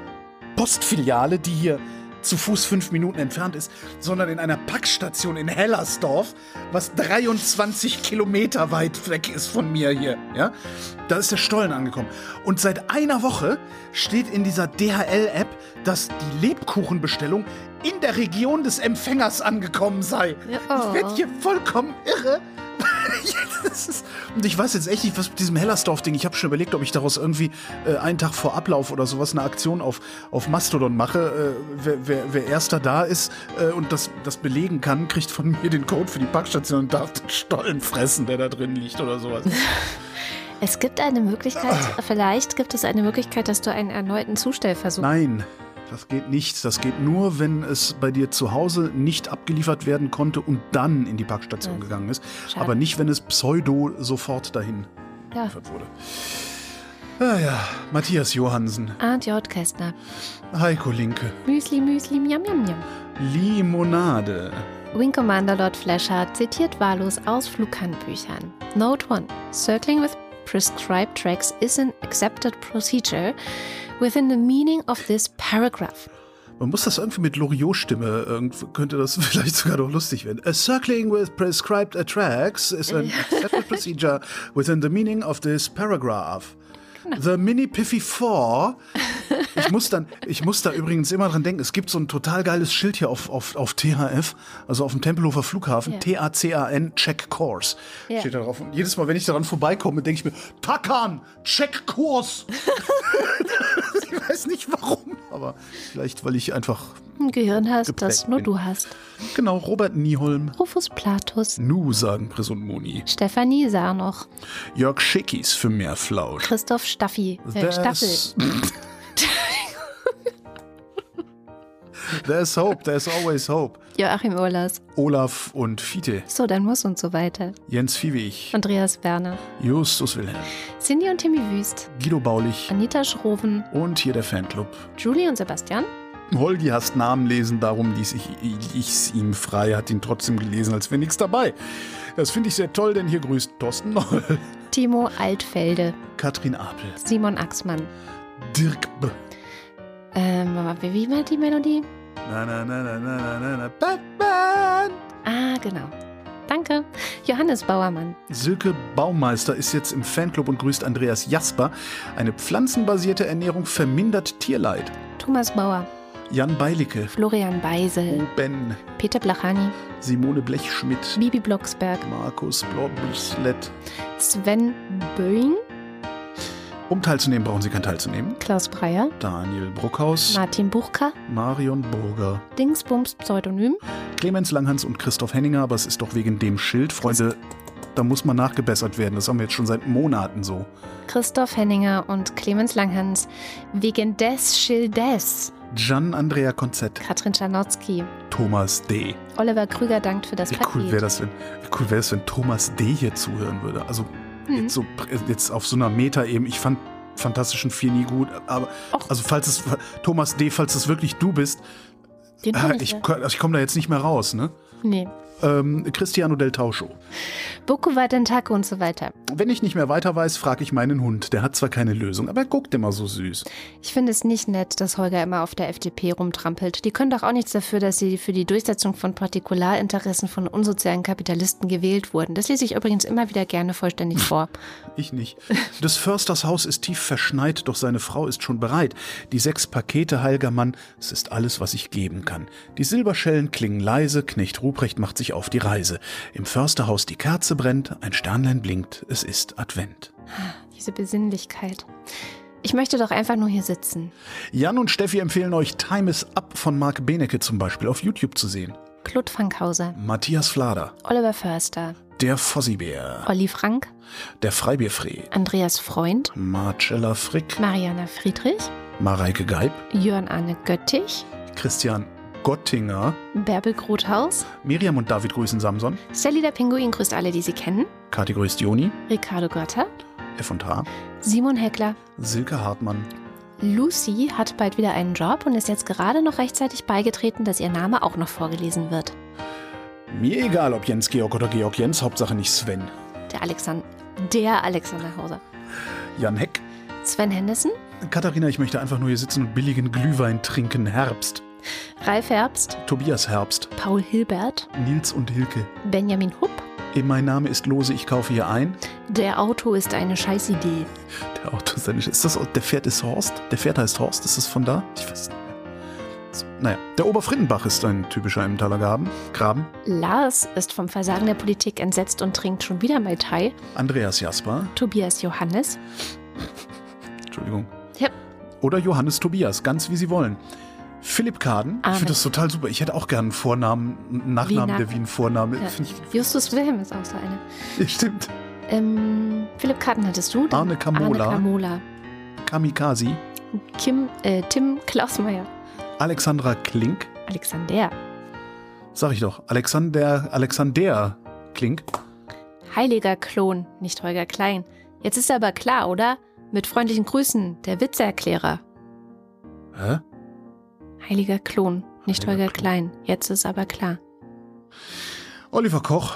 Postfiliale, die hier zu Fuß fünf Minuten entfernt ist, sondern in einer Packstation in Hellersdorf, was 23 Kilometer weit weg ist von mir hier. Ja? Da ist der Stollen angekommen. Und seit einer Woche steht in dieser DHL-App, dass die Lebkuchenbestellung in der Region des Empfängers angekommen sei. Ich werde hier vollkommen irre. (laughs) Ist- Und ich weiß jetzt echt nicht, was mit diesem Hellersdorf-Ding. Ich habe schon überlegt, ob ich daraus irgendwie äh, einen Tag vor Ablauf oder sowas eine Aktion auf, auf Mastodon mache. Äh, wer, wer, wer erster da ist äh, und das, das belegen kann, kriegt von mir den Code für die Packstation und darf den Stollen fressen, der da drin liegt oder sowas. (laughs) Es gibt eine Möglichkeit, vielleicht gibt es eine Möglichkeit, dass du einen erneuten Zustellversuch. Nein, das geht nicht. Das geht nur, wenn es bei dir zu Hause nicht abgeliefert werden konnte und dann in die Packstation Ja. gegangen ist. Schade. Aber nicht, wenn es pseudo sofort dahin Ja. geliefert wurde. Ah ja, Matthias Johansen, Arndt J. Kästner. Heiko Linke, Müsli, Müsli, miam, miam, miam. Limonade. Wing Commander Lord Flesher zitiert wahllos aus Flughandbüchern. Note 1. Circling with prescribed tracks is an accepted procedure within the meaning of this paragraph. Man muss das irgendwie mit Loriot-Stimme, irgendwie könnte das (laughs) vielleicht sogar noch lustig werden. A circling with prescribed tracks is an (laughs) accepted procedure within the meaning of this paragraph. The Mini Piffy 4. Ich muss, dann, ich muss da übrigens immer dran denken, es gibt so ein total geiles Schild hier auf, auf, auf THF, also auf dem Tempelhofer Flughafen, Ja. T-A-C-A-N, Check Course. Ja. Steht da drauf. Und jedes Mal, wenn ich daran vorbeikomme, denke ich mir, Takan, Check Kurs. (laughs) ich weiß nicht warum, aber vielleicht, weil ich einfach Ein Gehirn hast, das nur bin. du hast. Genau, Robert Nieholm. Rufus Platus. Nu, sagen Chris und Moni. Stefanie Sarnoch. Jörg Schickis für mehr Flaut. Christoph Staffi. Äh, Staffel. (laughs) There's, hope, there's always hope. Joachim Urlas. Olaf und Fiete. So, dann muss und so weiter. Jens Viehweg. Andreas Werner. Justus Wilhelm. Cindy und Timmy Wüst. Guido Baulich. Anita Schroven. Und hier der Fanclub. Julie und Sebastian. Holgi hasst Namen lesen, darum ließ ich ich's ihm frei, hat ihn trotzdem gelesen, als wäre nichts dabei. Das finde ich sehr toll, denn hier grüßt Thorsten Noll, Timo Altfelde. Katrin Apel, Simon Axmann. Dirk B. Ähm, wie war die Melodie? Na, na, na, na, na, na, na, na, Batman! Ah, genau. Danke. Johannes Bauermann. Silke Baumeister ist jetzt im Fanclub und grüßt Andreas Jasper. Eine pflanzenbasierte Ernährung vermindert Tierleid. Thomas Bauer. Jan Beilicke, Florian Beisel. Ben, Peter Blachani. Simone Blechschmidt, Bibi Blocksberg. Markus Blobslet. Sven Böing. Um teilzunehmen, brauchen Sie kein teilzunehmen. Klaus Breyer. Daniel Bruckhaus, Martin Buchka. Marion Burger, Dingsbums Pseudonym. Clemens Langhans und Christoph Henninger, aber es ist doch wegen dem Schild, Freunde, da muss man nachgebessert werden. Das haben wir jetzt schon seit Monaten so. Christoph Henninger und Clemens Langhans. Wegen des Schildes. Gian Andrea Konzett, Katrin Czarnocki. Thomas D. Oliver Krüger dankt für das Wie cool wäre das, wenn, wie cool wäre es, wenn Thomas D. hier zuhören würde? Also Mhm. jetzt, so, jetzt auf so einer Meta-Ebene. Ich fand Fantastischen Vier nie gut, aber also falls es Thomas D., falls es wirklich du bist, Den äh, ich ich, also ich komme da jetzt nicht mehr raus, ne? Nee. Ähm, Cristiano del Tauscho. Boku Watentake und so weiter. Wenn ich nicht mehr weiter weiß, frage ich meinen Hund. Der hat zwar keine Lösung, aber er guckt immer so süß. Ich finde es nicht nett, dass Holger immer auf der FDP rumtrampelt. Die können doch auch nichts dafür, dass sie für die Durchsetzung von Partikularinteressen von unsozialen Kapitalisten gewählt wurden. Das lese ich übrigens immer wieder gerne vollständig (laughs) vor. Ich nicht. Des Försters Haus ist tief verschneit, doch seine Frau ist schon bereit. Die sechs Pakete, heiliger Mann, es ist alles, was ich geben kann. Die Silberschellen klingen leise, Knecht Ruprecht macht sich auf die Reise. Im Försterhaus die Kerze brennt, ein Sternlein blinkt, es ist Advent. Diese Besinnlichkeit. Ich möchte doch einfach nur hier sitzen. Jan und Steffi empfehlen euch Time is Up von Marc Benecke zum Beispiel auf YouTube zu sehen. Claude Fankhauser, Matthias Flader, Oliver Förster, der Fossibär, Olli Frank, der Freibierfree, Andreas Freund, Marcella Frick, Mariana Friedrich, Mareike Geib, Jörn Arne Göttich, Christian Gottinger, Bärbel Grothaus, Miriam und David grüßen Samson, Sally der Pinguin grüßt alle, die sie kennen, Kathi grüßt Joni, Ricardo Götter, F&H. Simon Heckler. Silke Hartmann. Lucy hat bald wieder einen Job und ist jetzt gerade noch rechtzeitig beigetreten, dass ihr Name auch noch vorgelesen wird. Mir egal, ob Jens Georg oder Georg Jens, Hauptsache nicht Sven. Der Alexander, der Alexander Hauser. Jan Heck. Sven Henderson. Katharina, ich möchte einfach nur hier sitzen und billigen Glühwein trinken. Herbst. Ralf Herbst. Tobias Herbst. Paul Hilbert. Nils und Hilke. Benjamin Hupp. Mein Name ist Lose, ich kaufe hier ein. Der Auto ist eine Scheißidee. Der Auto ist eine Ist das der Pferd ist Horst? Der Pferd heißt Horst, ist das von da? Ich weiß nicht. So, naja, der Oberfrittenbach ist ein typischer Emmentaler Graben. Graben. Lars ist vom Versagen der Politik entsetzt und trinkt schon wieder Mai Tai. Andreas Jasper. Tobias Johannes. Entschuldigung. Ja. Oder Johannes Tobias, ganz wie Sie wollen. Philipp Kaden, Amen. ich finde das total super. Ich hätte auch gerne einen Vornamen, einen Nachnamen, Wiener. der wie ein Vorname. Ja. Justus Wilhelm ist auch so eine. Ja, stimmt. Ähm, Philipp Kaden hattest du? Arne Kamola. Arne Kamola. Kamikazi. Kim, äh, Tim Klausmeier. Alexandra Klink. Alexander. Sag ich doch. Alexander, Alexander Klink. Heiliger Klon, nicht Holger Klein. Jetzt ist aber klar, oder? Mit freundlichen Grüßen, der Witzeerklärer. Hä? Heiliger Klon, nicht Heiliger Holger Klon. Klein. Jetzt ist aber klar. Oliver Koch.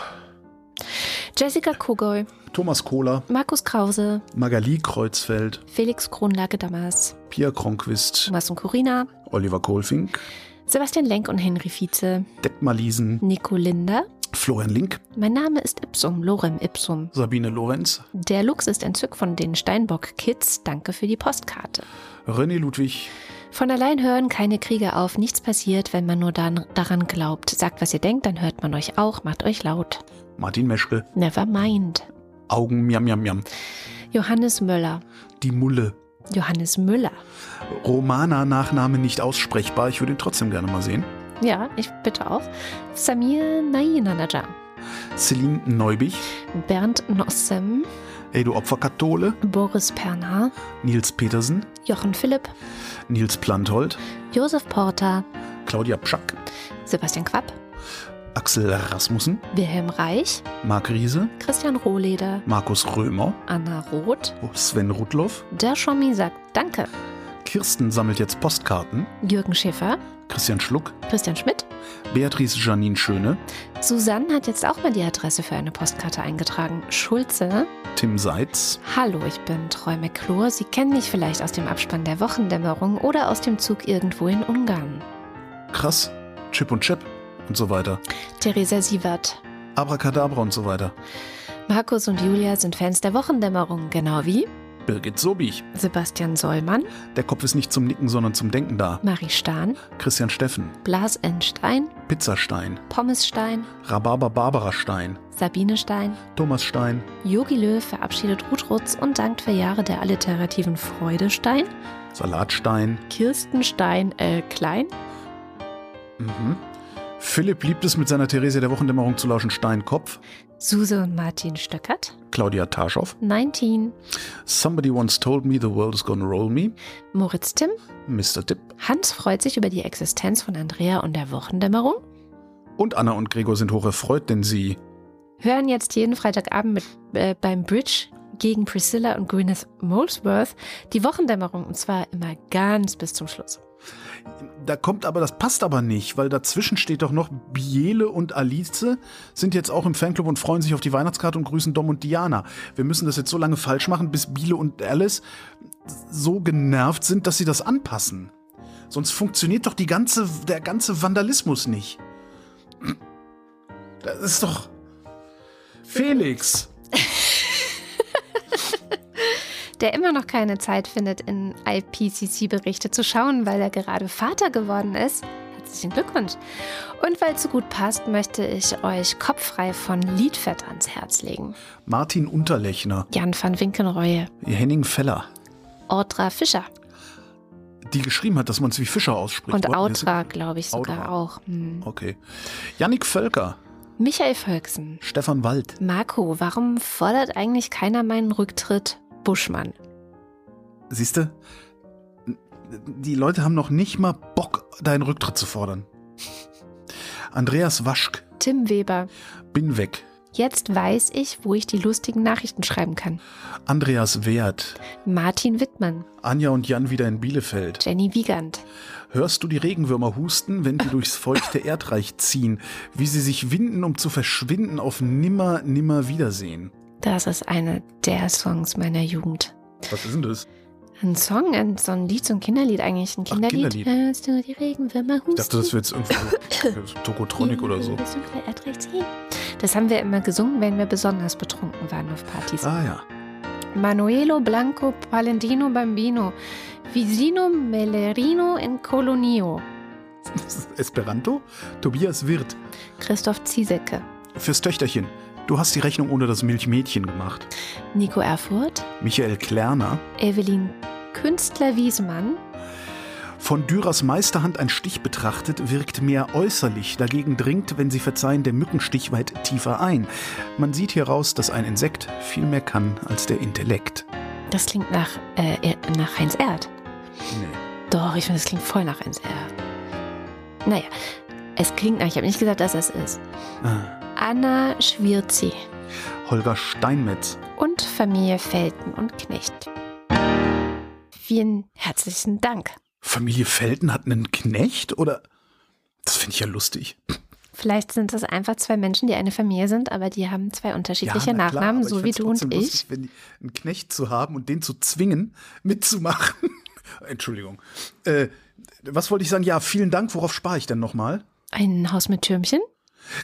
Jessica Kogoy. Thomas Kohler. Markus Krause. Magali Kreuzfeld. Felix Kronlage Damas. Pia Kronquist. Thomas und Corina. Oliver Kohlfink. Sebastian Lenk und Henry Vize. Detmar Liesen. Nico Linder. Florian Link. Mein Name ist Ipsum, Lorem Ipsum. Sabine Lorenz. Der Lux ist entzückt von den Steinbock Kids. Danke für die Postkarte. René Ludwig. Von allein hören keine Kriege auf, nichts passiert, wenn man nur dann, daran glaubt. Sagt, was ihr denkt, dann hört man euch auch, macht euch laut. Martin Meschke. Never mind. Augen miam miam miam. Johannes Möller. Die Mulle. Johannes Müller. Romana Nachname nicht aussprechbar, ich würde ihn trotzdem gerne mal sehen. Ja, ich bitte auch. Samir Nainanaja. Celine Neubich. Bernd Nossem. Ey, du Opferkathole. Boris Perner. Nils Petersen. Jochen Philipp. Nils Planthold. Josef Porter. Claudia Pschack. Sebastian Quapp. Axel Rasmussen. Wilhelm Reich. Marc Riese. Christian Rohleder. Markus Römer. Anna Roth. Sven Rudloff. Der Schommi sagt Danke. Kirsten sammelt jetzt Postkarten. Jürgen Schäfer. Christian Schluck. Christian Schmidt. Beatrice Janine Schöne. Susanne hat jetzt auch mal die Adresse für eine Postkarte eingetragen. Schulze. Tim Seitz. Hallo, ich bin Treu McClure. Sie kennen mich vielleicht aus dem Abspann der Wochendämmerung oder aus dem Zug irgendwo in Ungarn. Krass. Chip und Chip und so weiter. Theresa Sievert. Abracadabra und so weiter. Markus und Julia sind Fans der Wochendämmerung, genau wie Birgit Sobich. Sebastian Sollmann. Der Kopf ist nicht zum Nicken, sondern zum Denken da. Marie Stahn. Christian Steffen. Blas Enstein. Pizzastein. Pommesstein. Rhabarber Barbara Stein. Sabine Stein. Thomas Stein. Yogi Löw verabschiedet Ruth Rutz und dankt für Jahre der alliterativen Freude Stein. Salatstein. Kirsten Stein L. Klein. Mhm. Philipp liebt es, mit seiner Therese der Wochendämmerung zu lauschen Steinkopf. Suse und Martin Stöckert. Claudia Tarschow. 19. Somebody once told me the world is gonna roll me. Moritz Timm. Mr. Tipp. Hans freut sich über die Existenz von Andrea und der Wochendämmerung. Und Anna und Gregor sind hoch erfreut, denn sie hören jetzt jeden Freitagabend mit, äh, beim Bridge gegen Priscilla und Gwyneth Molesworth die Wochendämmerung und zwar immer ganz bis zum Schluss. Da kommt aber, das passt aber nicht, weil dazwischen steht doch noch Biele und Alice sind jetzt auch im Fanclub und freuen sich auf die Weihnachtskarte und grüßen Dom und Diana. Wir müssen das jetzt so lange falsch machen, bis Biele und Alice so genervt sind, dass sie das anpassen. Sonst funktioniert doch die ganze, der ganze Vandalismus nicht. Das ist doch. Felix! (laughs) der immer noch keine Zeit findet, in IPCC-Berichte zu schauen, weil er gerade Vater geworden ist. Herzlichen Glückwunsch. Und weil es so gut passt, möchte ich euch Kopffrei von Liedfett ans Herz legen. Martin Unterlechner. Jan van Winkenreue. Henning Feller. Ortra Fischer. Die geschrieben hat, dass man es wie Fischer ausspricht. Und Autra, glaube ich sogar Outra. auch. Hm. Okay. Yannick Völker. Michael Völksen. Stefan Wald. Marco, warum fordert eigentlich keiner meinen Rücktritt? Buschmann. Siehst du, die Leute haben noch nicht mal Bock, deinen Rücktritt zu fordern. Andreas Waschk. Tim Weber. Bin weg. Jetzt weiß ich, wo ich die lustigen Nachrichten schreiben kann. Andreas Wert. Martin Wittmann. Anja und Jan wieder in Bielefeld. Jenny Wiegand. Hörst du die Regenwürmer husten, wenn die durchs feuchte Erdreich ziehen, wie sie sich winden, um zu verschwinden auf nimmer, nimmer Wiedersehen? Das ist einer der Songs meiner Jugend. Was ist denn das? Ein Song, ein, so ein Lied, so ein Kinderlied eigentlich. Ein Kinderlied. Ach, Kinderlied. Hörst du die Regenwürmer husten? Ich dachte, das wäre jetzt irgendwie (laughs) Tokotronic oder so. Das haben wir immer gesungen, wenn wir besonders betrunken waren auf Partys. Ah ja. Manuelo Blanco Palentino Bambino, Visino Melerino in Colonio. Esperanto? Tobias Wirth. Christoph Ziesecke. Fürs Töchterchen. Du hast die Rechnung ohne das Milchmädchen gemacht. Nico Erfurt. Michael Klerner. Evelyn Künstler-Wiesmann. Von Dürers Meisterhand ein Stich betrachtet, wirkt mehr äußerlich, dagegen dringt, wenn Sie verzeihen, der Mückenstich weit tiefer ein. Man sieht hieraus, dass ein Insekt viel mehr kann als der Intellekt. Das klingt nach, äh, nach Heinz Erd. Nee. Doch, ich finde, das klingt voll nach Heinz Erd. Naja, es klingt nach, ich habe nicht gesagt, dass es ist. Ah. Anna Schwirzi. Holger Steinmetz. Und Familie Felten und Knecht. Vielen herzlichen Dank. Familie Felten hat einen Knecht? Oder? Das finde ich ja lustig. Vielleicht sind das einfach zwei Menschen, die eine Familie sind, aber die haben zwei unterschiedliche ja, Nachnamen, klar, so wie du und ich. Lustig, wenn die, einen Knecht zu haben und den zu zwingen, mitzumachen. (laughs) Entschuldigung. Äh, was wollte ich sagen? Ja, vielen Dank. Worauf spare ich denn nochmal? Ein Haus mit Türmchen?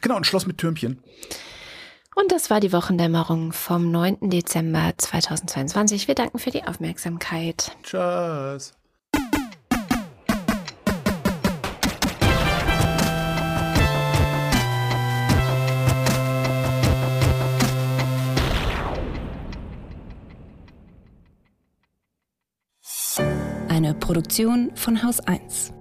Genau, ein Schloss mit Türmchen. Und das war die Wochendämmerung vom 9. Dezember 2022. Wir danken für die Aufmerksamkeit. Tschüss. Eine Produktion von Haus 1.